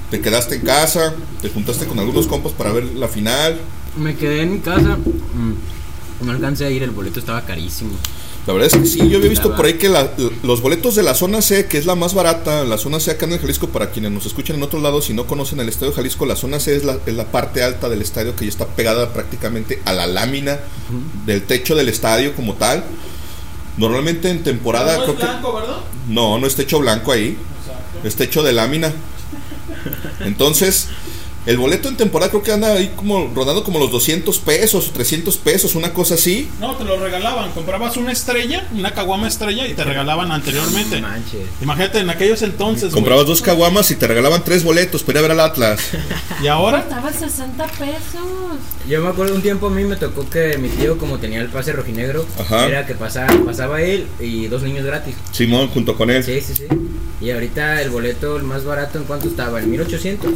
¿Te quedaste en casa? ¿Te juntaste con algunos compas para ver la final? Me quedé en mi casa. mm, No alcancé a ir, el boleto estaba carísimo. La verdad es que sí, yo había visto por ahí que la- los boletos de la zona C, que es la más barata, la zona C acá en el Jalisco, para quienes nos escuchan en otros lados, si no conocen el Estadio Jalisco, la zona C es la, es la parte alta del estadio que ya está pegada prácticamente a la lámina del techo del estadio como tal. Normalmente en temporada... creo que- ¿verdad? no, no es techo blanco ahí. Es techo de lámina. Entonces, el boleto en temporada creo que anda ahí como rodando como los 200 pesos, 300 pesos, una cosa así. No, te lo regalaban. Comprabas una estrella, una caguama estrella y te regalaban anteriormente. Imagínate en aquellos entonces. Comprabas dos caguamas y te regalaban tres boletos para ir a ver al Atlas. ¿Y ahora? Costaba 60 pesos. Yo me acuerdo un tiempo a mí me tocó que mi tío, como tenía el pase rojinegro, Ajá. era que pasaba, pasaba él y dos niños gratis. Simón junto con él. Sí, sí, sí. Y ahorita el boleto, el más barato, ¿en cuánto estaba? ¿En 1800?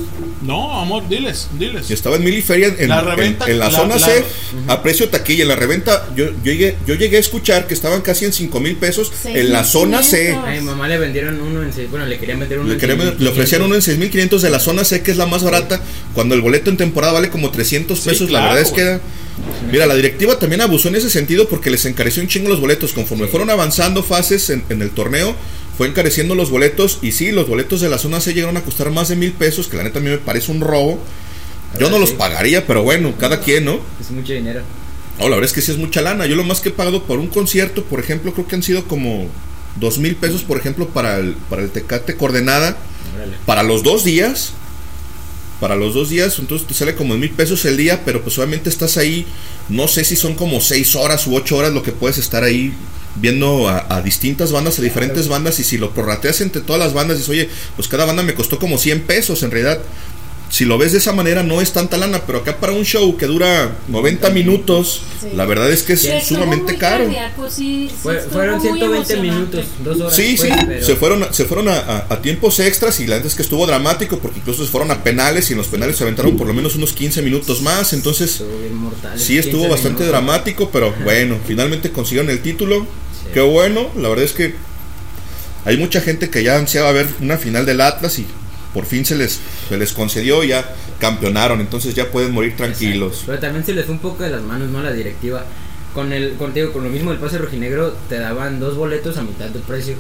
No, amor, diles, diles. Y estaba en Miliferia en, La en- reventa, en la, la- zona la- C a precio taquilla. En la reventa yo, yo, llegué, yo llegué a escuchar que estaban casi en 5 mil pesos en la zona C. A mi mamá le vendieron uno en seis, bueno, le querían vender uno Le, en querían- 6,500. le ofrecían uno en 6.500 de la zona C, que es la más barata, cuando el boleto en temporada vale como 300 Sí, pesos. claro, la verdad es que Mira, la directiva también abusó en ese sentido porque les encareció un chingo los boletos. Conforme fueron avanzando fases en, en el torneo, fue encareciendo los boletos. Y sí, los boletos de la zona C llegaron a costar más de mil pesos, que la neta a mí me parece un robo. Yo no los pagaría, pero bueno, cada quien, ¿no? Es mucho dinero. No, la verdad es que sí es mucha lana. Yo lo más que he pagado por un concierto, por ejemplo, creo que han sido como dos mil pesos, por ejemplo, para el, para el Tecate Coordenada, para los dos días. Para los dos días, entonces te sale como en mil pesos el día, pero pues obviamente estás ahí, no sé si son como seis horas u ocho horas lo que puedes estar ahí viendo a, distintas bandas, a diferentes bandas, y si lo prorrateas entre todas las bandas, dices, oye, pues cada banda me costó como 100 pesos, en realidad, si lo ves de esa manera no es tanta lana, pero acá para un show que dura 90 minutos, Sí. la verdad es que es Sí, sumamente caro. cardíaco, sí, Fue- fueron muy 120 emocionante. minutos, dos horas. Sí, sí, pero- se fueron, a- se fueron a, a- a tiempos extras y la verdad es que estuvo dramático porque incluso se fueron a penales y en los penales se aventaron por lo menos unos 15 minutos más, entonces Estuvo bien mortal. sí estuvo 15 bastante minutos. dramático, pero bueno, finalmente consiguieron el título, qué bueno, la verdad es que hay mucha gente que ya ansiaba ver una final del Atlas y por fin se les, se les concedió y ya campeonaron, entonces ya pueden morir tranquilos. Pero también se les fue un poco de las manos, ¿no? La directiva. Con el, contigo, con lo mismo del pase rojinegro, te daban dos boletos a mitad de precio.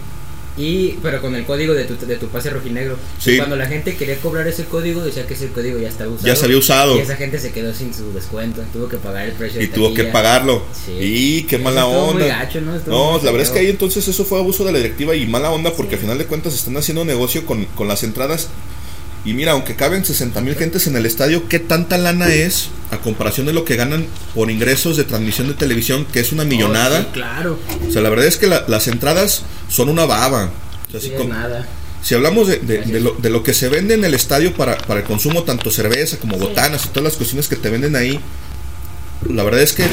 Y, pero con el código de tu, de tu pase rojinegro. Sí. Y cuando la gente quería cobrar ese código, decía que ese código ya estaba usado. Ya se había usado. Y esa gente se quedó sin su descuento. Tuvo que pagar el precio. Y de tuvo que pagarlo. Sí. Y qué mala muy onda. gacho, ¿no? Estuvo No, muy la verdad es que ahí entonces eso fue abuso de la directiva y mala onda porque al final de cuentas están haciendo negocio con, con las entradas. Y mira, aunque caben 60 mil gentes en el estadio, ¿qué tanta lana es a comparación de lo que ganan por ingresos de transmisión de televisión, que es una millonada? Oh, sí, claro. O sea, la verdad es que la- las entradas son una baba. O sea, Sí, si nada. si hablamos de, de- de lo, de lo que se vende en el estadio para, para el consumo, tanto cerveza como botanas y todas las cuestiones que te venden ahí, la verdad es que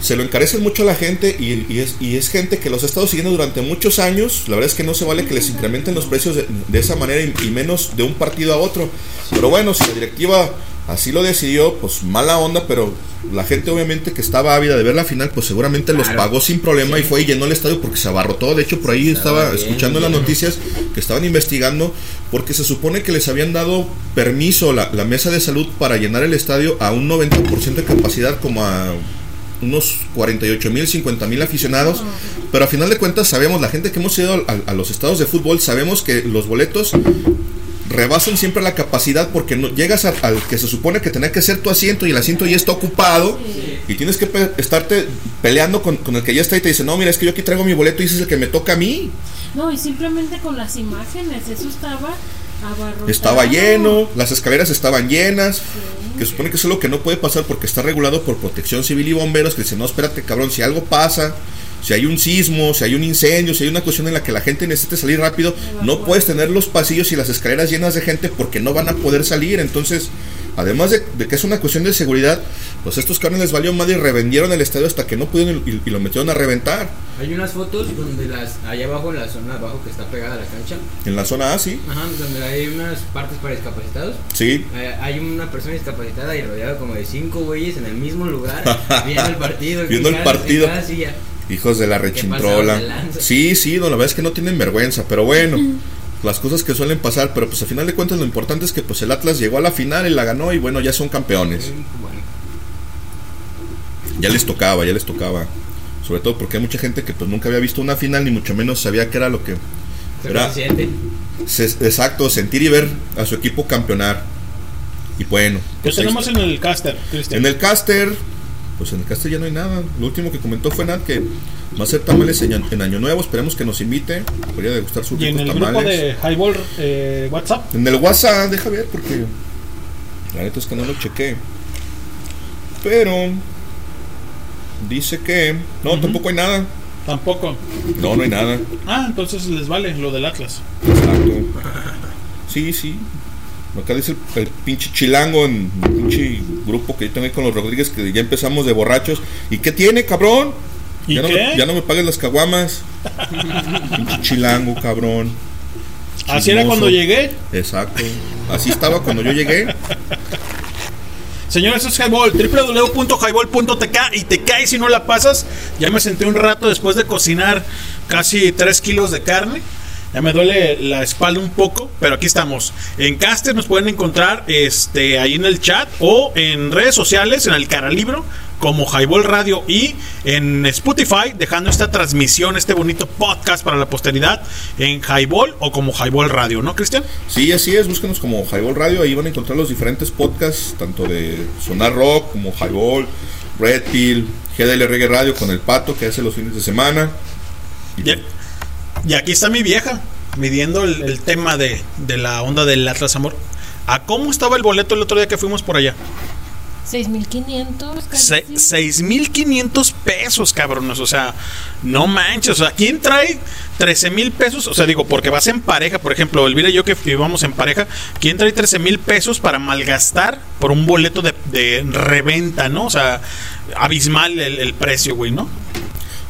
se lo encarecen mucho a la gente y, y es, y es gente que los ha estado siguiendo durante muchos años. La verdad es que no se vale que les incrementen los precios de, de esa manera y, y menos de un partido a otro. Pero bueno, si la directiva así lo decidió, pues mala onda, pero la gente obviamente que estaba ávida de ver la final, pues seguramente los pagó sin problema y fue y llenó el estadio porque se abarrotó. De hecho, por ahí estaba bien, escuchando las noticias que estaban investigando porque se supone que les habían dado permiso la, la mesa de salud para llenar el estadio a un 90% de capacidad como a unos 48 mil, 50 mil aficionados, pero a final de cuentas sabemos, la gente que hemos ido a, a los estados de fútbol, sabemos que los boletos rebasan siempre la capacidad porque no llegas a- al que se supone que tenía que ser tu asiento y el asiento ya está ocupado y tienes que pe- estarte peleando con, con el que ya está y te dice, no, mira, es que yo aquí traigo mi boleto y ese es el que me toca a mí. No, y simplemente con las imágenes, eso estaba. Estaba lleno, las escaleras estaban llenas, que supone que eso es lo que no puede pasar porque está regulado por protección civil y bomberos, que dice, no, espérate cabrón, si algo pasa, si hay un sismo, si hay un incendio, si hay una cuestión en la que la gente necesita salir rápido, no puedes tener los pasillos y las escaleras llenas de gente porque no van a poder salir, entonces... Además de, de que es una cuestión de seguridad, pues estos carnes les valió madre y revendieron el estadio hasta que no pudieron y, y lo metieron a reventar. Hay unas fotos donde las, allá abajo, en la zona abajo que está pegada a la cancha, En la zona A, sí. Ajá, donde hay unas partes para discapacitados. Sí. Eh, hay una persona discapacitada y rodeado como de cinco güeyes en el mismo lugar <laughs> viendo el partido. Viendo en el cada- en partido. cada silla. Hijos de la rechintrola. Sí, sí, no, la verdad es que no tienen vergüenza, pero bueno, las cosas que suelen pasar, pero pues al final de cuentas lo importante es que pues el Atlas llegó a la final y la ganó y bueno, ya son campeones. Bueno, Ya les tocaba, ya les tocaba. Sobre todo porque hay mucha gente que pues nunca había visto una final ni mucho menos sabía que era lo que era. se exacto, sentir y ver a su equipo campeonar. Y bueno, ¿Qué pues tenemos en el caster, Cristian? En el caster, pues en el caster ya no hay nada. Lo último que comentó fue Nat que va a ser tamales en, en Año Nuevo. Esperemos que nos invite. Podría degustar sus Y en el grupo tamales. de Highball eh, WhatsApp. En el WhatsApp, deja ver porque la neta es que no lo chequé. Pero dice que no, tampoco hay nada. Tampoco. No, no hay nada. Ah, entonces les vale lo del Atlas. Exacto. Sí, sí. Acá dice el, el pinche chilango en el pinche grupo que yo tengo ahí con los Rodríguez que ya empezamos de borrachos. ¿Y qué tiene, cabrón? ¿Y ya, No qué? me, ya no me pagues las caguamas. pinche chilango, cabrón. Así era cuando llegué. Exacto. Así estaba cuando yo llegué. Señores, es Highball, www.highball.tk y te caes si no la pasas. Ya me senté un rato después de cocinar casi 3 kilos de carne. Ya me duele la espalda un poco, pero aquí estamos. En Caster nos pueden encontrar este, ahí en el chat o en redes sociales, en el Caralibro, como Highball Radio y en Spotify, dejando esta transmisión, este bonito podcast para la posteridad en Highball o como Highball Radio, ¿no, Cristian? Sí, así es. Búsquenos como Highball Radio. Ahí van a encontrar los diferentes podcasts, tanto de Sonar Rock como Highball, Red Pill, GDL Reggae Radio con el pato que hace los fines de semana. Y, y aquí está mi vieja, midiendo el, el tema de, de la onda del Atlas Amor. ¿A cómo estaba el boleto el otro día que fuimos por allá? 6500. Se- 6.500 pesos, cabrones. O sea, no manches. O sea, ¿quién trae 13 mil pesos? O sea, digo, porque vas en pareja. Por ejemplo, Elvira y yo que íbamos en pareja. ¿Quién trae 13 mil pesos para malgastar por un boleto de, de reventa, no? O sea, abismal el, el precio, güey, ¿no?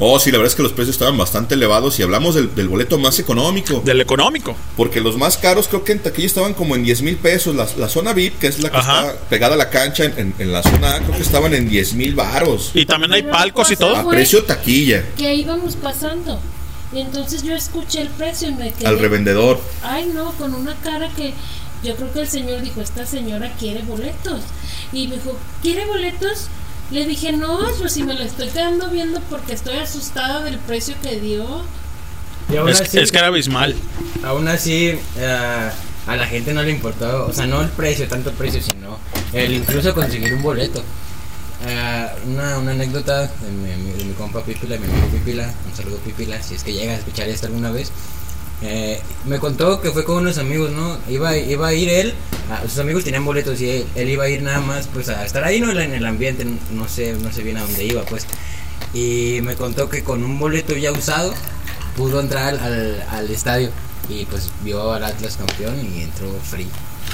Oh, sí, la verdad es que los precios estaban bastante elevados y hablamos del, del boleto más económico. Del económico. Porque los más caros creo que en taquilla estaban como en 10 mil pesos. La, la zona VIP, que es la que está pegada a la cancha en, en- en la zona A, creo que estaban en 10 mil varos. Y también hay palcos y todo. A precio taquilla, Que íbamos pasando. Y entonces yo escuché el precio y me quedé. al revendedor. Ay, no, con una cara que yo creo que el señor dijo, esta señora quiere boletos. Y me dijo, ¿quiere boletos? Le dije, no, pues si me lo estoy quedando viendo porque estoy asustada del precio que dio. Y aún Es, así- es que era abismal. Aún así, eh, a la gente no le importó, o sea, no el precio, tanto el precio, sino el incluso conseguir un boleto. Eh, una, una anécdota de mi, de mi compa Pipila, mi amigo Pipila, un saludo Pipila, si es que llega a escuchar esto alguna vez. Eh, me contó que fue con unos amigos, ¿no? Iba, iba a ir él, sus amigos tenían boletos y él, él iba a ir nada más pues a estar ahí, ¿no? En el ambiente, no sé, no sé bien a dónde iba, pues. Y me contó que con un boleto ya usado pudo entrar al, al estadio y pues vio al Atlas campeón y entró free.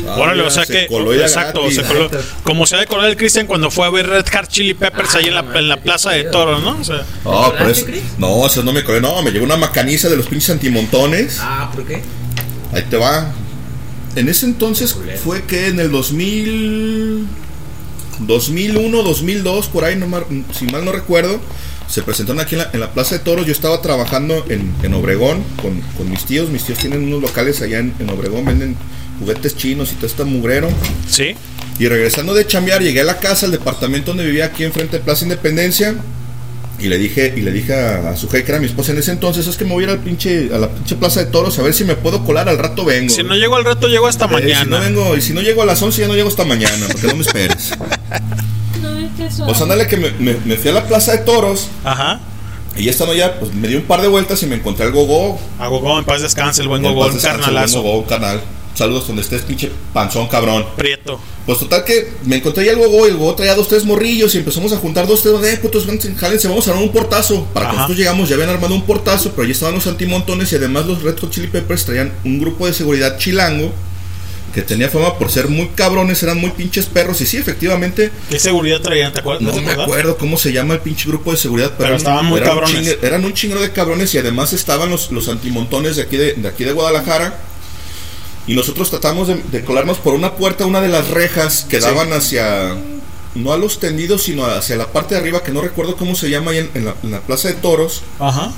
Órale, o sea que. Exacto, se coló. Como se ha decorado el Cristian cuando fue a ver Red Hot Chili Peppers ahí en la, en la plaza de toros, ¿no? O sea, No, pero es- no, eso no me colé. No, me llegó una macaniza de los pinches antimontones. Ah, ¿por qué? Ahí te va. En ese entonces fue que en el 2000, 2001, 2002, por ahí, no mar- si mal no recuerdo, se presentaron aquí en la, en la Plaza de Toros. Yo estaba trabajando en, en Obregón con, con mis tíos. Mis tíos tienen unos locales allá en, en Obregón, venden juguetes chinos y todo este mugrero. Sí. Y regresando de chambear, llegué a la casa, al departamento donde vivía aquí enfrente de Plaza Independencia. Y le dije, y le dije a, a su jefe, que era mi esposa en ese entonces, es que me voy a ir al pinche, a la pinche plaza de toros a ver si me puedo colar, al rato vengo. si no llego al rato, llego hasta Eh, Si no mañana. vengo, y si no llego a las 11 ya no llego hasta mañana, porque no me esperes. <laughs> Eso. Pues ándale que me, me- me fui a la plaza de toros. Ajá. Y ya estando ya, pues me di un par de vueltas y me encontré al gogo. A Gogó, en paz descanse, el buen paz un el carnalazo. buen Gogó, carnal. Saludos donde estés, pinche panzón cabrón. Prieto. Pues total que me encontré ahí al gogo y el gogo traía dos, tres morrillos y empezamos a juntar dos, tres, eh, putos, jálense, vamos a armar un portazo. Para que nosotros llegamos ya habían armado un portazo, pero ya estaban los antimontones y además los Red Hot Chili Peppers traían un grupo de seguridad chilango que tenía fama por ser muy cabrones, eran muy pinches perros y sí, efectivamente, ¿Qué seguridad traían? ¿Te acuerdas? no me acuerdo cómo se llama el pinche grupo de seguridad, pero, estaban muy eran un cabrones. chingue- eran un chingero de cabrones y además estaban los, los antimontones de aquí de, de aquí de Guadalajara. Y nosotros tratamos de, de colarnos por una puerta, una de las rejas que Sí. daban hacia, no a los tendidos, sino hacia la parte de arriba, que no recuerdo cómo se llama ahí en, en la, en la Plaza de Toros. Ajá.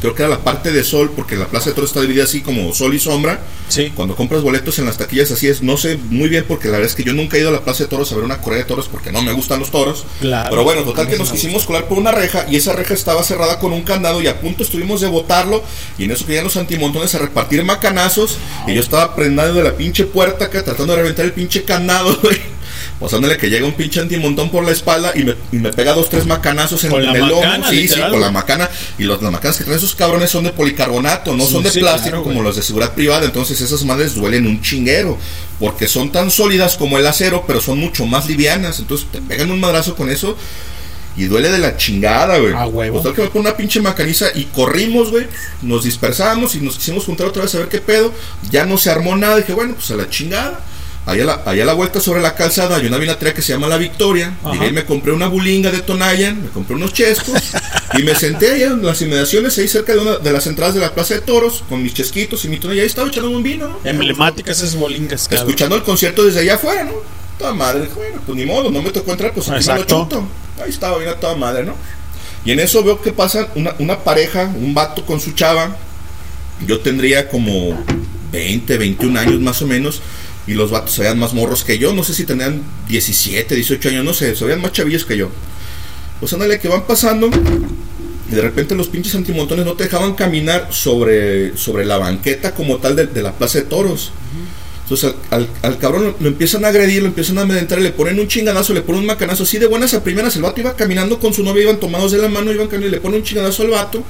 Creo que era la parte de sol, porque la Plaza de Toros está dividida así como sol y sombra. Sí. Cuando compras boletos en las taquillas así es, no sé muy bien porque la verdad es que yo nunca he ido a la Plaza de Toros a ver una correa de toros porque no me gustan los toros. Claro. Pero bueno, total que nos quisimos colar por una reja y esa reja estaba cerrada con un candado y a punto estuvimos de botarlo y en eso querían los antimontones a repartir macanazos y yo estaba prendado de la pinche puerta acá tratando de reventar el pinche candado, <laughs> güey. Pasándole que llega un pinche antimontón por la espalda y me, y me pega dos, tres macanazos en, el lomo. macana, Sí, sí, con la macana. Y los, las macanas que traen esos cabrones son de policarbonato, no Sí, son de sí, plástico claro, como los de seguridad privada. Entonces esas madres duelen un chinguero. Porque son tan sólidas como el acero, pero son mucho más livianas. Entonces te pegan un madrazo con eso. Y duele de la chingada, güey. Ah, huevo. Total que me pone una pinche macaniza y corrimos, güey. Nos dispersamos y nos quisimos juntar otra vez a ver qué pedo. Ya no se armó nada. Dije, bueno, pues a la chingada. Allá a la, allá la vuelta sobre la calzada hay una vinatería que se llama La Victoria. Ajá. Llegué y me compré una bulinga de Tonayan, me compré unos chescos <laughs> y me senté allá en las inmediaciones, ahí cerca de una de las entradas de la Plaza de Toros, con mis chesquitos y mi Tonayan. Y ahí estaba echando un vino. ¿no? Emblemáticas esas bolingas, cabrón. Escuchando el concierto desde allá afuera, ¿no? Toda madre, bueno, pues ni modo, no me tocó entrar, pues aquí me lo chuto. Ahí estaba bien a toda madre, ¿no? Y en eso veo que pasa una, una pareja, un vato con su chava. Yo tendría como 20, 21 años más o menos. Y los vatos se veían más morros que yo. No sé si tenían 17, 18 años, no sé. Se veían más chavillos que yo. Pues ándale, que van pasando. Y de repente los pinches antimontones no te dejaban caminar sobre, sobre la banqueta como tal de, la plaza de toros. Entonces al, cabrón lo, empiezan a agredir, lo empiezan a amedrentar, le ponen un chingadazo, le ponen un macanazo. Así de buenas a primeras, el vato iba caminando con su novia, iban tomados de la mano, iban caminando le ponen un chingadazo al vato.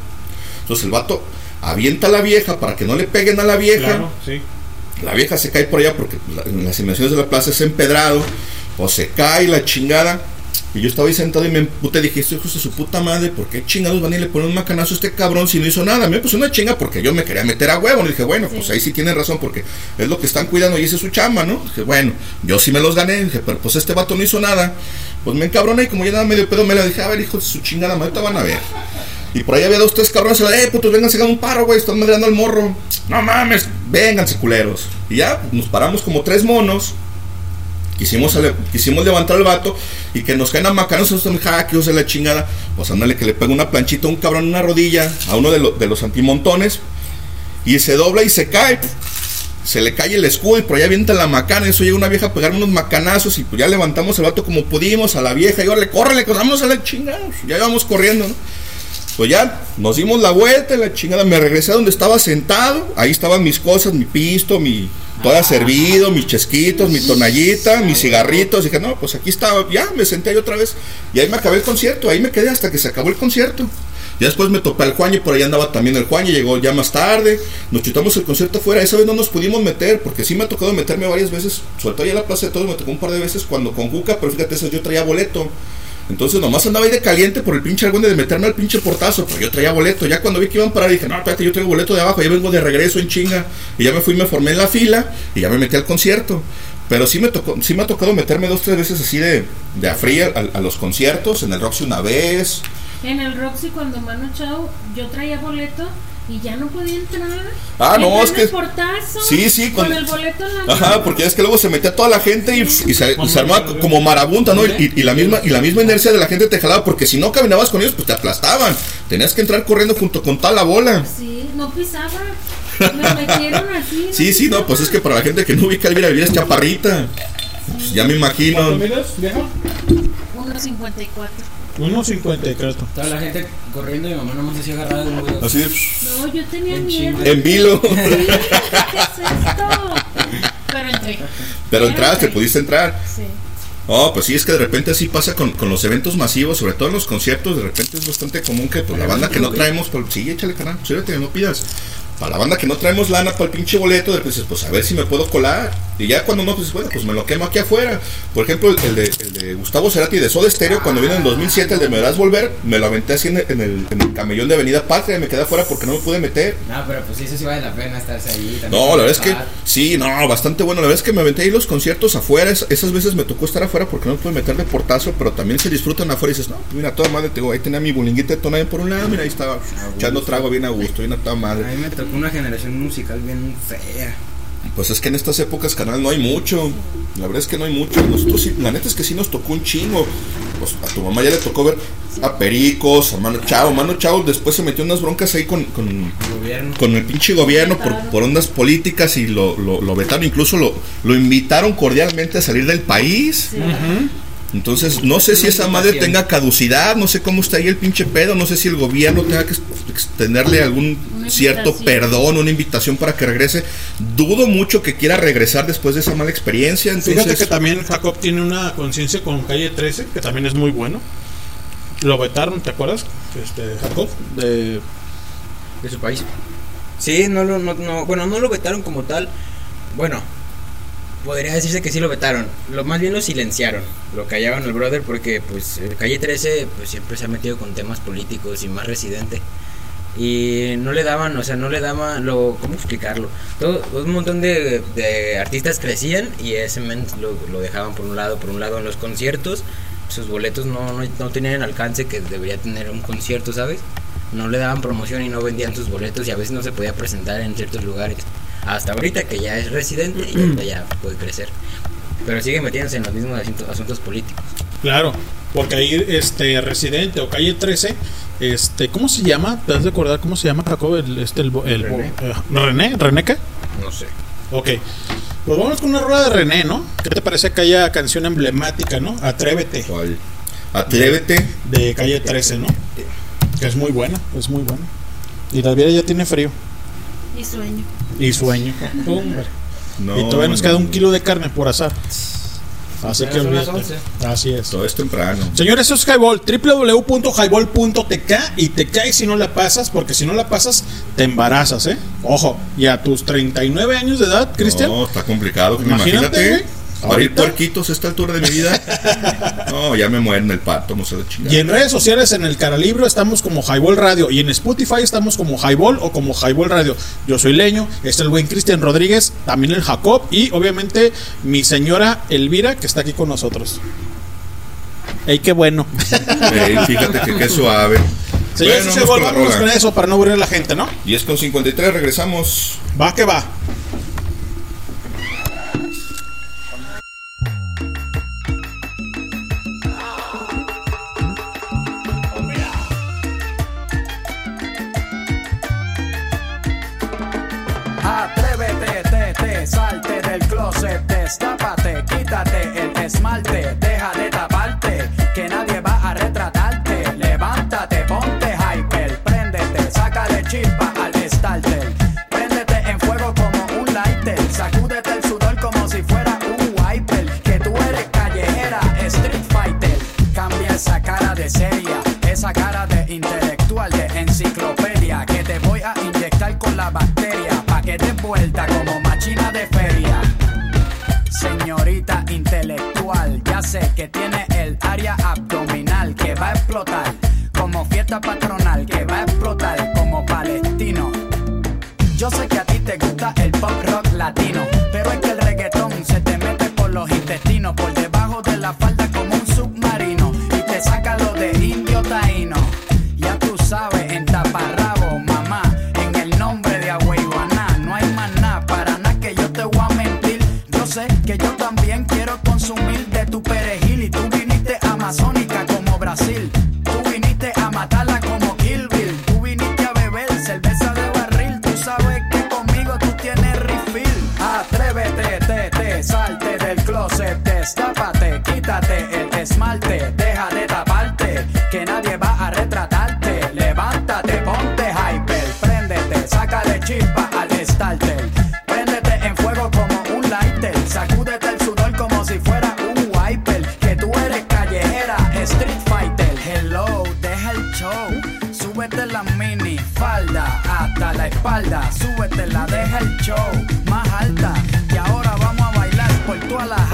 Entonces el vato avienta a la vieja para que no le peguen a la vieja. Sí. La vieja se cae por allá porque en las inmediaciones de la plaza es empedrado. O se cae la chingada. Y yo estaba ahí sentado y me emputé. Dije, estos hijos de su puta madre, ¿por qué chingados van y le ponen un macanazo a este cabrón si no hizo nada? Me puse una chinga porque yo me quería meter a huevo. Y dije, bueno, pues ahí sí tienen razón porque es lo que están cuidando y ese es su chamba, ¿no? Dije, bueno, yo sí me los gané. Dije, pero pues este vato no hizo nada. Pues me encabroné y como ya nada medio pedo me la dije, a ver, hijos de su chingada madre, van a ver. Y por ahí había dos, tres cabrones, eh, putos, vénganse a un paro, güey, están madreando al morro. No mames, vénganse, culeros. Y ya, nos paramos como tres monos. Quisimos, quisimos levantar al vato y que nos caen a macanos, ah, que use la chingada. Pues ándale, que le pega una planchita a un cabrón en una rodilla, a uno de, lo- de los antimontones, y se dobla y se cae. Se le cae el escudo y por allá avienta la macana. Eso llega una vieja a pegarme unos macanazos y pues ya levantamos al vato como pudimos a la vieja. Y órale, córrele, vámonos a la chingada. Ya íbamos corriendo, ¿no? Pues ya nos dimos la vuelta y la chingada. Me regresé a donde estaba sentado. Ahí estaban mis cosas, mi pisto, mi todo servido, mis chesquitos, mi tonallita, mis cigarritos. dije, no, pues aquí estaba. Ya me senté ahí otra vez. Y ahí me acabé el concierto. Ahí me quedé hasta que se acabó el concierto. Ya después me topé al Juan y por ahí andaba también el Juan y llegó ya más tarde. Nos chutamos el concierto afuera. Esa vez no nos pudimos meter porque sí me ha tocado meterme varias veces. Suelto ahí a la plaza de todos, me tocó un par de veces cuando con Cuca, pero fíjate, esas yo traía boleto. Entonces nomás andaba ahí de caliente por el pinche algún de meterme al pinche portazo, pero yo traía boleto. Ya cuando vi que iban a parar dije, no, espérate, yo traigo boleto de abajo, ya vengo de regreso en chinga. Y ya me fui, me formé en la fila y ya me metí al concierto. Pero sí me tocó, sí me ha tocado meterme dos, tres veces así de, de a a, los conciertos, en el Roxy una vez. En el Roxy cuando Mano Chao yo traía boleto y ya no podía entrar. Ah, no, es que- el portazo, Sí, sí, con con- el boleto en la Ajá, porque es que luego se metía toda la gente y, y se, armaba como marabunta, ¿no? Y, y la misma y la misma inercia de la gente te jalaba porque si no caminabas con ellos pues te aplastaban. Tenías que entrar corriendo junto con toda la bola. Sí, no pisaba. Me metieron así. Sí, sí, no, pues es que para la gente que no ubica Elvira Elvira es chaparrita. Pues ya me imagino. ¿Cuánto mides, vieja? 1.54. 1.50, creo. Toda la gente corriendo y mi mamá nomás así agarrada de un. Así de- No, yo tenía En miedo. En vilo. Sí, ¿qué es esto? Pero entré. Pero entraste, entré. pudiste entrar. Sí. Oh, pues sí, es que de repente así pasa con, con los eventos masivos, sobre todo en los conciertos, de repente es bastante común que pues, la banda que no traemos, pues, sí, échale canal, sírvete, no pidas. Para la banda que no traemos lana para el pinche boleto, de repente dices, pues a ver si me puedo colar. Y ya cuando no, pues bueno, pues me lo quemo aquí afuera. Por ejemplo, el, el de, el de Gustavo Cerati de Soda Stereo, cuando vino en 2007, el de Me verás volver, me lo aventé así en el, en el, en el camellón de Avenida Patria y me quedé afuera porque no me pude meter. No, pero pues eso sí vale la pena estarse ahí. también No, la verdad es que Ah, sí, no, bastante bueno. La verdad es que me aventé ahí los conciertos afuera. Es- esas veces me tocó estar afuera porque no me pude meter de portazo, pero también se disfrutan afuera. Y dices, no, pues mira, toda madre, te digo, ahí tenía mi bulinguita de tonada por un lado, mira, ahí estaba echando trago bien a gusto, bien a toda A madre. mí me tocó una generación musical bien fea. Pues es que en estas épocas, canal, no hay mucho. La verdad es que no hay mucho. Nosotros sí, la neta es que sí nos tocó un chingo. Pues a tu mamá ya le tocó ver a Pericos, a Mano Chao. Mano Chao después se metió unas broncas ahí con, con, Gobierno. con el pinche gobierno por, por ondas políticas y lo, lo, lo vetaron, incluso lo, lo invitaron cordialmente a salir del país. Entonces, no sé si esa madre tenga caducidad, no sé cómo está ahí el pinche pedo, no sé si el gobierno tenga que extenderle algún cierto perdón, una invitación para que regrese. Dudo mucho que quiera regresar después de esa mala experiencia. Fíjate Entonces, que también Jacob tiene una conciencia con calle 13, que también es muy bueno. Lo vetaron, ¿te acuerdas? Este, Jacob, de de su país. Sí, no lo, no, no- bueno, no lo vetaron como tal. Bueno, podría decirse que sí lo vetaron. Lo más bien lo silenciaron. Lo callaban al brother porque, pues, calle 13 pues siempre se ha metido con temas políticos y más residente. y no le daban, o sea, no le daban, lo, ¿cómo explicarlo? Todo, un montón de, de artistas crecían y ese men lo, lo dejaban por un lado, por un lado en los conciertos, sus boletos no, no, no tenían el alcance que debería tener un concierto, ¿sabes? No le daban promoción y no vendían sus boletos y a veces no se podía presentar en ciertos lugares. Hasta ahorita que ya es residente y ya puede crecer. Pero sigue metiéndose en los mismos asuntos, asuntos políticos. Claro, porque ahí este Residente o Calle 13, este, ¿cómo se llama? ¿Te has de acordar cómo se llama Jacob? El, este, el, René. eh, ¿René? ¿René qué? No sé. Ok. Pues vamos con una rueda de René, ¿no? ¿Qué te parece aquella canción emblemática, ¿no? Atrévete. Atrévete. De Calle 13, ¿no? Que es muy buena, es muy buena. Y la vida ya tiene frío Y sueño. y sueño. Hombre. No, y todavía nos no, queda un kilo de carne por asar. Así que olvídate. Así es. Todo es temprano. Señores, eso es Highball, www.highball.tk y te caes si no la pasas, porque si no la pasas, te embarazas, ¿eh? Ojo, y a tus 39 años de edad, Cristian, No, está complicado. Imagínate, Imagínate. Güey. Para ir Ahorita. puerquitos a esta altura de mi vida. <laughs> No, ya me mueren el pato, no se lo chingada. y en redes sociales, en el Caralibro, estamos como Highball Radio, y en Spotify estamos como Highball o como Highball Radio. Yo soy Leño, este es el buen Cristian Rodríguez, también el Jacob, y obviamente mi señora Elvira, que está aquí con nosotros. ¡Ey, qué bueno! Ey, fíjate que qué suave. Señores, Bueno, sí, vamos con la con eso para no aburrir a la gente, ¿no? 10 con 53, regresamos. Va que va. Salte del closet, destápate, quítate el esmalte, deja de taparte, que nadie va a retratarte. Levántate, ponte hyper, préndete, sácale chispa al starter. Préndete en fuego como un lighter, sacúdete el sudor como si fuera un wiper. Que tú eres callejera, street fighter. Cambia esa cara de seria, esa cara de intelectual, de enciclopedia. Que te voy a inyectar con la bacteria, pa' que des vuelta como Señorita intelectual, ya sé que tiene el área abdominal que va a explotar. Como fiesta patronal que va a explotar como palestino. Yo sé que a ti te gusta el pop rock latino, súbete la, deja el show más alta. Y ahora vamos a bailar por toda la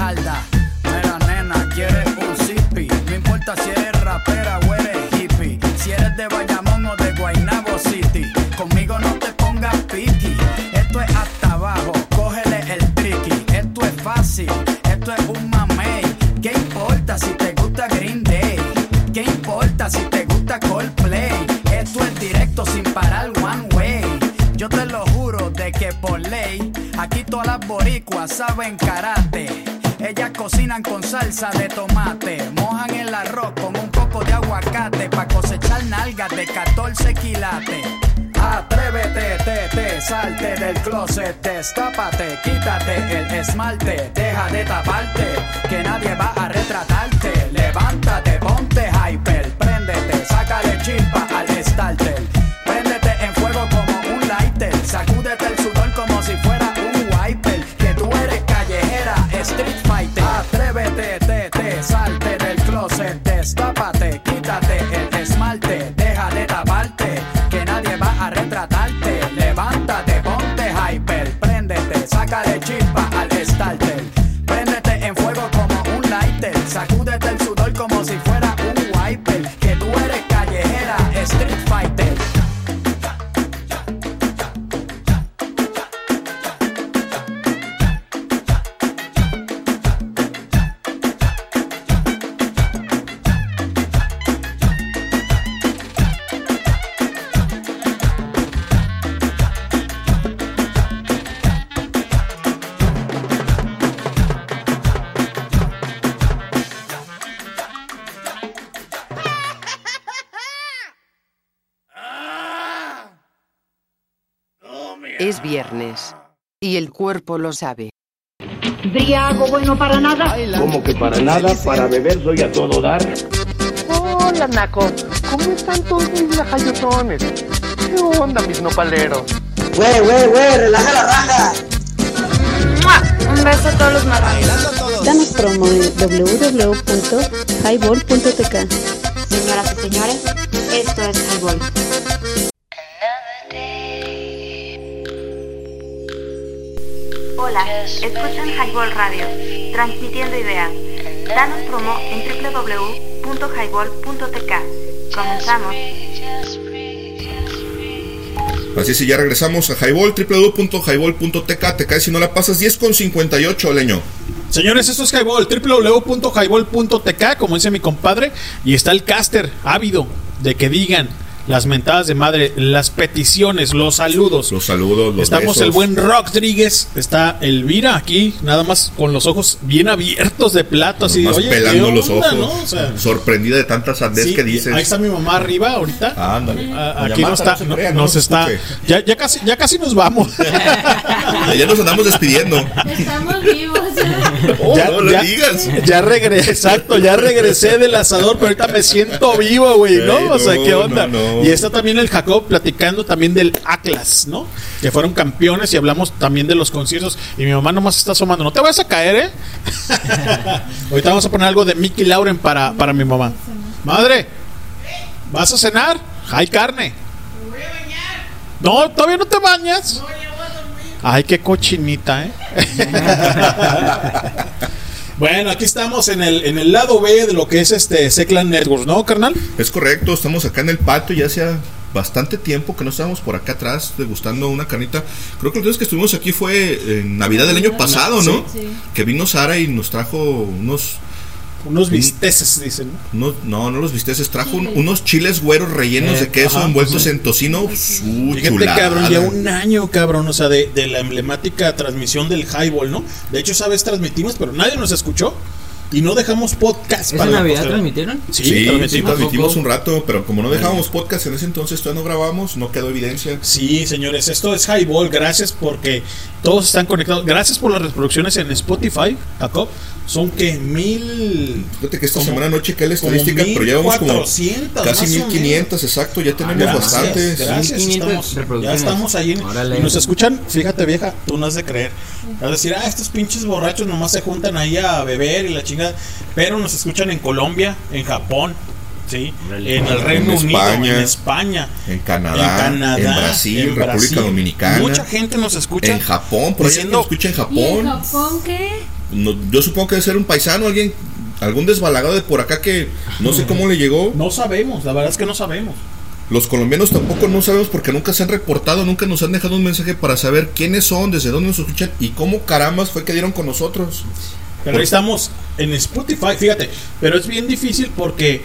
saben karate. Ellas cocinan con salsa de tomate, mojan el arroz con un poco de aguacate para cosechar nalgas de 14 quilates. Atrévete, te, te, salte del closet, destápate, quítate el esmalte, deja de taparte, que nadie va a retratarte. Levántate, Y el cuerpo lo sabe. Briago bueno para nada. Como que para nada, para beber soy a todo dar. Hola, Naco. ¿Cómo están todos mis lajayotones? ¿Qué onda, mis nopaleros? Güey, güey, güey, relaja la raja. Un beso a todos los marranos. Danos promo en www.highball.tk. Señoras y señores, esto es Highball. Hola, escuchan Highball Radio, transmitiendo ideas. Danos promo en www.highball.tk. Comenzamos. Así es, y ya regresamos a Highball, www.highball.tk. Te si no la pasas 10 con 58, leño. Señores, esto es Highball, www.highball.tk, como dice mi compadre, y está el caster ávido de que digan las mentadas de madre, las peticiones, los saludos. Los saludos, los Estamos besos. el buen Rodríguez, está Elvira aquí, nada más con los ojos bien abiertos de plato, así de, oye, ¿qué pelando los ojos. no? O sea, sorprendida de tanta sandez sí, que dices. Ahí está mi mamá arriba ahorita. Ándale. Aquí no está, no se no- crea, no nos está. Ya, ya casi, ya casi nos vamos. <laughs> Ya nos andamos despidiendo. Estamos vivos. <laughs> ya, no lo ya- digas. ya regresé, exacto, ya regresé del asador, pero ahorita me siento vivo, güey, ¿no? O sea, no, ¿qué onda? no, no. Y está también el Jacob platicando también del Atlas, ¿no? Que fueron campeones y hablamos también de los conciertos. Y mi mamá nomás está asomando, no te vayas a caer, ¿eh? <laughs> ahorita vamos a poner algo de Mickey Lauren para, para mi mamá. Madre, ¿vas a cenar? Hay carne. No, todavía no te bañas. Ay, qué cochinita, ¿eh? <laughs> bueno, aquí estamos en el, en el lado B de lo que es este Seclan Networks, ¿no, carnal? Es correcto, estamos acá en el patio, ya hacía bastante tiempo que no estábamos por acá atrás degustando una carnita. Creo que última vez que estuvimos aquí fue en Navidad del año pasado, ¿no? Sí, sí. Que vino Sara y nos trajo unos... Unos bisteces, dicen. ¿no? no, no los bisteces, trajo un- unos chiles güeros rellenos Eh, de queso ajá, envueltos sí. en tocino. Su Fíjate, chulada. cabrón, ya un año, cabrón, o sea, de, de la emblemática transmisión del Highball, ¿no? De hecho, esa vez transmitimos, pero nadie nos escuchó y no dejamos podcast ¿Esa para la Navidad transmitieron? Sí, Sí, sí, transmitimos. transmitimos un rato, pero como no dejábamos podcast en ese entonces, todavía no grabamos, no quedó evidencia. Sí, señores, esto es Highball. Gracias porque todos están conectados. Gracias por las reproducciones en Spotify, Jacob. Son que mil. Fíjate que esta como- semana no chequé la estadística, pero ya vamos como 1400, casi más o 1500, exacto, ya tenemos Gracias, bastantes. Gracias, 1500 estamos, ya estamos ahí. Órale. y nos escuchan, fíjate vieja, tú no has de creer. Vas a decir, ah, estos pinches borrachos nomás se juntan ahí a beber y la chingada. Pero nos escuchan en Colombia, en Japón, ¿sí? En el Reino En Unido, España, en España. En Canadá, En Canadá, en Brasil, en República Brasil. Dominicana. Mucha gente nos escucha. En Japón, por ahí diciendo- nos escucha en ¿Y en Japón. Japón qué? No, yo supongo que debe ser un paisano, alguien, algún desbalagado de por acá que no sé cómo le llegó. No sabemos, la verdad es que no sabemos. Los colombianos tampoco no sabemos porque nunca se han reportado, nunca nos han dejado un mensaje para saber quiénes son, desde dónde nos escuchan y cómo carambas fue que dieron con nosotros. Pero ahí estamos en Spotify, fíjate. Pero es bien difícil porque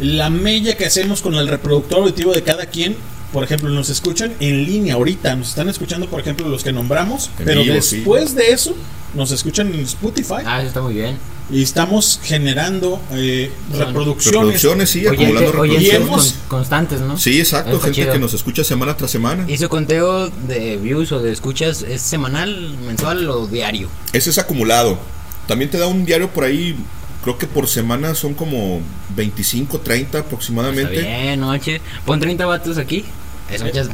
la mella que hacemos con el reproductor auditivo de cada quien, por ejemplo, nos escuchan en línea ahorita. Nos están escuchando, por ejemplo, los que nombramos. En pero vivo, después de eso, nos escuchan en Spotify. Ah, eso está muy bien. Y estamos generando eh, reproducciones. Reproducciones, sí, Oye, acumulando que- oye, Y reproducciones. hemos- Con- constantes, ¿no? Sí, exacto, Está gente chido. que nos escucha semana tras semana. ¿Y su conteo de views o de escuchas es semanal, mensual o diario? Ese es acumulado. También te da un diario por ahí, creo que por semana son como 25, 30 Está aproximadamente. bien, noche. Pon 30 vatos aquí. Es muchas-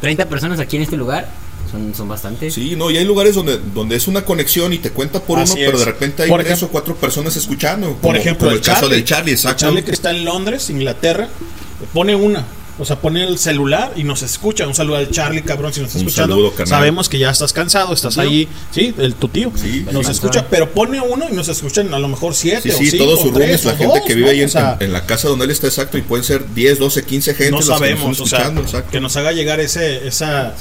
30 personas aquí en este lugar. Son, son bastantes. Sí, no, y hay lugares donde, donde es una conexión y te cuenta por Así uno, pero de repente hay Por tres ejemplo- o cuatro personas escuchando. Por ejemplo, como el, caso del Charlie, El exacto. Charlie que está en Londres, Inglaterra, pone una. O sea, pone el celular y nos escucha. Un saludo al Charlie, cabrón, si nos está Un escuchando. saludo. Sabemos que ya estás cansado, estás ahí. Sí, el, tu tío. Sí, nos sí. escucha, pero pone uno y nos escuchan a lo mejor siete Sí, o sí, cinco, todos sus o roomies, la o gente dos, que vive ¿no? ahí en, O sea, en la casa donde él está exacto, y pueden ser 10, 12, 15 gente no las que nos sabemos, o sea, exacto. que nos haga llegar ese, esa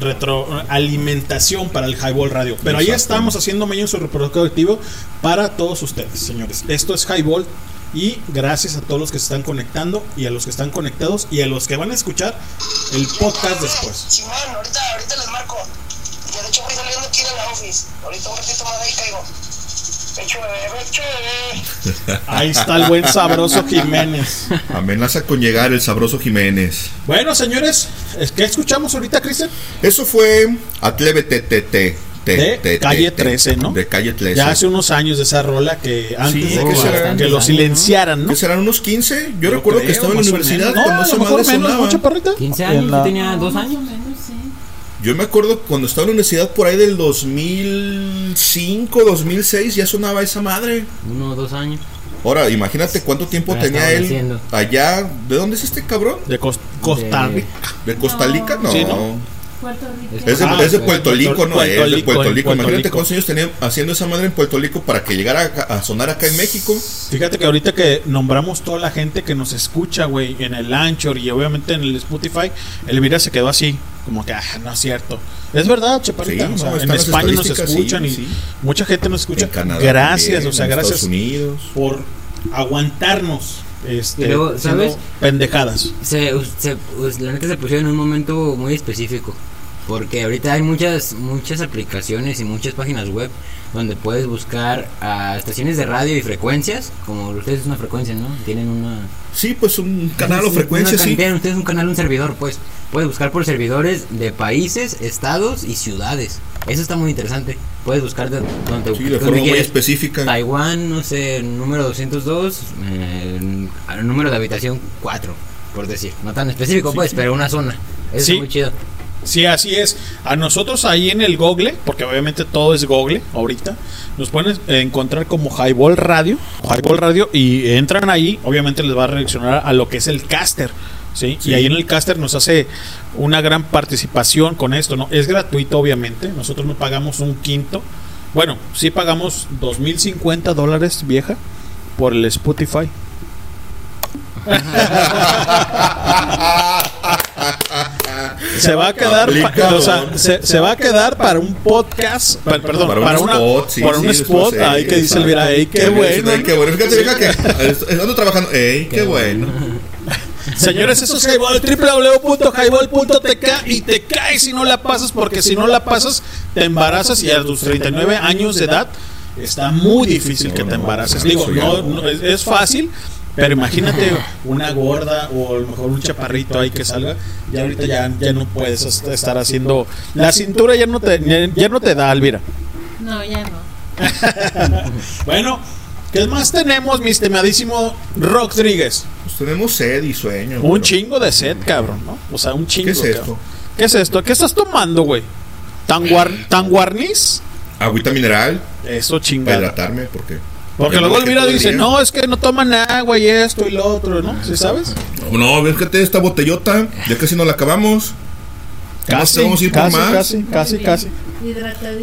retroalimentación para el Highball Radio. Pero ahí estamos haciendo medio su reproductor activo para todos ustedes, señores. Esto es Highball y gracias a todos los que se están conectando y a los que están conectados y a los que van a escuchar el podcast después. Simón, ahorita, ahorita les marco. Ya de hecho voy saliendo aquí de la office. Ahorita un ratito más de ahí caigo. Ahí está el buen sabroso <laughs> Jiménez. Amenaza con llegar el sabroso Jiménez. Bueno, señores, ¿es- ¿qué escuchamos ahorita, Cristian? Eso fue Atlévete TT. De calle 13, ¿no? De calle 13. Ya hace unos años de esa rola que antes Sí, de que que, serán- que lo silenciaran, ¿no? ¿Que serán unos 15? Yo, recuerdo que creo, estaba en la universidad menos. cuando No, esa mejor madre menos, sonaba. ¿no, chaparrita? 15 En años, la- yo tenía dos años. Yo me acuerdo cuando estaba en la universidad por ahí del 2005, 2006, ya sonaba esa madre. Uno o dos años. Ahora, imagínate cuánto tiempo Ya tenía él haciendo. allá. ¿De dónde es este cabrón? De Cos- Costa Rica. ¿De Costa Rica? No. Sí, ¿no? Puerto Rico. Es de, Ah, es de Puerto- Rico, no Puerto es de Rico, Puerto Rico. Puerto Imagínate Rico. cuántos años tenía haciendo esa madre en Puerto Rico para que llegara a, a sonar acá en México. Fíjate que ahorita que nombramos toda la gente que nos escucha, güey, en el Anchor y obviamente en el Spotify, Elvira se quedó así, como que, ah, no es cierto. Es verdad, Chaparrita. Sí, o sea, no, en España nos escuchan sí, y sí. mucha gente nos escucha. En Canadá gracias, también, o sea, en gracias Estados Unidos. por aguantarnos. Este, Y luego, haciendo ¿sabes? Pendejadas. Se, se- pues, la neta se pusieron en un momento muy específico. Porque ahorita hay muchas muchas aplicaciones y muchas páginas web donde puedes buscar a estaciones de radio y frecuencias. Como ustedes es una frecuencia, ¿no? Tienen una. Sí, pues un canal o frecuencia, sí. Tienen ustedes un canal, un servidor, pues. Puedes buscar por servidores de países, estados y ciudades. Eso está muy interesante. Puedes buscar de donde, Sí, de forma muy específica. Taiwán, no sé, número 202, eh, número de habitación 4, por decir. No tan específico, Sí, pues, sí. pero una zona. Eso Sí. es muy chido. Sí, así es. A nosotros ahí en el Google, porque obviamente todo es Google ahorita, nos pueden encontrar como Highball Radio, Highball Radio, y entran ahí, obviamente les va a reaccionar a lo que es el caster. ¿Sí? Sí. Y ahí en el caster nos hace una gran participación con esto, ¿no? Es gratuito, obviamente. Nosotros no pagamos un quinto. Bueno, sí pagamos 2.050 dólares, vieja, por el Spotify. <laughs> se va a quedar pa- o sea, se, se va a quedar para un podcast pa- perdón Para para, un una- spot, sí, para un sí, spot ahí que dice. Elvira ey qué bueno qué bueno. Fíjate, que <laughs> eh, ando trabajando. Ey, qué bueno. Señores, eso es Highball, www.highball.tk y te caes si no la pasas, porque si no la pasas, te embarazas y a tus 39 años de edad está muy difícil que te embaraces. Digo, no, no, es, es fácil, pero imagínate una gorda o a lo mejor un chaparrito ahí que salga, y ahorita ya, ya no puedes est- estar haciendo. La cintura ya no te, ya, ya no te da, Alvira. No, ya no. <laughs> Bueno, ¿qué más tenemos, mi estimadísimo Rodríguez? Pues tenemos sed y sueño. Un chingo de sed, cabrón, ¿no? O sea, un chingo. ¿Qué es cabrón. esto? ¿Qué es esto? ¿Qué estás tomando, güey? ¿Tan, guar- tan guarniz? Agüita mineral. Eso Para chingado. hidratarme, porque. Porque me luego Elvira dice, no, es que no toman agua y esto y lo otro, ¿no? ¿Sí sabes? No, fíjate esta botellota. Ya casi no la acabamos. Casi, vamos a ir por casi, más. casi, casi.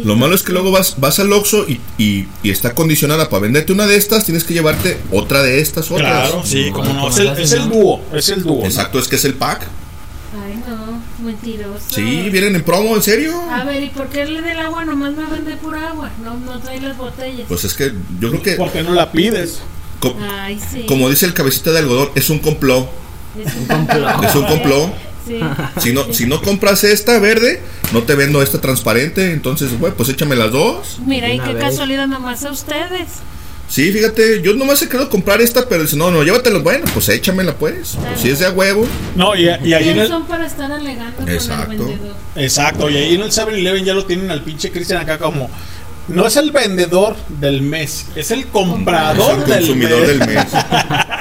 Lo malo es que luego vas, vas al Oxxo y, y, y está condicionada para venderte una de estas, tienes que llevarte otra de estas otras. Claro, sí, como no. Es el, es el dúo, es el dúo. Exacto, es que es el pack. Ay, no, mentiroso. Sí, vienen en promo, ¿en serio? A ver, ¿y por qué el del agua nomás me vende pura agua? No, no trae las botellas. Pues es que yo creo que, ¿Por qué no la pides? co- Ay, sí. como dice el cabecita de algodón, es un complot. Es un complot. Es un complot. <laughs> Sí. <laughs> Si no, si no compras esta verde, no te vendo esta transparente. Entonces, bueno, pues échame las dos. Mira, y qué vez. casualidad nomás a ustedes. Sí, fíjate, yo nomás he querido comprar esta, pero dice, no, no, llévatela. Bueno, pues échamela, pues. Pues Si es de a huevo. No, y, y ahí en ¿Quiénes el... son para estar alegando con el Exacto. vendedor? Exacto, y ahí en el 7-Eleven ya lo tienen al pinche Cristian acá como... No es el vendedor del mes, es el comprador Es el del consumidor mes. del mes. <laughs>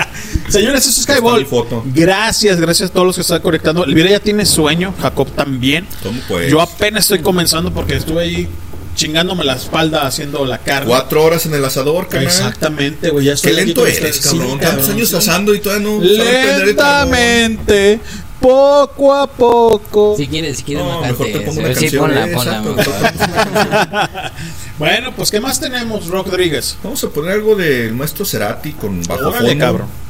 Señores, eso es Skyball. Gracias, gracias a todos los que están conectando. Elvira ya tiene sueño, Jacob también. ¿Cómo pues? Yo apenas estoy comenzando porque estuve ahí chingándome la espalda haciendo la carne. Cuatro horas en el asador, carnal. Exactamente, güey. Ya estoy Qué lento eres, cabrón. Sí, Tantos años sí. asando y todavía no. Lentamente, poco a poco. Si quieres, si quieres, No, mejor te pongo una sí, canción, ponla, eh, ponla. <laughs> <laughs> Bueno, pues ¿qué más tenemos, Rock Rodríguez? Vamos a poner algo del maestro Cerati con bajo Órale, fondo. cabrón.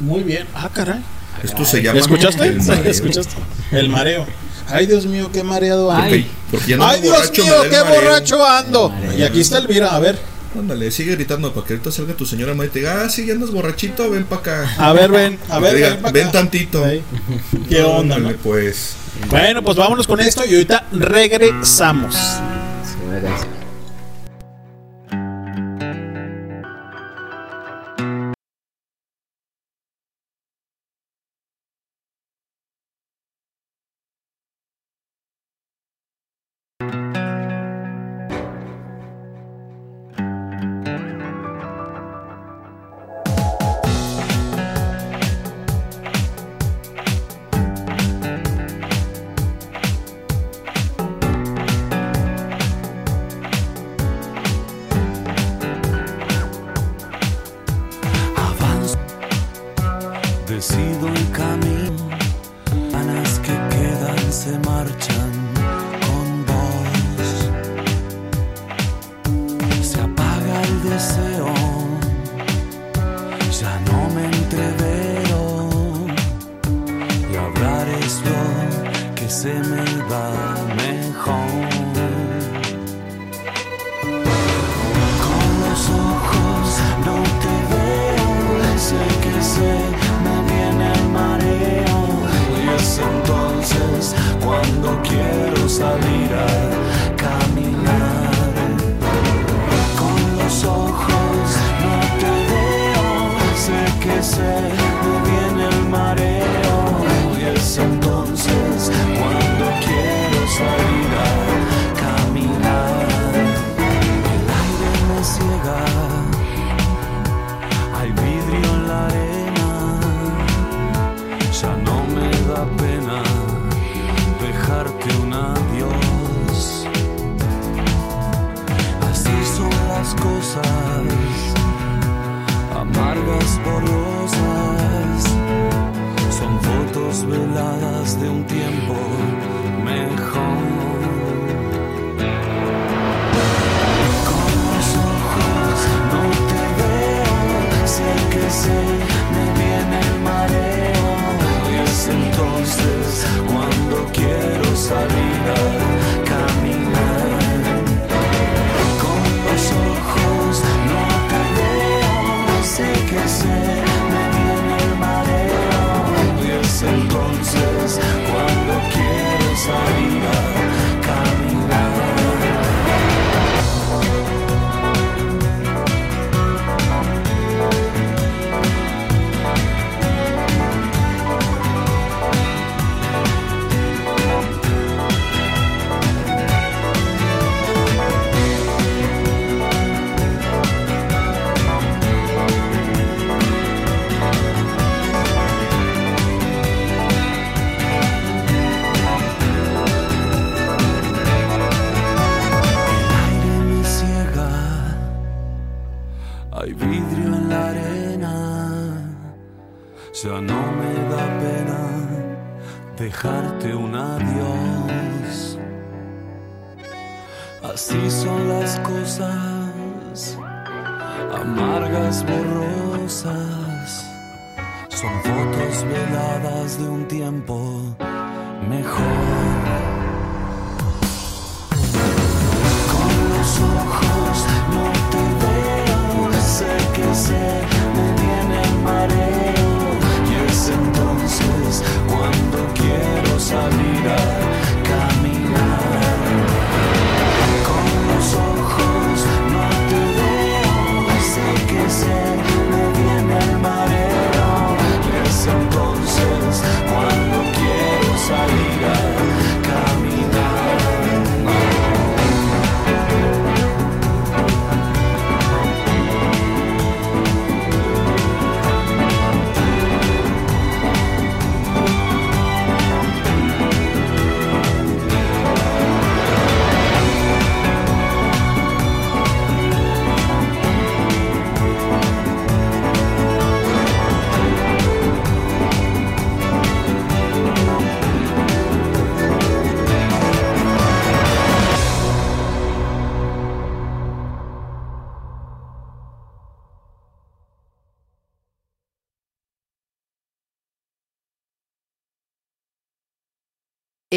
Muy bien. Ah, caray. Esto se llama ¿Escuchaste? El mareo. ¿Escuchaste? El mareo. Ay, Dios mío, qué mareado ando. Porque, porque ya no Ay, Dios borracho, mío, qué mareo. borracho ando. Y aquí está Elvira, a ver. Ándale, sigue gritando para que ahorita salga tu señora madre y te diga, ah, sí, ya andas borrachito, ven para acá. A ver, ven, a ver, diga, ven pa' ven acá". tantito. ¿Qué onda, Ándale, no? pues. Bueno, pues vámonos con esto y ahorita regresamos.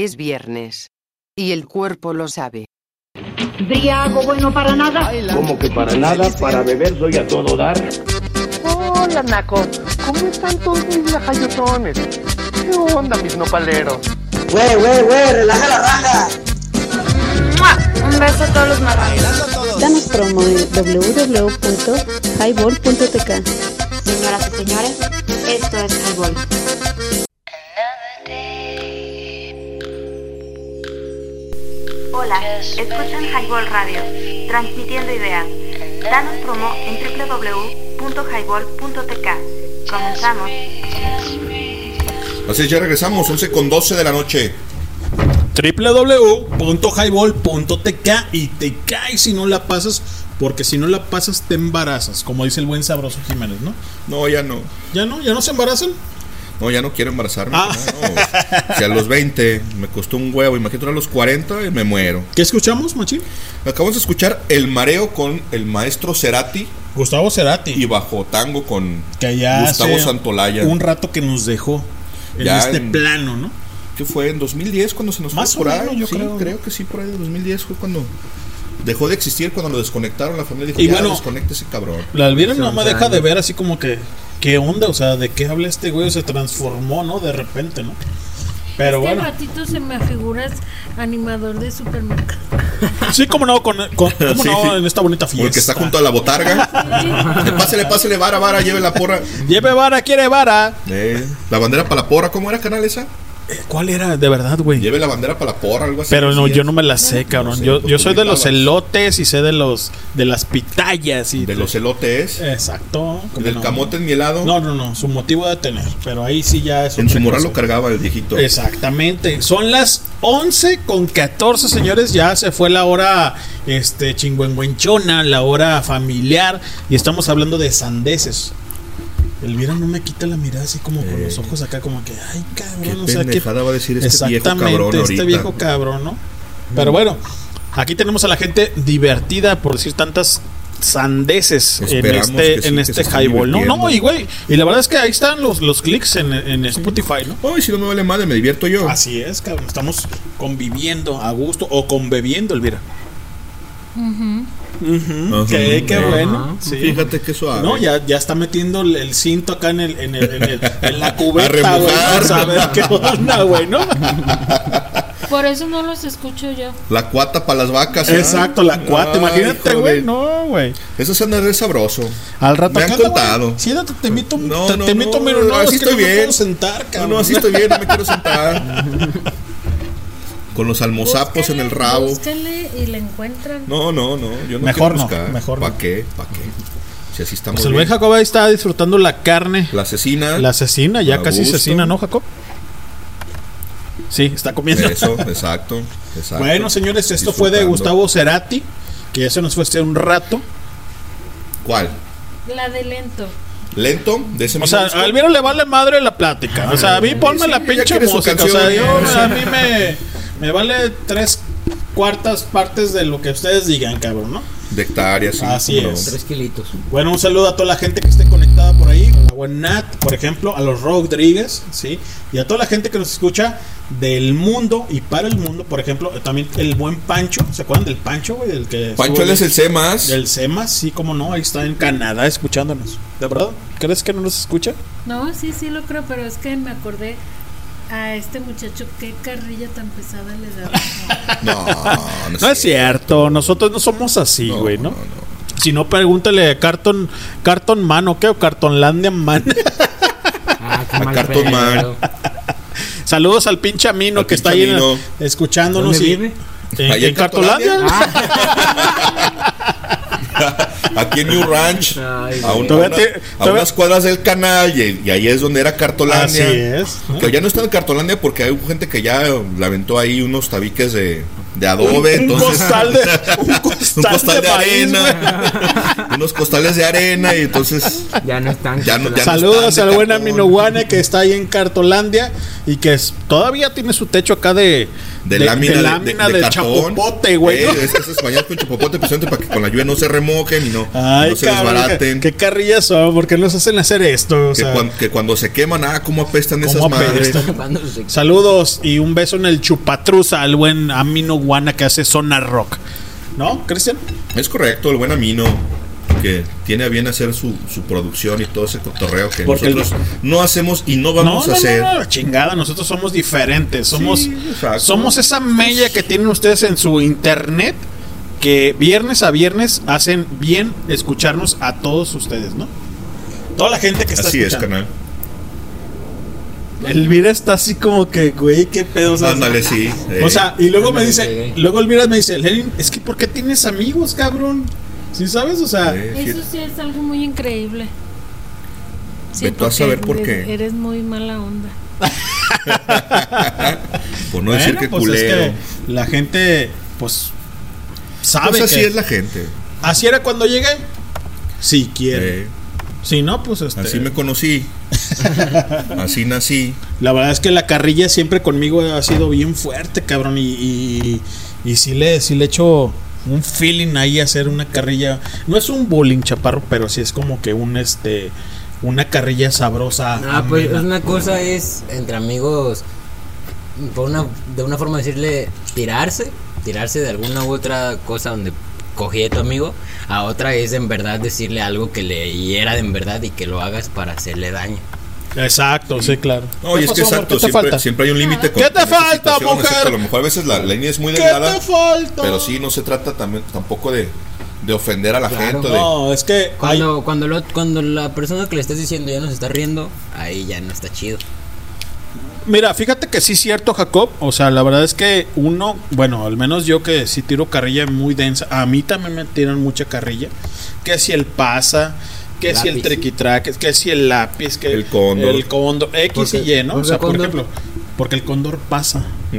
Es viernes. Y el cuerpo lo sabe. Briago bueno para nada. Como que para nada, para beber soy a todo dar. Hola, Naco. ¿Cómo están todos mis lajayotones? ¿Qué onda, mis nopaleros? Güey, güey, güey, relaja la raja. Un beso a todos los marranos. Danos promo en www.highball.tk. Señoras y señores, esto es Highball. Hola, escuchan Highball Radio, transmitiendo ideas. Danos promo en www.highball.tk. Comenzamos. Así es, ya regresamos, 11 con 12 de la noche. www.highball.tk y te caes si no la pasas, porque si no la pasas te embarazas, como dice el buen sabroso Jiménez, ¿no? No, ya no. ¿Ya no? ¿Ya no se embarazan? No, ya no quiero embarazarme. Ah. no, no. Si a los 20 me costó un huevo, imagínate a los 40 y me muero. ¿Qué escuchamos, Machín? Acabamos de escuchar El Mareo con el maestro Cerati. Gustavo Cerati. Y Bajo Tango con Que ya Gustavo Santolaya. un rato que nos dejó en Ya este en- plano, ¿no? ¿Qué fue? ¿En 2010 cuando se nos Más fue o por ahí? menos, yo Sí, creo. que sí, por ahí de 2010 fue cuando dejó de existir, cuando lo desconectaron. La familia dijo, Y ya bueno, desconecta ese cabrón. La Elvira no me deja de ver así como que, ¿qué onda? O sea, ¿de qué habla este güey? Se transformó, ¿no? De repente, ¿no? Pero este bueno, ratito se me figuras animador de supermercado. sí, como no, con, con- <laughs> cómo Sí, no, sí. en esta bonita fiesta. Porque está junto a la botarga. Eh, pásele, pásele, vara, vara, lleve la porra. Lleve vara, quiere vara. Eh, la bandera para la porra, ¿cómo era canal esa? ¿Cuál era? De verdad, güey. Lleve la bandera para la porra, algo así. Pero no, yo no me la sé, cabrón. sé, yo, soy de los elotes y sé de los de las pitayas y De los elotes. Exacto. ¿Y ¿cómo del no? camote en mi helado? No, no, no, su motivo de tener, pero ahí sí ya es En su moral lo cargaba el viejito. Exactamente. Son las 11 con 14, señores. Ya se fue la hora este chingüengüenchona, la hora familiar. Y estamos hablando de sandeces. Elvira no me quita la mirada así como con los ojos acá, como que, ay, cabrón. Qué o sea, que- va a decir este viejo Exactamente, cabrón este ahorita. viejo cabrón, ¿no? Pero bueno, aquí tenemos a la gente divertida, por decir tantas sandeces en Esperamos este, sí, en este highball, ¿no? No, y güey, y la verdad es que ahí están los, los clics en, en Spotify, ¿no? Ay, si no me vale madre, me divierto yo. Así es, cabrón. Estamos conviviendo a gusto o conbebiendo, Elvira. Ajá. Qué, bueno. sí. Fíjate qué suave. No, ya, ya está metiendo el, el cinto acá en, el, en, el, en, el- en la <laughs> A cubeta, güey. ¿no? Saber qué onda, güey, ¿no? <laughs> Por eso no los escucho yo. La cuata para las vacas. ¿eh? Exacto, la cuata. Ay, Imagínate, güey. No, güey. Eso se anda de sabroso. Al rato Me han acá, contado. Siéntate, te invito, No, te, no, te invito, no, así es que estoy no me bien. sentar, cabrón. no, así estoy bien, no me <laughs> quiero sentar. Con los almozapos en el rabo. Búscale y la encuentran. No, no, no. Yo no Mejor quiero no, mejor ¿Para qué? ¿Para qué? Si así estamos Pues el buen Jacob ahí está disfrutando la carne. La asesina. La asesina, ya casi gusto. asesina, ¿no, Jacob? Sí, está comiendo. Eso, exacto. exacto. Bueno, señores, esto fue de. Gustavo Cerati, que ya se nos fue hace un rato. ¿Cuál? La de lento. ¿Lento? ¿De ese O sea, disco? a Elvira le vale madre la plática. O sea, a mí ponme sí, la pinche música. O sea, yo, a mí me, me vale tres cuartas partes de lo que ustedes digan, cabrón, ¿no? De hectáreas, sí. Así es. Tres kilitos. Bueno, un saludo a toda la gente que esté conectada por ahí, a buen Nat, por ejemplo, a los Rodríguez, ¿sí? Y a toda la gente que nos escucha del mundo y para el mundo, por ejemplo, también el buen Pancho, ¿se acuerdan del Pancho, güey? El que Pancho, es el C más. Del CEMAS, sí, como no, ahí está en Canadá escuchándonos. ¿De verdad? ¿Crees que no nos escucha? No, sí, sí lo creo, pero es que me acordé a este muchacho qué carrilla tan pesada le daba. <laughs> No, no, No es cierto, nosotros no somos así, güey, ¿no? Si no, pregúntale a Carton, Carton Man o qué, o Cartonlandia Man. Ah, qué A mal Cartoon pedo. Man. Saludos al pinche Amino Al que está ahí en- escuchándonos. ¿Dónde y- vive? En, Ahí en en Cartolandia. Aquí en New Ranch. <laughs> Ay, a, un- Todavía a una- te- a todavía- unas cuadras del canal. Y, y ahí es donde era Cartolandia. Así es. Que ya no está en Cartolandia porque hay gente que ya le aventó ahí unos tabiques de, de adobe. Un entonces, costal de, <laughs> un costal, un costal de, arena. <laughs> unos costales de arena. Y entonces. Ya no están. Ya no- ya no Saludos están al de buen cartón. Aminoguane que está ahí en Cartolandia y que es- todavía tiene su techo acá de, De, lámina de, lámina de- de chapopote, güey. Eh, ¿no? es- esas bañadas con chapopote precisamente para que con la lluvia no se remojen y no, Ay, no se cabrón, desbaraten. ¿qué, qué carrillas son? ¿Por qué nos hacen hacer esto? O que, sea, cuan- que cuando se queman, ah, cómo apestan esas ¿cómo madres. apestan? Se- Saludos y un beso en el chupatruza al buen Amino Guana que hace zona rock. ¿No, Cristian? Es correcto, el buen Amino, que tiene a bien hacer su, su producción y todo ese cotorreo que Porque el- nosotros no hacemos y no vamos no, a hacer. no, no, chingada, nosotros somos diferentes. Somos, Sí, somos esa mella que tienen ustedes en su internet que viernes a viernes hacen bien escucharnos a todos ustedes, ¿no? Toda la gente que está Así es, escuchando. canal. Elvira está así como que, güey, qué pedo. o sea, Ándale, sí. <laughs> eh. O sea, y luego me dice, pegué. luego Elvira me dice, Lenin, es que ¿por qué tienes amigos, cabrón? ¿Sí sabes? O sea, sí. Eso sí es algo muy increíble. Sí, Ve tú a porque saber por eres- qué. Eres muy mala onda. <laughs> Por no decir que pues es culero. que la gente, pues, sabe Pues así que- es la gente. Así era cuando llegué. Si quiere. Eh, Si no, pues este. así me conocí. <laughs> Así nací. La verdad es que la carrilla siempre conmigo ha sido bien fuerte, cabrón. Y, y, y sí, le, sí le echo un feeling ahí hacer una carrilla. No es un bullying, chaparro, pero sí es como que un este una carrilla sabrosa. Ah, pues una cosa es entre amigos, por una, de una forma decirle tirarse, tirarse de alguna u otra cosa donde cogí a tu amigo, a otra es en verdad decirle algo que le hiera de en verdad y que lo hagas para hacerle daño. Exacto, sí, claro. No, y ¿Qué es que pasó, exacto, ¿Qué siempre, falta? siempre hay un límite con ¿Qué te con falta, mujer? exacto, A lo mejor a veces la, la línea es muy ¿Qué delgada. te falta? Pero sí, no se trata también, tampoco de, de ofender a la Claro. gente. de- No, es que Cuando, cuando, lo- cuando la persona que le estás diciendo ya no se está riendo, ahí ya no está chido. Mira, fíjate que sí es cierto, Jacob. O sea, la verdad es que uno, bueno, al menos yo que sí tiro carrilla muy densa, a mí también me tiran mucha carrilla. Que si el pasa, que si el Lápiz. triquitraque, que si el lápiz, que El cóndor. el cóndor, X Porque- y Y, ¿no? O sea, por cóndor- ejemplo, porque el cóndor pasa. <laughs>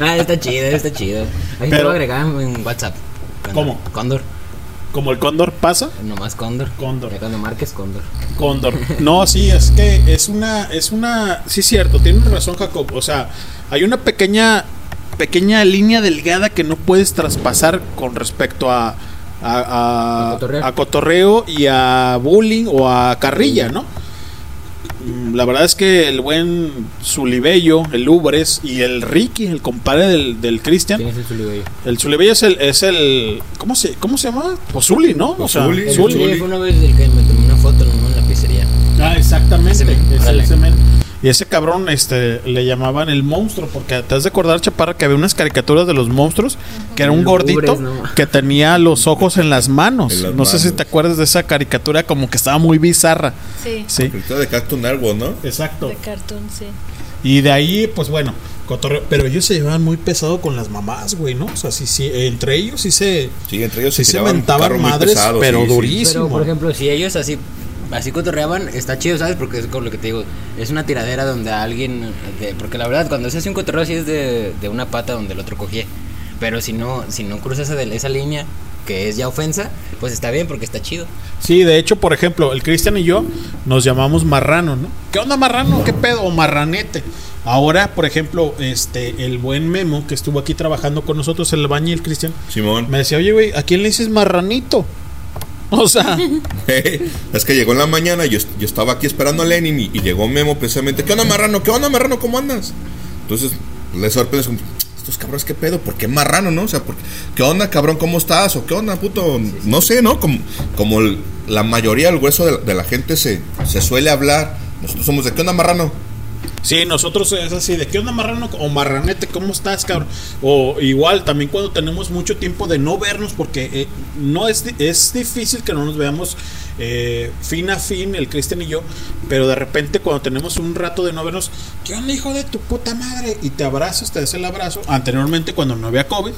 Ah, está chido, está chido. Ahí te Pero- lo agregaban en WhatsApp. ¿Cómo? Cóndor. Como el cóndor pasa, Nomás cóndor. Cóndor. Ya cuando marques cóndor. cóndor. <laughs> No, sí, es que es una, es una, sí es cierto, tienes razón, Jacob. O sea, hay una pequeña, pequeña línea delgada que no puedes traspasar con respecto a, a, a- A cotorreo. a cotorreo y a bullying o a carrilla, ¿no? Mm, La verdad es que el buen Zulibello, el Ubres y el Ricky, el compadre del, del Cristian, ¿Quién es el Zulibello? el Zulibello es el, es el, ¿cómo se, cómo se llama? Pues Zuli, ¿no? O sea, Zuli, El Zuli. Zuli fue una vez el que me tomé una foto ¿no? Ah, exactamente. Men. Y ese cabrón este, le llamaban el monstruo, porque te has de acordar, Chaparra, que había unas caricaturas de los monstruos, que era un gordito que tenía los ojos en las manos. En las no sé si te acuerdas de esa caricatura, como que estaba muy bizarra. Sí, Sí, de Cartoon Network, ¿no? exacto. de cartoon, sí. Y de ahí, pues bueno, cotorreo. Pero ellos se llevaban muy pesado con las mamás, güey, ¿no? O sea, sí, sí, entre ellos sí se. Sí, entre ellos Sí se mentaban madres, pesado, pero sí. durísimo. Pero, por ejemplo, si ellos así así cotorreaban, está chido, ¿sabes? Porque es como lo que te digo, es una tiradera donde alguien... de- porque la verdad, cuando se hace un cotorreo así es de, de una pata donde el otro cogía. Pero si no, si no cruza esa, esa línea, que es ya ofensa, pues está bien porque está chido. Sí, de hecho, por ejemplo, el Cristian y yo nos llamamos marrano, ¿no? ¿Qué onda marrano? ¿Qué pedo? O marranete. Ahora, por ejemplo, este, el buen Memo que estuvo aquí trabajando con nosotros, el baño y el Cristian, Simón. me decía, oye, güey, ¿a quién le dices marranito? O sea, <laughs> es que llegó en la mañana, yo, yo estaba aquí esperando a Lenin y, y llegó Memo precisamente. ¿Qué onda, marrano? ¿Qué onda, marrano? ¿Cómo andas? Entonces le sorprendes como, estos cabrones, ¿qué pedo? ¿Por qué marrano, no? O sea, ¿por qué, ¿qué onda, cabrón? ¿Cómo estás? ¿O qué onda, puto? No sé, ¿no? Como, como el- la mayoría del grueso de la, de la gente se, se suele hablar. Nosotros somos de, ¿qué onda, marrano? Sí, nosotros es así, ¿de qué onda marrano? O marranete, ¿cómo estás, cabrón? O igual, también cuando tenemos mucho tiempo de no vernos, porque eh, no es, es difícil que no nos veamos eh, fin a fin, el Cristian y yo, pero de repente cuando tenemos un rato de no vernos, ¿qué onda, hijo de tu puta madre? Y te abrazas, te das el abrazo. Anteriormente, cuando no había COVID,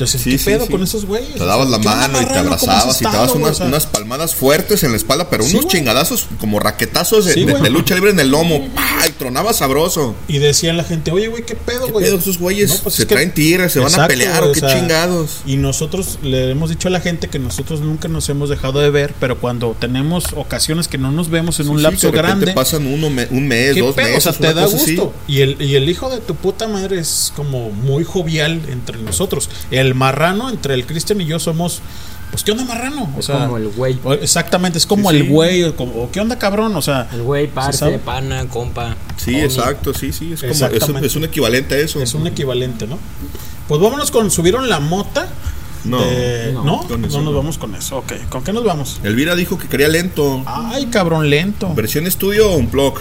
entonces, Sí, ¿qué sí, pedo sí. con esos güeyes? Te dabas la ¿Qué onda, mano y te abrazabas y te dabas unas, O sea, unas palmadas fuertes en la espalda, pero unos chingadazos como raquetazos de, de- lucha libre en el lomo. ¡Pah! Y tronaba sabroso. Y decían la gente, oye, güey, ¿qué pedo, ¿Qué güey? pedo esos güeyes? pues ¿Se es que- traen tigres? ¿Se van a pelear o qué chingados? Y nosotros le hemos dicho a la gente que nosotros nunca nos hemos dejado de ver, pero cuando tenemos ocasiones que no nos vemos en un lapso grande. pasan uno, me- un mes, ¿Qué dos pedo? meses. o sea, te da gusto. Y el, y el hijo de tu puta madre es como muy jovial entre nosotros. El marrano, entre el Cristian y yo somos. Pues, ¿qué onda, marrano? O Es sea, como el güey. Exactamente, es como Sí, el güey. O, como- ¿qué onda, cabrón? O sea, El güey, ¿se parce, pana, compa. Sí, homie. exacto, sí, sí. Es, como, es, un, Exactamente. es un equivalente a eso. es un equivalente, ¿no? Pues vámonos con subieron la mota. No, de- no, no, con eso no nos no. vamos con eso. Ok, ¿con qué nos vamos? Elvira dijo que quería lento. Ay, cabrón, lento. ¿Versión estudio o un blog?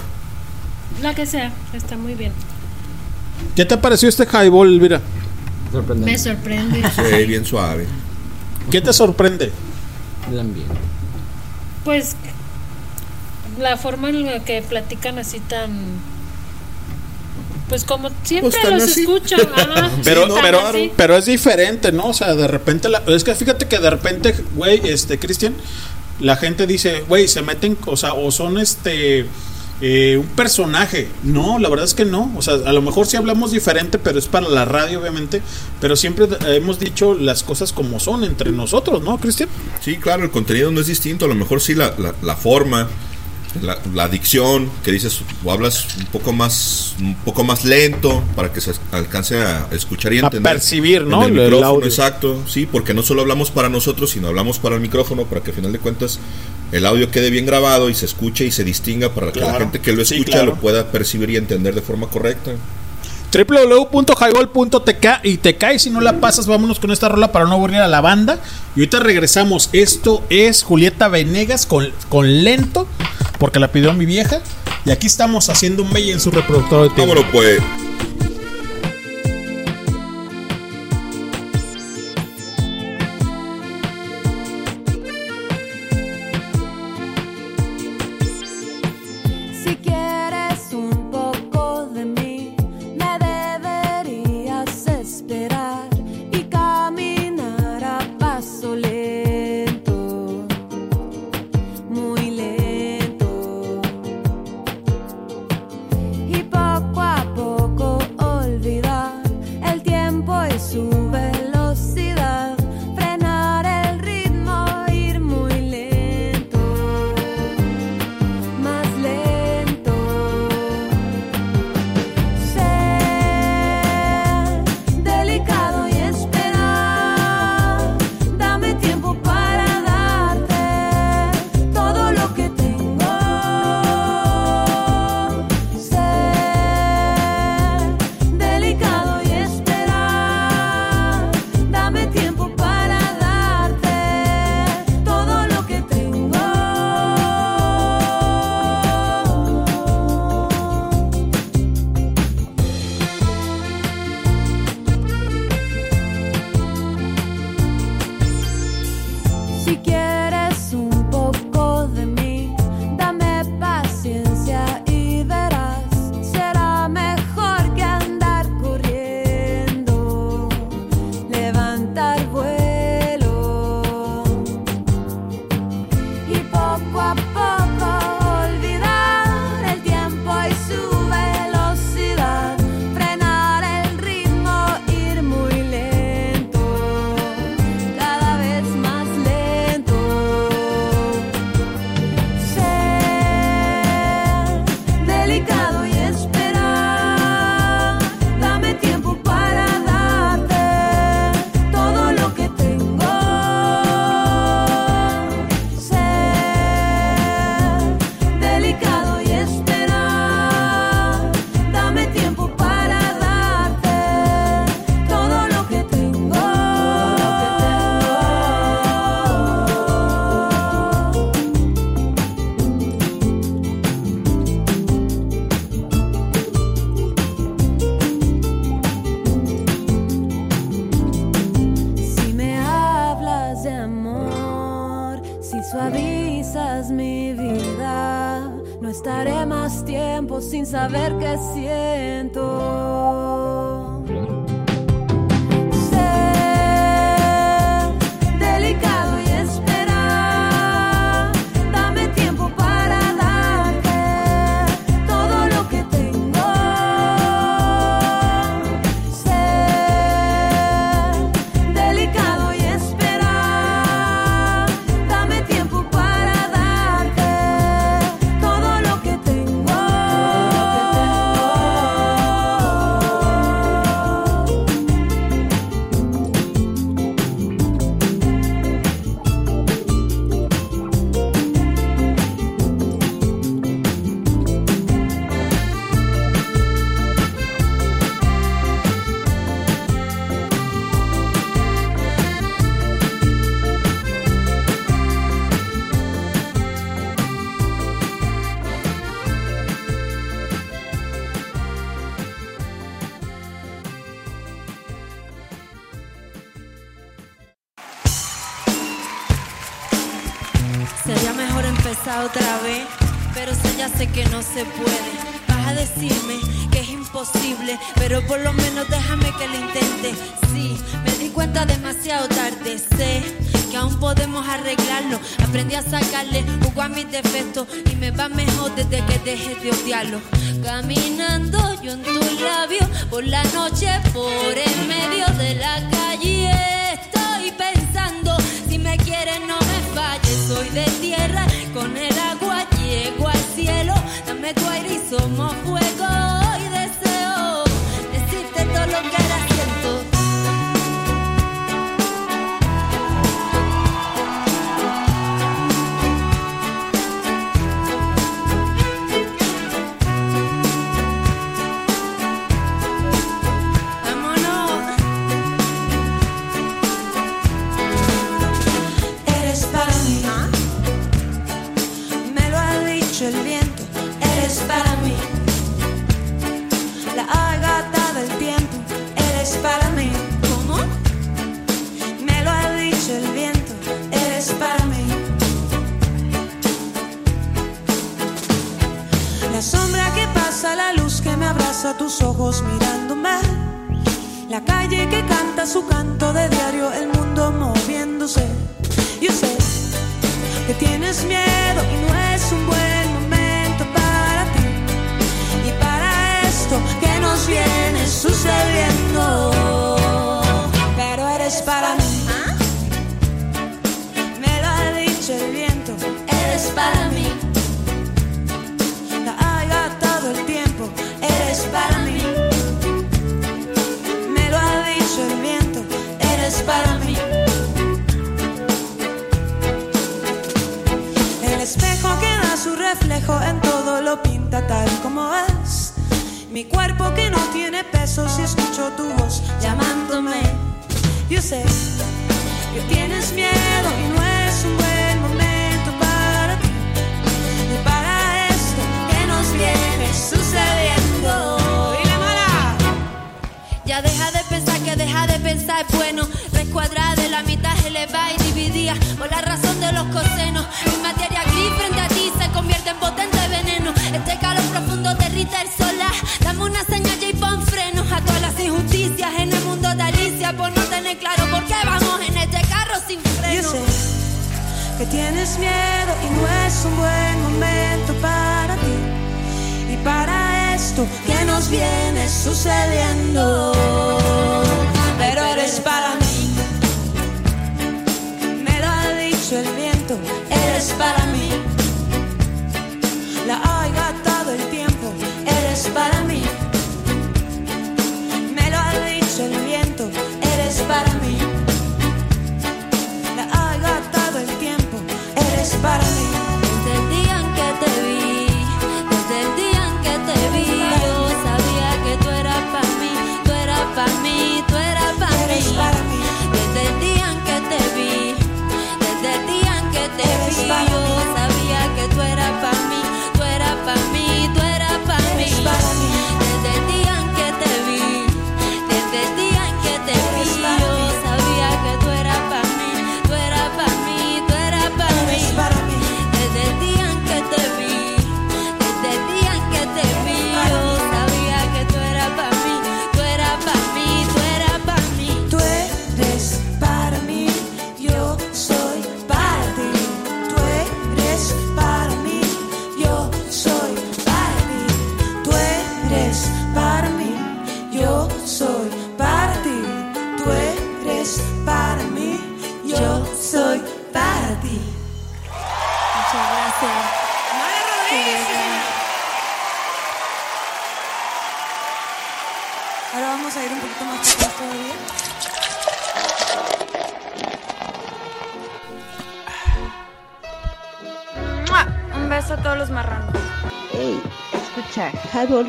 La que sea, está muy bien. ¿Qué te pareció este highball, Elvira? Sorprendente. Me sorprende. <laughs> Sí, bien suave. ¿Qué te sorprende? El ambiente. Pues la forma en la que platican así tan pues como siempre Pues los así. escucho <laughs> ajá, Pero, pero, así. pero es diferente, ¿no? O sea, de repente, la- es que fíjate que de repente, güey, este, Cristian, la gente dice, güey, se meten, o sea, o son este, eh, un personaje. No, la verdad es que no. O sea, a lo mejor sí hablamos diferente, pero es para la radio, obviamente. Pero siempre hemos dicho las cosas como son entre nosotros, ¿no, Cristian? Sí, claro, el contenido no es distinto. A lo mejor sí la, la, la forma, la, la dicción, que dices o hablas un poco más un poco más lento para que se alcance a escuchar y A entender. percibir, En ¿no? El El- el micrófono, audio. exacto. Sí, porque no solo hablamos para nosotros, sino hablamos para el micrófono para que al final de cuentas el audio quede bien grabado y se escuche y se distinga para que la gente que lo Sí, escucha claro. lo pueda percibir y entender de forma correcta. www.highball.tk y te cae si no la pasas, vámonos con esta rola para no aburrir a la banda. Y ahorita regresamos. Esto es Julieta Venegas con, con lento, porque la pidió mi vieja. Y aquí estamos haciendo un mail en su reproductor de tiempo. Vámonos pues. Saber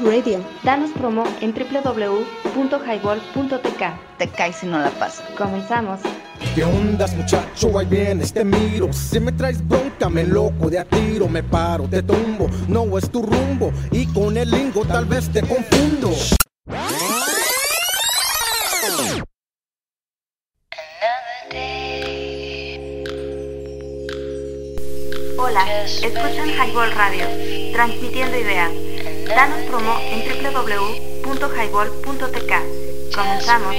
Radio. Danos promo en www.highball.tk. Te caes si no la pasas. Comenzamos. ¿Qué ondas, muchacho? Ahí vienes, te miro. Si me traes bronca, me loco de a tiro. Me paro, te tumbo. No es tu rumbo. Y con el lingo tal vez te confundo. Hola, escuchan Highball Radio, transmitiendo ideas. Danos promo en www.highball.tk. Comenzamos.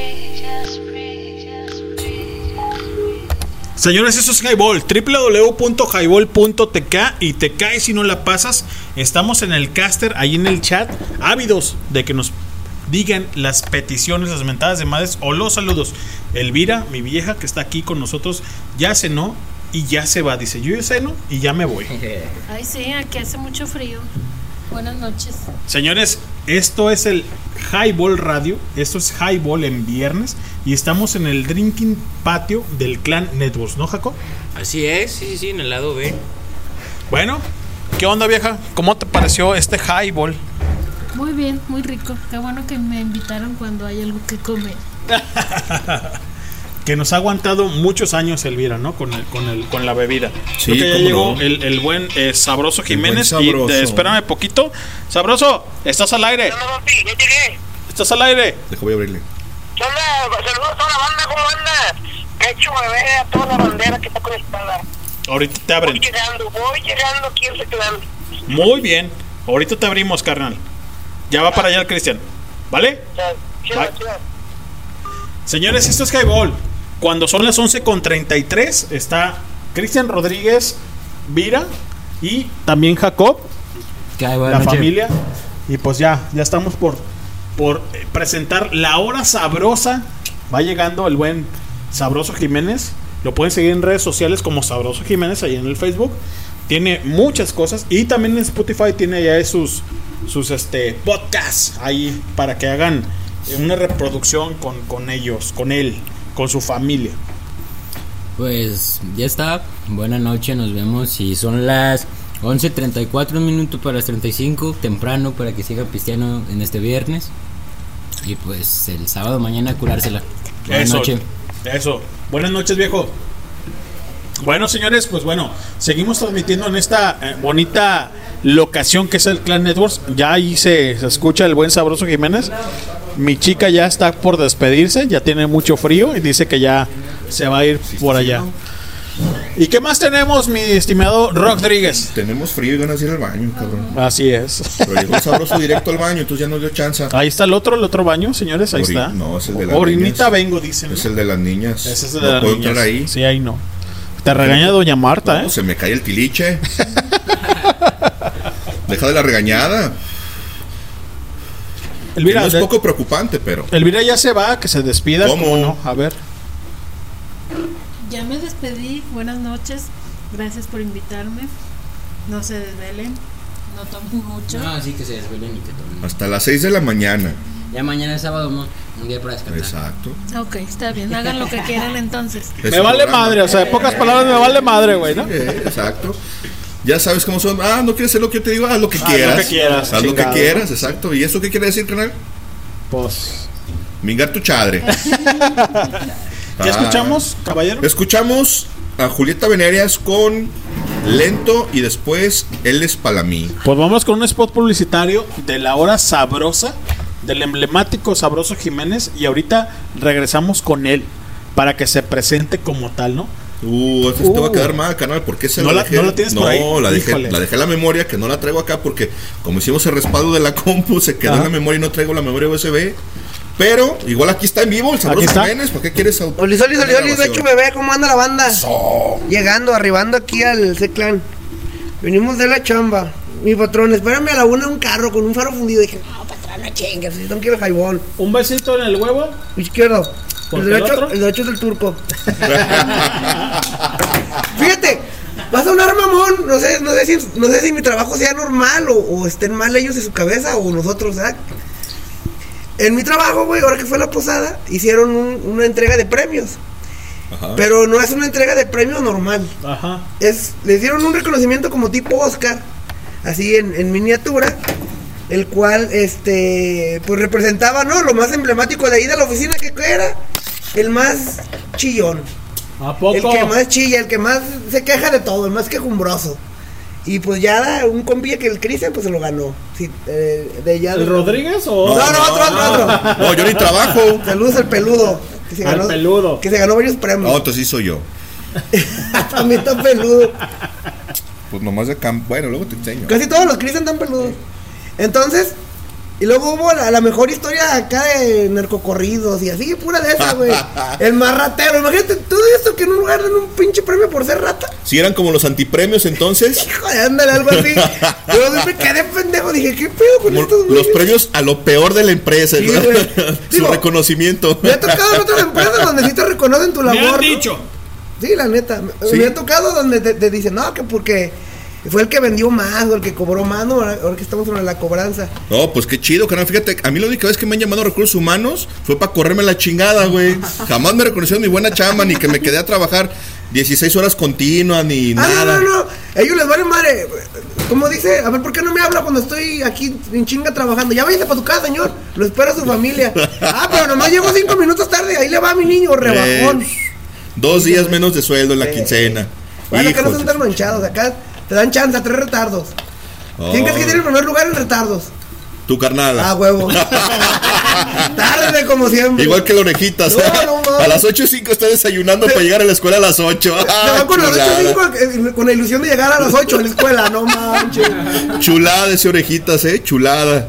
Señores, eso es Highball, www.highball.tk y te caes si no la pasas. Estamos en el caster, ahí en el chat, ávidos de que nos digan las peticiones, las mentadas de madres o los saludos. Elvira, mi vieja que está aquí con nosotros, ya cenó y ya se va. Dice, yo ya ceno y ya me voy. <laughs> Ay, sí, aquí hace mucho frío. Buenas noches. Señores, esto es el Highball Radio. Esto es Highball en viernes. Y estamos en el drinking patio del clan Networks, ¿no, Jaco? Así es, sí, sí, sí, en el lado B. Bueno, ¿qué onda, vieja? ¿Cómo te pareció este Highball? Muy bien, muy rico. Qué bueno que me invitaron cuando hay algo que comer. <laughs> Que nos ha aguantado muchos años Elvira, ¿no? Con, el, con, el, con la bebida. Sí, Creo que ya llegó no. el, el buen eh, Sabroso El Jiménez. buen Y Sabroso. eh, espérame poquito. Sabroso, estás al aire. Estás al aire. Dejo voy a abrirle. Saludos a toda la banda, ¿cómo anda? Hecho bebé a toda la bandera que está conectada. Ahorita te abren. Voy llegando, voy llegando aquí en Seclán. Muy bien. Ahorita te abrimos, carnal. Ya va para allá el Cristian. ¿Vale? Bye. Señores, esto es Highball. Cuando son las 11.33 está Cristian Rodríguez, Vira y también Jacob, la familia. Y pues ya, ya estamos por, por eh, presentar la hora sabrosa. Va llegando el buen Sabroso Jiménez. Lo pueden seguir en redes sociales como Sabroso Jiménez, ahí en el Facebook. Tiene muchas cosas. Y también en Spotify tiene ya sus, sus este, podcasts ahí para que hagan una reproducción con, con ellos, con él, con su familia. Pues ya está. Buenas noches, nos vemos. Y son las 11.34, un minuto para las 35. Temprano para que siga Cristiano en este viernes. Y pues el sábado mañana curársela. Buenas Eso, noches. Eso. Buenas noches, viejo. Bueno, señores, pues bueno, seguimos transmitiendo en esta eh, bonita locación que es el Clan Networks. Ya ahí se, se escucha el buen sabroso Jiménez. Mi chica ya está por despedirse, ya tiene mucho frío y dice que ya se va a ir por allá. ¿Y qué más tenemos, mi estimado Rodríguez? Tenemos frío y ganas de ir al baño, cabrón. Así es. Pero llegó sabroso directo al baño, entonces ya no dio chance. Ahí está el otro, el otro baño, señores, ahí Ori- está. No, es el de las Orinita niñas. vengo, dicen. Es el de las niñas. Ese es el no las puedo niñas. entrar ahí. Sí, ahí no. Te regaña doña Marta, No, ¿eh? se me cae el tiliche. <laughs> Deja de la regañada. Elvira, es de- poco preocupante, pero. Elvira ya se va, que se despida. ¿Cómo? ¿cómo no? A ver. Ya me despedí. Buenas noches. Gracias por invitarme. No se desvelen. No tomen mucho. No, así que se desvelen y que tomen. Hasta las 6 de la mañana. Ya mañana es sábado, ¿no? un día para descansar. Exacto. Ok, está bien. Hagan lo que quieran entonces. Es me vale madre, o sea, en pocas palabras me vale madre, güey, ¿no? Sí, exacto. Ya sabes cómo son. Ah, no quieres hacer lo que yo te digo, haz lo que Haz lo quieras. que quieras, Haz lo que quieras, exacto. ¿Y eso qué quiere decir, canal? Pues. Mingar tu chadre. <laughs> ¿Qué escuchamos, caballero? Escuchamos a Julieta Venerias con Lento y después Él es para mí. Pues vamos con un spot publicitario de la hora sabrosa, del emblemático Sabroso Jiménez, y ahorita regresamos con él para que se presente como tal, ¿no? Uh, sí te va a Uh. quedar mal, canal. ¿Por qué se ¿No la la- dejé? no la tienes no, por ahí? la dejé, Híjole. la dejé en la memoria, que no la traigo acá porque como hicimos el respaldo de la <laughs> compu, se quedó Ajá. en la memoria y no traigo la memoria USB. Pero igual aquí está en vivo el sabroso está. Jiménez. ¿Por qué quieres auto- Oli, Oli, Oli? Becho bebé, ¿cómo anda la banda? Llegando, arribando aquí al C-Clan. Venimos de la chamba. Mi patrón, espérame a la una un carro con un faro fundido. Dije, no, patrón, no chingues, no quiero jaibón. Un besito en el huevo. Izquierdo. ¿Por El el derecho, el derecho es del turco. Fíjate, vas a sonar mamón. No sé, no sé si, no sé si mi trabajo sea normal o, o estén mal ellos en su cabeza o nosotros, ¿verdad? En mi trabajo, güey, ahora que fue la posada, hicieron un- una entrega de premios. Ajá. Pero no es una entrega de premios normal. Ajá. Es, le dieron un reconocimiento como tipo Oscar, así en, en miniatura, el cual, este, pues representaba, ¿no? Lo más emblemático de ahí de la oficina que era el más chillón. ¿A poco? El que más chilla, el que más se queja de todo, el más quejumbroso. Y pues ya un compi que el Cristian pues se lo ganó. Sí, eh, de ya ¿El Rodríguez o No, no, otro, otro, otro. No, yo ni trabajo. Saludos al peludo. Que se Al ganó, peludo. Que se ganó varios premios. No, entonces sí soy yo. <laughs> También está peludo. Pues nomás de campo. Bueno, luego te enseño. Casi todos los Chris están peludos. Entonces, Y luego hubo la, la mejor historia acá de narcocorridos y así, pura de esa, güey. <laughs> El más ratero. Imagínate todo esto que en un lugar dan un pinche premio por ser rata. Si eran como los antipremios entonces, <laughs> Joder, ándale, algo así. <laughs> Yo me quedé pendejo. Dije, ¿qué pedo con como estos los güeyes? premios a lo peor de la empresa, Sí, ¿no? su Digo, reconocimiento. Me ha tocado en otras empresas donde sí te reconocen tu Me labor. han ¿no? Sí, la neta. Me- Sí. Me ha tocado donde te, te dicen, no, que porque fue el que vendió más o el que cobró más, ¿no? Ahora, que estamos sobre la cobranza. No, pues qué chido, carnal. Fíjate, a mí la única vez que me han llamado recursos humanos fue para correrme la chingada, güey. <laughs> Jamás me reconocieron mi buena chamba, ni que me quedé a trabajar 16 horas continuas, ni Ah, nada. no, no, no. Ellos les vale madre. Como dice, a ver, ¿por qué no me habla cuando estoy aquí en chinga trabajando? Ya váyase para tu casa, señor. Lo espera su familia. <laughs> Ah, pero nomás llego cinco minutos tarde. Ahí le va mi niño, rebajón. Eh, dos días menos de sueldo en la quincena. Bueno, que no son tan manchados. Acá te dan chance a tres retardos. ¿Quién crees que tiene el primer lugar en retardos? Tu carnal. Ah, huevo. <laughs> Tarde como siempre. Igual que la orejitas. No, <laughs> a las 8 y 5 está desayunando para llegar a la escuela a las 8. Se va con las ocho cinco, eh, con la ilusión de llegar a las 8 a la escuela, no manches. Chulada ese orejitas, eh. Chulada.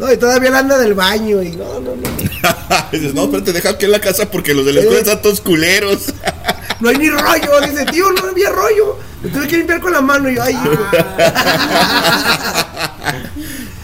No, y todavía la anda del baño y no, no, no. <laughs> Dices, no, espérate, deja que en la casa porque los de la escuela están todos culeros. No hay ni rollo. Dice, tío, no había rollo. Me tuve que limpiar con la mano y yo, ay. <laughs>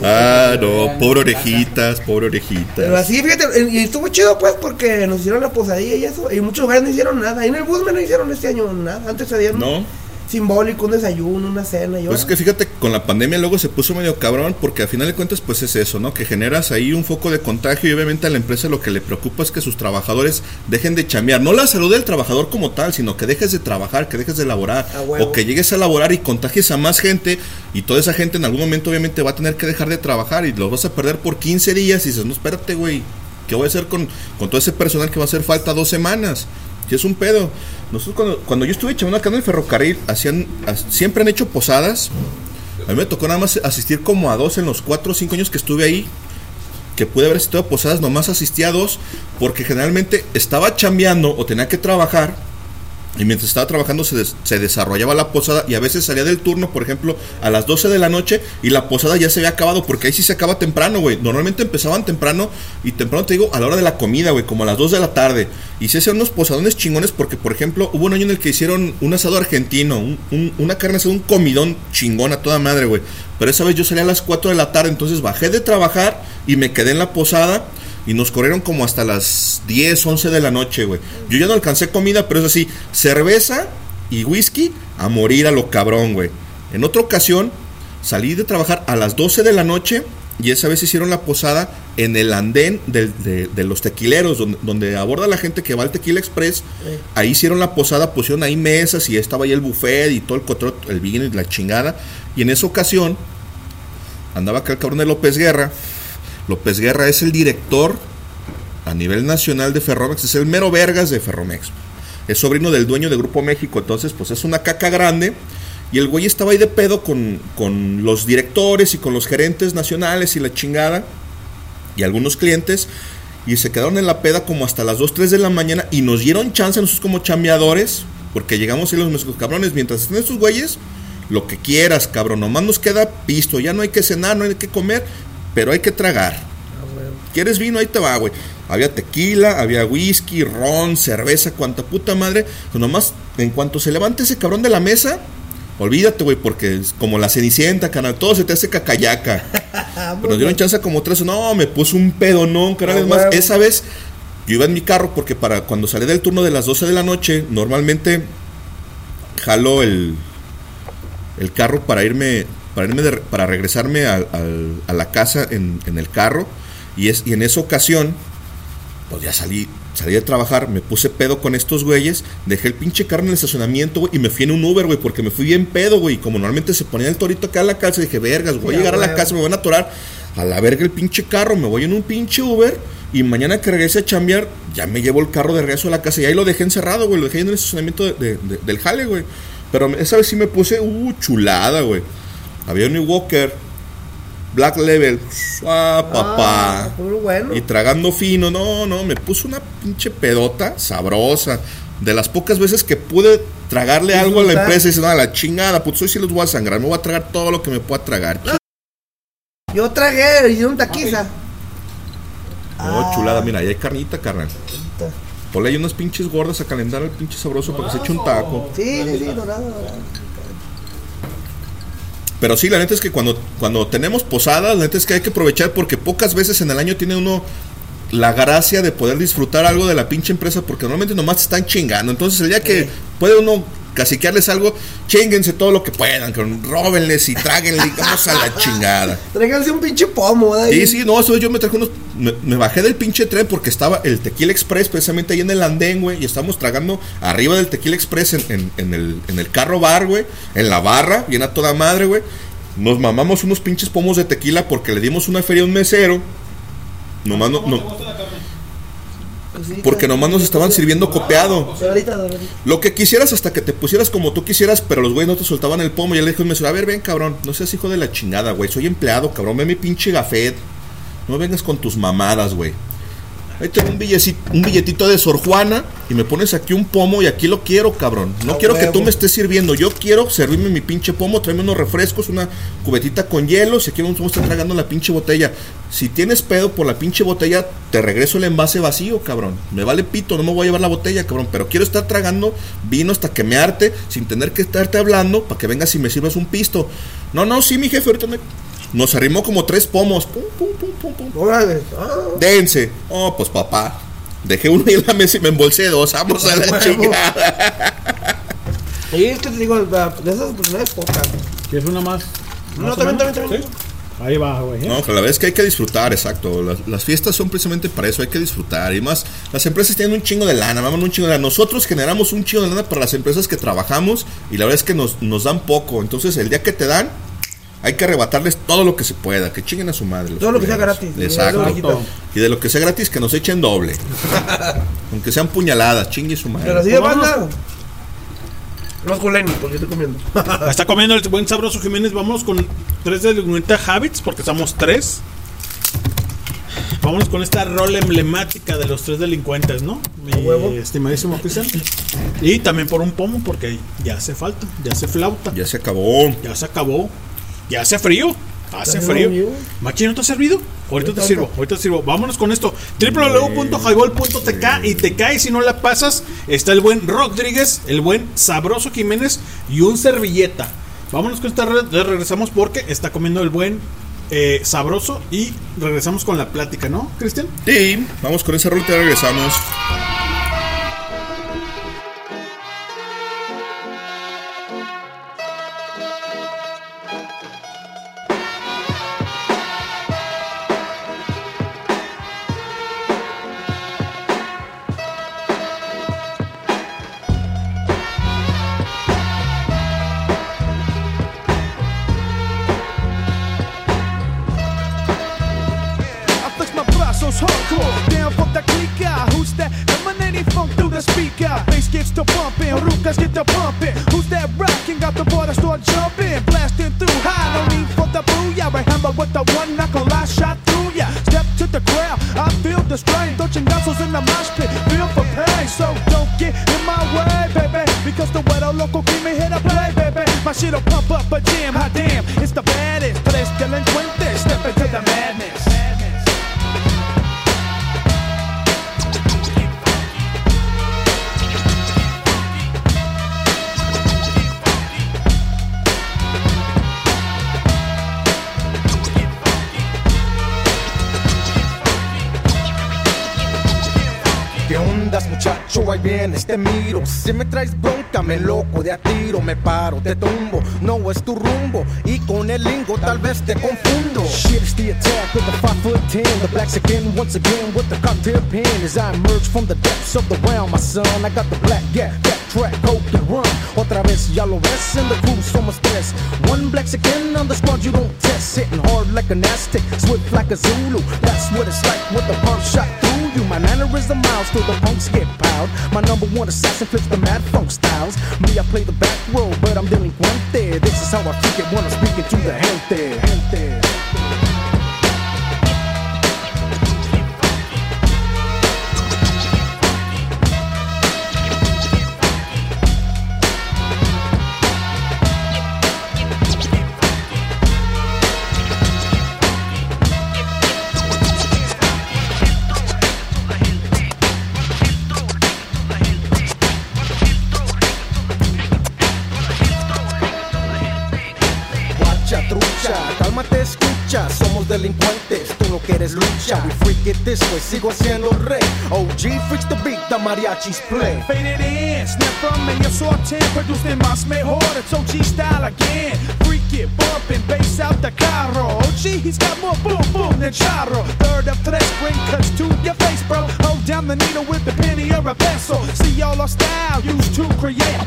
Ah, no, pobre orejitas, pobre orejitas. Pero así, fíjate, y estuvo chido pues porque nos hicieron la posadilla y eso. Y muchos lugares no hicieron nada. Ahí en el Busman no hicieron este año nada. Antes se dieron No. Simbólico, un desayuno, una cena. Y Pues es que fíjate, con la pandemia luego se puso medio cabrón porque al final de cuentas pues es eso, ¿no? Que generas ahí un foco de contagio y obviamente a la empresa lo que le preocupa es que sus trabajadores dejen de chambear. No la salud del trabajador como tal, sino que dejes de trabajar, que dejes de laborar o que llegues a laborar y contagies a más gente y toda esa gente en algún momento obviamente va a tener que dejar de trabajar y lo vas a perder por 15 días y dices, no, espérate, güey, ¿qué voy a hacer con, con todo ese personal que va a hacer falta dos semanas? Si es un pedo. Nosotros cuando, cuando yo estuve echando acá en el ferrocarril, hacían, siempre han hecho posadas. A mí me tocó nada más asistir como a dos en los cuatro o cinco años que estuve ahí. Que pude haber asistido a posadas, nomás asistí a dos. Porque generalmente estaba chambeando o tenía que trabajar. Y mientras estaba trabajando se, des- se desarrollaba la posada y a veces salía del turno, por ejemplo, a las 12 de la noche y la posada ya se había acabado porque ahí sí se acaba temprano, güey. Normalmente empezaban temprano y temprano te digo a la hora de la comida, güey, como a las 2 de la tarde. Y se hacían unos posadones chingones porque, por ejemplo, hubo un año en el que hicieron un asado argentino, un- un- una carne asada, un comidón chingón a toda madre, güey. Pero esa vez yo salí a las 4 de la tarde, entonces bajé de trabajar y me quedé en la posada. Y nos corrieron como hasta las 10, 11 de la noche, güey. Yo ya no alcancé comida, pero es así, cerveza y whisky a morir a lo cabrón, güey. En otra ocasión, salí de trabajar a las 12 de la noche y esa vez hicieron la posada en el andén de, de los tequileros, donde, donde aborda la gente que va al Tequila Express. Ahí hicieron la posada, pusieron ahí mesas y estaba ahí el buffet y todo el control, el vino y la chingada. Y en esa ocasión, andaba acá el cabrón de López Guerra. López Guerra es el director a nivel nacional de Ferromex, es el mero vergas de Ferromex. Es sobrino del dueño de Grupo México, entonces pues es una caca grande. Y el güey estaba ahí de pedo con, con los directores y con los gerentes nacionales y la chingada. Y algunos clientes. Y se quedaron en la peda como hasta las 2, 3 de la mañana. Y nos dieron chance nosotros como chambeadores. Porque llegamos y los nuestros cabrones. Mientras estén estos güeyes, lo que quieras, cabrón. Nomás nos queda pisto. Ya no hay que cenar, no hay que comer. Pero hay que tragar. ¿Quieres vino? Ahí te va, güey. Había tequila, había whisky, ron, cerveza, cuanta puta madre. Pues nomás, en cuanto se levante ese cabrón de la mesa, olvídate, güey, porque es como la cenicienta, canal, todo se te hace cacayaca. <laughs> Pero nos dieron chance como tres. No, me puso un pedonón, carnal. Ah, Es más, esa vez yo iba en mi carro porque para cuando salí del turno de las 12 de la noche, normalmente jalo el, el carro para irme, para irme de- para regresarme a la casa en, en el carro. Y, es, y en esa ocasión, pues ya salí, salí de trabajar, me puse pedo con estos güeyes, dejé el pinche carro en el estacionamiento, güey, y me fui en un Uber, güey, porque me fui bien pedo, güey. Como normalmente se ponía el torito acá en la casa, dije, vergas, voy a llegar a la casa, me van a atorar. A la verga el pinche carro, me voy en un pinche Uber. Y mañana que regrese a chambear, ya me llevo el carro de regreso a la casa. Y ahí lo dejé encerrado, güey. Lo dejé en el estacionamiento de- de- de- del jale, güey. Pero esa vez sí me puse, uh, chulada, güey. Había un Walker, Black Level. Ah, papá. Ah, bueno. Y tragando fino, no, no, me puso una pinche pedota sabrosa. De las pocas veces que pude tragarle algo a la empresa, dice, no, la chingada, pues hoy sí los voy a sangrar, me voy a tragar todo lo que me pueda tragar. Yo tragué, y un taquiza. Oh, chulada, mira, ahí hay carnita, carnal. Ponle ahí unas pinches gordas a calentar al pinche sabroso para que se eche un taco. Sí, sí, sí, dorado, dorado. Pero sí, la neta es que cuando, cuando tenemos posadas, la neta es que hay que aprovechar porque pocas veces en el año tiene uno la gracia de poder disfrutar algo de la pinche empresa porque normalmente nomás están chingando. Entonces el día que puede uno caciquearles algo, chinguense todo lo que puedan, róbenles y tráguenle vamos a la chingada. <laughs> Tráiganse un pinche pomo, ¿verdad? Sí, sí, no, eso yo me traje unos. Me, me bajé del pinche tren porque estaba el Tequila Express precisamente ahí en el andén, güey. Y estábamos tragando arriba del Tequila Express en, en- en el, en el carro bar, güey. En la barra, bien a toda madre, güey. Nos mamamos unos pinches pomos de tequila porque le dimos una feria a un mesero. Nomás no, no- porque nomás nos estaban sirviendo copiado. Lo que quisieras hasta que te pusieras como tú quisieras, pero los güeyes no te soltaban el pomo. Y él le dijo mesero, a ver, ven, cabrón, no seas hijo de la chingada, güey. Soy empleado, cabrón, ve mi pinche gafet. No vengas con tus mamadas, güey. Ahí tengo un, billecito, un billetito de Sor Juana y me pones aquí un pomo y aquí lo quiero, cabrón. No quiero que tú me estés sirviendo. Yo quiero servirme mi pinche pomo, tráeme unos refrescos, una cubetita con hielo. Si aquí vamos a estar tragando la pinche botella. Si tienes pedo por la pinche botella, te regreso el envase vacío, cabrón. Me vale pito, no me voy a llevar la botella, cabrón. Pero quiero estar tragando vino hasta que me arte, sin tener que estarte hablando, para que vengas y me sirvas un pisto. No, no, sí, mi jefe, ahorita me... Nos arrimó como tres pomos. Pum, pum, pum, pum, pum. Órale. Ah. Dense. Oh, pues papá. Dejé uno ahí en la mesa y me embolsé dos. Vamos a la chingada. Y es que te digo, de esas oportunidades pocas. ¿Quieres una más? No, ¿Más o también, también, también. ¿Sí? Ahí va, güey. ¿eh? No, la verdad es que hay que disfrutar, exacto. Las, las fiestas son precisamente para eso, hay que disfrutar. Y más, las empresas tienen un chingo de lana, maman un chingo de lana. Nosotros generamos un chingo de lana para las empresas que trabajamos y la verdad es que nos, nos dan poco. Entonces, el día que te dan, hay que arrebatarles todo lo que se pueda, que chinguen a su madre. los Todo lo que sea gratis. Exacto. Y de lo que sea gratis, que nos echen doble. <laughs> Aunque sean puñaladas, chingue su madre. Pero así de banda. No con Lenny, porque estoy comiendo. <laughs> Está comiendo el buen sabroso Jiménez. Vamos con tres delincuentes habits, porque somos tres. Vámonos con esta rol emblemática de los tres delincuentes, ¿no? Mi estimadísimo Cristian. Y también por un pomo, porque ya hace falta, ya hace flauta. Ya se acabó. Ya se acabó. Ya hace frío. Hace frío. Machi, ¿no te ha servido? Ahorita te sirvo, ahorita te sirvo. Vámonos con esto. www.highball.tk y te cae si no la pasas. Está el buen Rodríguez, el buen Sabroso Jiménez y un servilleta. Vámonos con esta red, regresamos porque está comiendo el buen eh, Sabroso y regresamos con la plática, ¿no, Cristian? Sí, vamos con esa ruta y regresamos. Tiro Me paro, te tumbo, no es tu rumbo Y con el lingo tal vez te confundo. Shit is the attack of the 5 foot 10 The black again, once again with the cocktail pin. As I emerge from the depths of the realm, my son I got the black, yeah, that track, coke and run. Otra vez ya lo ves, and the crew somos tres. One black again on the squad you don't test. Hitting hard like an Aztec, swift like a Zulu. That's what it's like with the pump shot through you. My mannerism miles till the punks get piled My number one assassin flips the mad funk styles. Me, I play the back row, I'm delinquente This is how I kick it when I'm speaking to the gente. Mariachis play. Faded in, snap from medio sortén, producen más mejor, it's OG style again. Freak it, bumping, bass out the carro. OG, oh, he's got more boom boom than charro. Third of tres, bring cuts to your face, bro. Hold down the needle with a penny or a pencil. See all our style used to create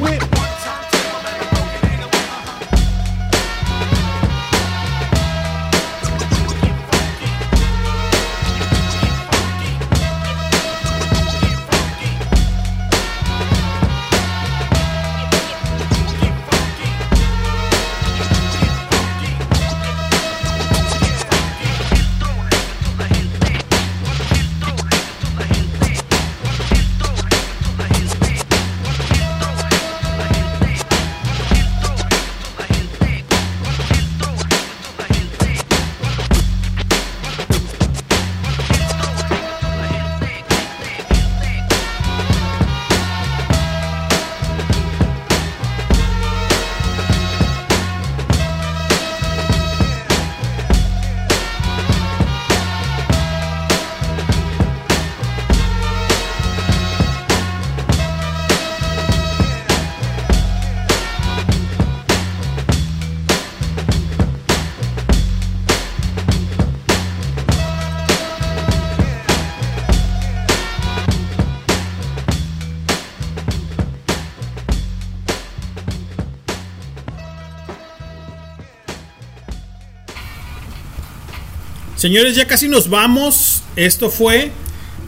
Señores, ya casi nos vamos. Esto fue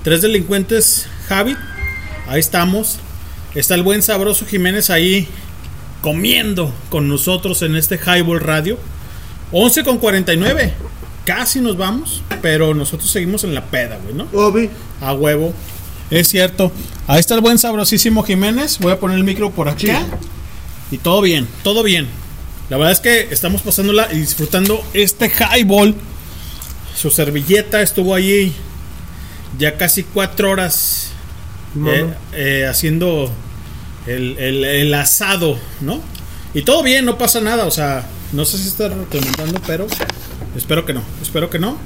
Tres Delincuentes Javi. Ahí estamos. Está el buen sabroso Jiménez ahí comiendo con nosotros en este Highball Radio. 11 con 49. Casi nos vamos, pero nosotros seguimos en la peda, güey, ¿no? A huevo. Es cierto. Ahí está el buen sabrosísimo Jiménez. Voy a poner el micro por acá. Y todo bien, todo bien. La verdad es que estamos pasándola y disfrutando este highball. Su servilleta estuvo allí ya casi cuatro horas eh, eh, haciendo el, el- el asado, ¿no? Y todo bien, no pasa nada. O sea, no sé si está recomendando, pero espero que no. Espero que no.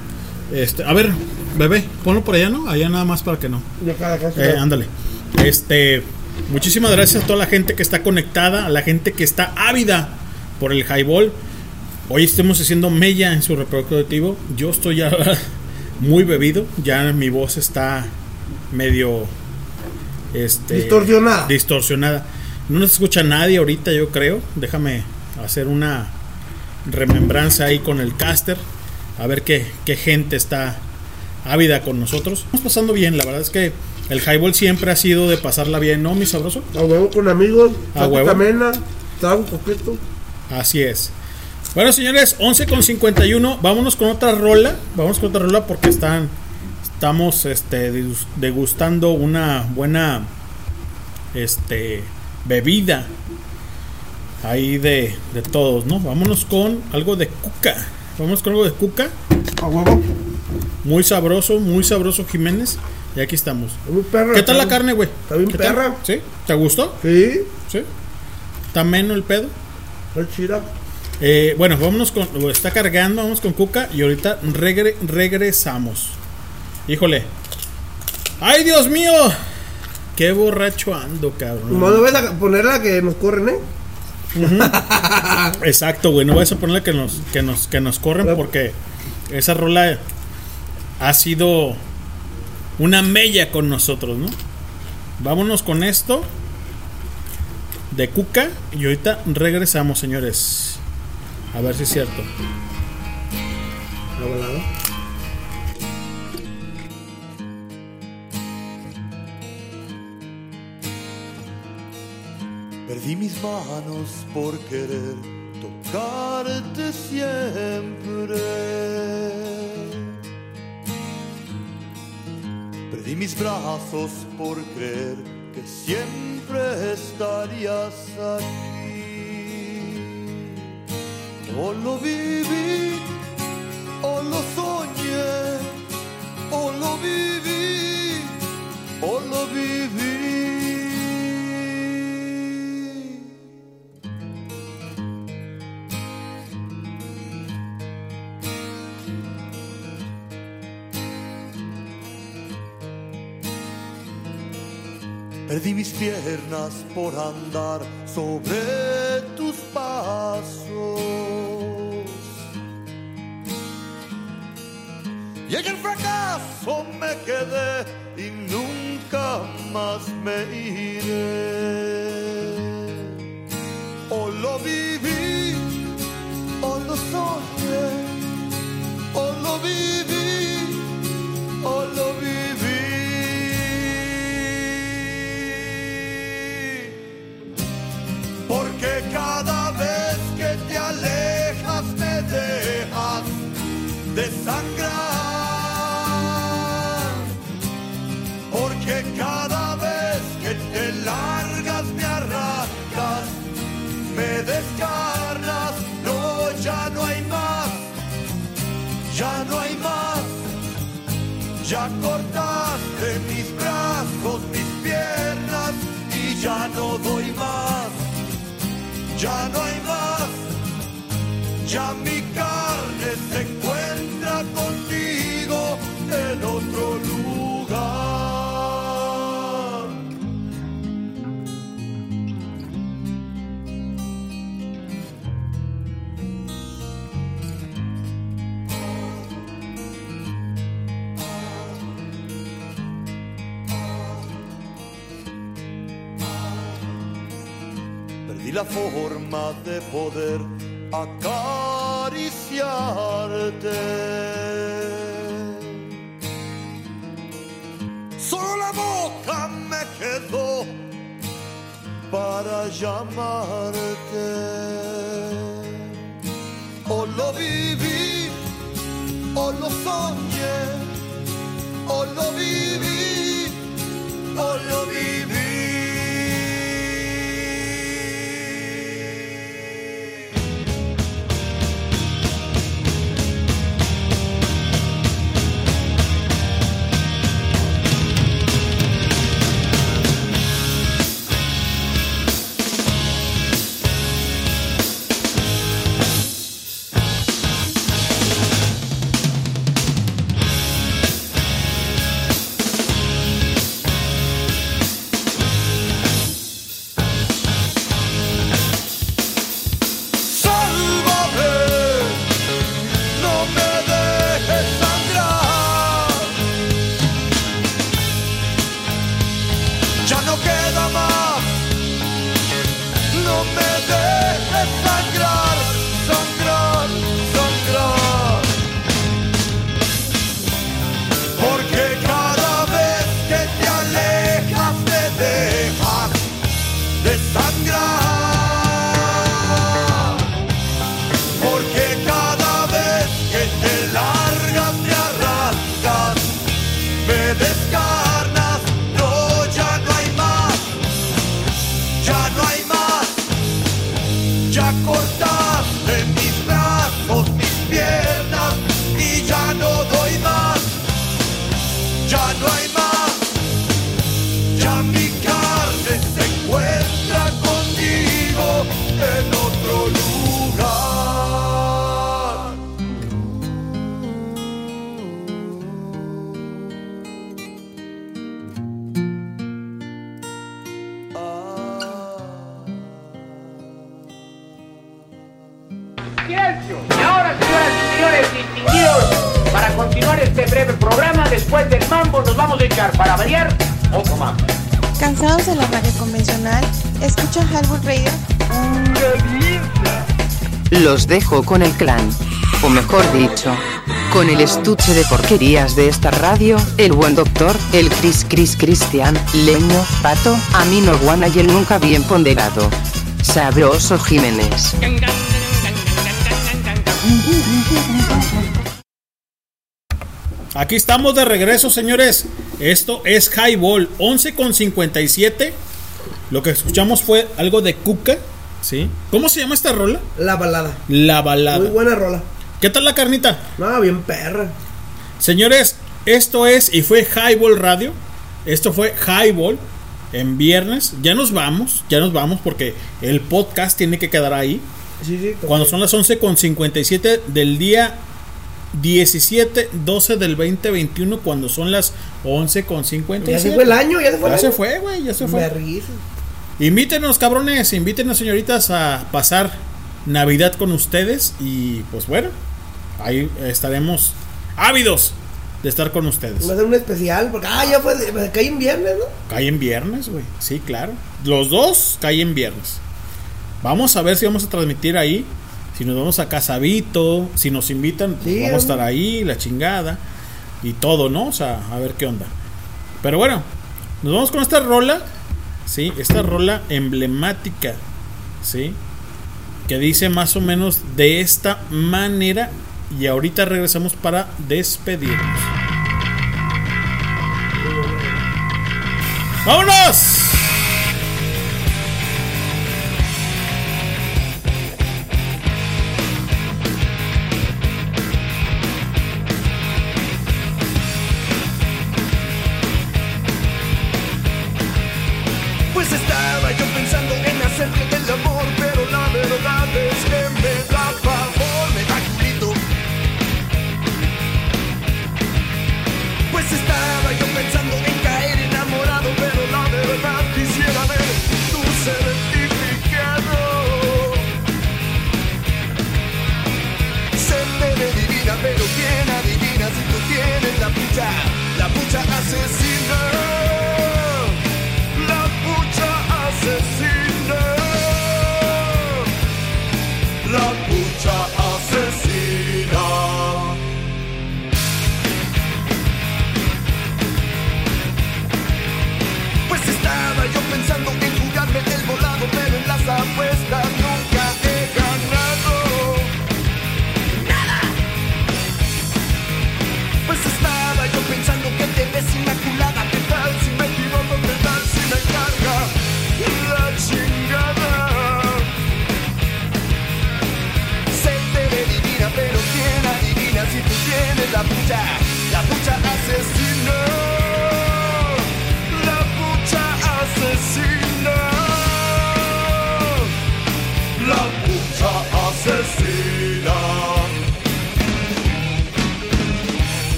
Este, a ver, bebé, ponlo por allá, ¿no? Allá nada más para que no. Eh, ándale. Este, muchísimas gracias a toda la gente que está conectada, a la gente que está ávida por el highball. Hoy estamos haciendo mella en su reproductivo. Yo estoy ya <laughs> muy bebido, ya mi voz está medio este Distorsionada. Distorsionada. No nos escucha nadie ahorita, yo creo. Déjame hacer una remembranza ahí con el caster. A ver qué, qué gente está ávida con nosotros. Estamos pasando bien, la verdad es que el highball siempre ha sido de pasarla bien, ¿no, mi sabroso? A huevo con amigos, A huevo. camena, trago. Así es. Bueno, señores, 11 con 51. Vámonos con otra rola. Vamos con otra rola porque están, estamos este, degus- degustando una buena este, bebida ahí de, de todos, ¿no? Vámonos con algo de cuca. Vamos con algo de cuca. A huevo. Muy sabroso, muy sabroso Jiménez. Y aquí estamos. ¿Qué tal la carne, güey? Está bien ¿Qué tal? perra. ¿Sí? ¿Te gustó? Sí. ¿Sí? ¿Está menos el pedo? Está chida. Eh, bueno, vámonos con. lo Está cargando, vamos con Cuca y ahorita regre- regresamos. Híjole. ¡Ay, Dios mío! ¡Qué borracho ando, cabrón! No vas a poner la que nos corren, ¿eh? Exacto, güey. No vas a ponerle que nos, que nos, que nos corren porque esa rola ha sido una mella con nosotros, ¿no? Vámonos con esto de Cuca y ahorita regresamos, señores. A ver si es cierto. La balada. Perdí mis manos por querer tocarte siempre. Perdí mis brazos por creer que siempre estarías aquí. O lo viví, o lo soñé, o lo Perdí mis piernas por andar sobre tus pasos. Y en el fracaso me quedé y nunca más me iré. O lo viví, o lo soñé, o lo viví, o lo viví. Porque cada vez que te alejas me dejas desangrar. Porque cada vez que te largas me arrancas, me descarnas. No, ya no hay más, ya no hay más. Ya cortaste Ya no hay más. Ya mi la forma de poder acariciarte. Solo la boca me quedó para llamarte. O lo viví, o lo soñé, o lo viví, o lo viví. Dejo con el clan. O mejor dicho, con el estuche de porquerías de esta radio, el buen doctor, el Cris Cris Cristian, Leño, Pato, Amino Guana y el nunca bien ponderado. Sabroso Jiménez. Aquí estamos de regreso, señores. Esto es Highball 11 con 57. Lo que escuchamos fue algo de Cuca, ¿sí? ¿Cómo se llama esta rola? La balada. La balada. Muy buena rola. ¿Qué tal la carnita? No, bien perra. Señores, esto es y fue Highball Radio. Esto fue Highball en viernes. Ya nos vamos, ya nos vamos porque el podcast tiene que quedar ahí. Sí, sí. Cuando son las 11 con 57 del día 17 12 del 2021 cuando son las 11 con 50. Ya se fue el año, ya se fue el Ya se año. fue, güey, ya se fue. Invítenos, cabrones, invítenos, señoritas, a pasar Navidad con ustedes. Y pues bueno, ahí estaremos ávidos de estar con ustedes. Va a ser un especial, porque ah, ya fue, de- cae en viernes, ¿no? Cae en viernes, güey. Sí, claro. Los dos caen en viernes. Vamos a ver si vamos a transmitir ahí. Si nos vamos a Casabito, si nos invitan, pues Sí, vamos a estar ahí, la chingada. Y todo, ¿no? O sea, a ver qué onda. Pero bueno, nos vamos con esta rola. Sí, esta rola emblemática. Sí. Que dice más o menos de esta manera. Y ahorita regresamos para despedirnos. ¡Vámonos!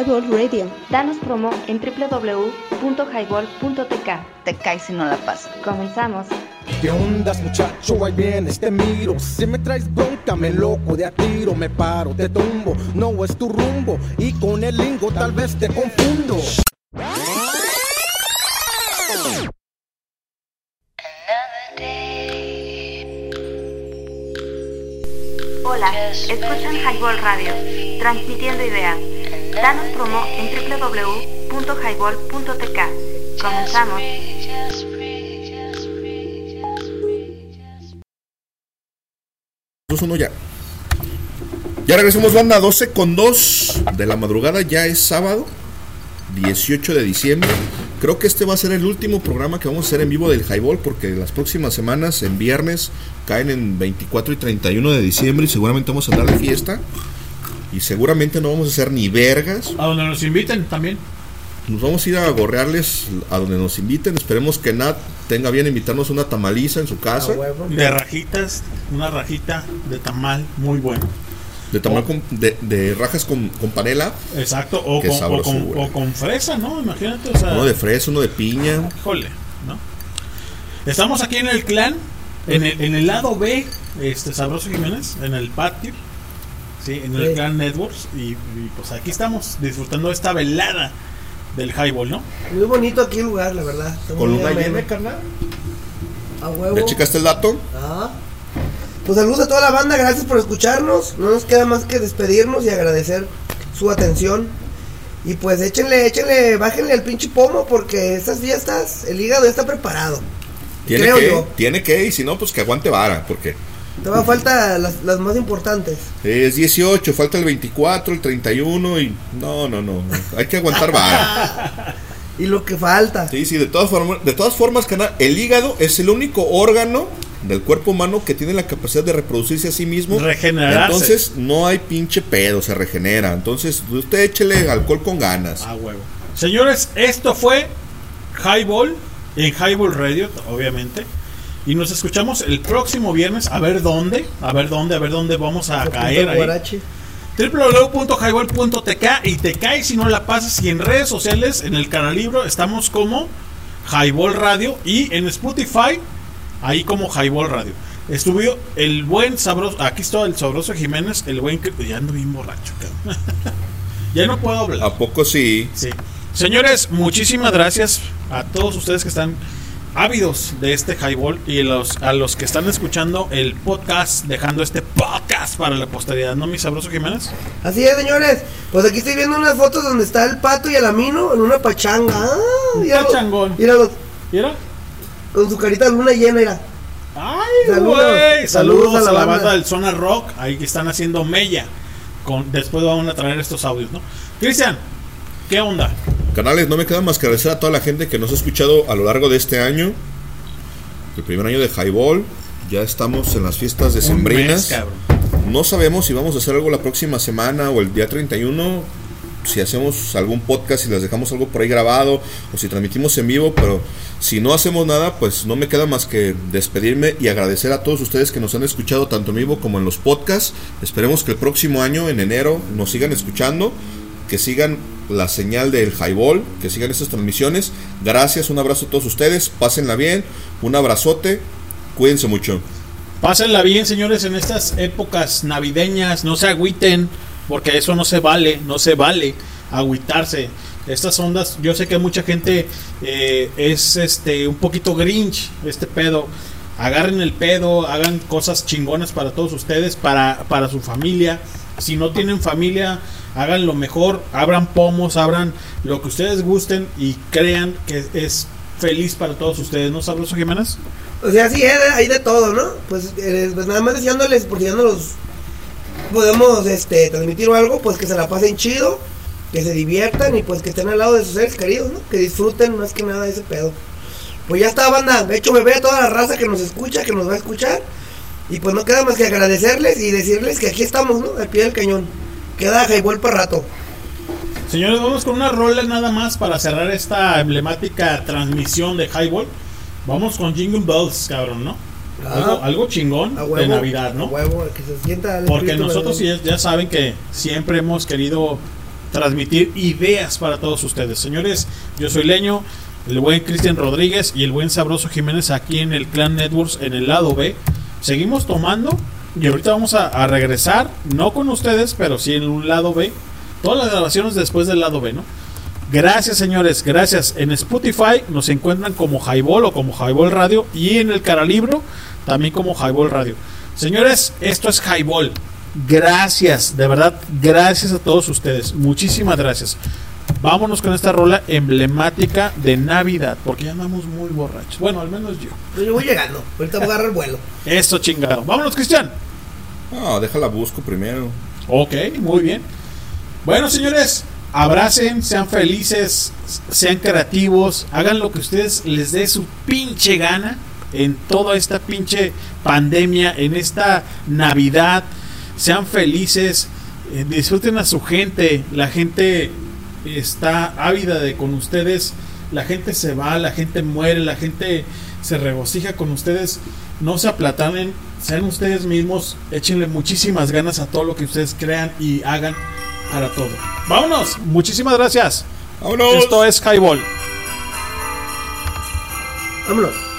Highball Radio. Danos promo en www.highball.tk. Te caes si no la pasas. Comenzamos. ¿Qué ondas muchacho? Ahí vienes, te miro Si me traes bronca, me loco de a tiro Me paro, te tumbo, no es tu rumbo Y con el lingo tal vez te confundo Hola, escuchan Highball Radio, transmitiendo ideas. Danos promo en www.highball.tk. Comenzamos. Uno, ya. Ya regresamos, banda, 12 con 2 de la madrugada, ya es sábado. 18 de diciembre. Creo que este va a ser el último programa que vamos a hacer en vivo del Highball porque las próximas semanas, en viernes, caen en 24 y 31 de diciembre y seguramente vamos a andar de fiesta. Y seguramente no vamos a hacer ni vergas. A donde nos inviten también. Nos vamos a ir a gorrearles a donde nos inviten. Esperemos que Nat tenga bien invitarnos una tamaliza en su casa. De rajitas, una rajita de tamal muy bueno. De tamal con- de, de rajas con, con panela. Exacto, o con, o, con, o con fresa, ¿no? Imagínate, o sea, Uno de fresa, uno de piña. híjole, ¿no? Estamos aquí en el clan, en el, en el lado B, este Sabroso Jiménez, en el patio, sí, en el clan Networks, y, y, pues aquí estamos disfrutando esta velada del highball, ¿no? Muy bonito aquí el lugar, la verdad. Está Con ameno. llena, carnal. A huevo. ¿Ya checaste el dato? Ah. Pues saludos a toda la banda, gracias por escucharnos. No nos queda más que despedirnos y agradecer su atención. Y pues échenle, échenle, bájenle al pinche pomo porque estas fiestas, el hígado ya está preparado. Tiene Creo que, yo. tiene que, y si no, pues que aguante vara, porque Todavía falta las, las más importantes. es 18, falta el 24, el 31 y no, no, no, hay que aguantar vara. <laughs> Y lo que falta. Sí, sí, de todas formas, de todas formas, carnal, el hígado es el único órgano del cuerpo humano que tiene la capacidad de reproducirse a sí mismo. Regenerarse. Entonces, no hay pinche pedo, se regenera. Entonces, usted échele alcohol con ganas. A huevo. Señores, esto fue Highball en Highball Radio, obviamente. Y nos escuchamos el próximo viernes. A ver dónde, a ver dónde, a ver dónde vamos a caer ahí. Www.highball.tk y te cae si no la pasas. Y en redes sociales, en el canal libro, estamos como Highball Radio y en Spotify, ahí como Highball Radio. Estuvo el buen sabroso, aquí está el sabroso Jiménez, el buen que ya ando bien borracho, cabrón. <laughs> ya no puedo hablar. ¿A poco sí? Sí. Señores, muchísimas gracias a todos ustedes que están ávidos de este highball y los, a los que están escuchando el podcast, dejando este podcast para la posteridad, ¿no, mi sabroso Jiménez? Así es, señores. Pues aquí estoy viendo unas fotos donde está el pato y el amino en una pachanga. Ah, Un míralo. pachangón. Míralo. ¿Mira? Con su carita de luna llena, mira. ¡Ay, Saludos. güey! Saludos Saludos, a a la la banda. banda del Zona Rock, ahí que están haciendo mella. Con, después van a traer estos audios, ¿no? Cristian, ¿qué onda? Canales, no me queda más que agradecer a toda la gente que nos ha escuchado a lo largo de este año. El primer año de Highball. Ya estamos en las fiestas mes, decembrinas. cabrón. No sabemos si vamos a hacer algo la próxima semana o el día 31. Si hacemos algún podcast, si les dejamos algo por ahí grabado o si transmitimos en vivo. Pero si no hacemos nada, pues no me queda más que despedirme y agradecer a todos ustedes que nos han escuchado tanto en vivo como en los podcasts. Esperemos que el próximo año, en enero, nos sigan escuchando que sigan la señal del highball, que sigan estas transmisiones. Gracias, un abrazo a todos ustedes, pásenla bien, un abrazote, cuídense mucho. Pásenla bien, señores, en estas épocas navideñas. No se agüiten, porque eso no se vale, no se vale agüitarse. Estas ondas, yo sé que mucha gente eh, es este un poquito grinch, este pedo. Agarren el pedo, hagan cosas chingonas para todos ustedes, para, para su familia. Si no tienen familia, hagan lo mejor, abran pomos, abran lo que ustedes gusten y crean que es feliz para todos ustedes. ¿No, Sabroso Jiménez? O sea, sí, eh, hay de todo, ¿no? Pues, eh, pues nada más deseándoles, porque ya no los podemos este, transmitir o algo, pues que se la pasen chido, que se diviertan y pues que estén al lado de sus seres queridos, ¿no? Que disfruten más que nada ese pedo. Pues ya está, banda. De hecho, me ve a toda la raza que nos escucha, que nos va a escuchar. Y pues no queda más que agradecerles y decirles que aquí estamos, ¿no? Al pie del cañón. Queda Highball para rato. Señores, vamos con una rola nada más para cerrar esta emblemática transmisión de Highball. Vamos con Jingle Bells, cabrón, ¿no? Ah. algo, algo chingón A de huevo, Navidad, ¿no? a huevo, que se sienta el Porque nosotros ya, ya saben que siempre hemos querido transmitir ideas para todos ustedes. Señores, yo soy Leño, el buen Cristian Rodríguez y el buen Sabroso Jiménez aquí en el Clan Networks en el lado B. Seguimos tomando y ahorita vamos a, a regresar, no con ustedes, pero sí en un lado B. Todas las grabaciones después del lado B, ¿no? Gracias, señores, gracias. En Spotify nos encuentran como Highball o como Highball Radio y en el Caralibro también como Highball Radio. Señores, esto es Highball. Gracias, de verdad, gracias a todos ustedes. Muchísimas gracias. Vámonos con esta rola emblemática de Navidad, porque ya andamos muy borrachos. Bueno, al menos yo. Pues Yo voy llegando. Ahorita voy a agarrar el vuelo. Esto chingado. Vámonos, Cristian. No, déjala busco primero. Ok, muy bien. Bueno, señores, abracen, sean felices, sean creativos, hagan lo que ustedes les dé su pinche gana en toda esta pinche pandemia, en esta Navidad. Sean felices, eh, disfruten a su gente, la gente está ávida de con ustedes, la gente se va, la gente muere, la gente se regocija con ustedes, no se aplatanen, sean ustedes mismos, échenle muchísimas ganas a todo lo que ustedes crean y hagan para todo. Vámonos, muchísimas gracias. Vámonos. Esto es Highball. Vámonos.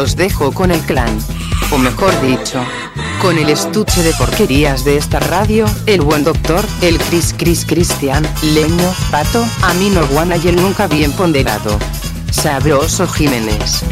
los dejo con el clan. O mejor dicho, con el estuche de porquerías de esta radio, el buen doctor, el Chris Chris Cristian, Leño, Pato, a mí no guana y el nunca bien ponderado. Sabroso Jiménez.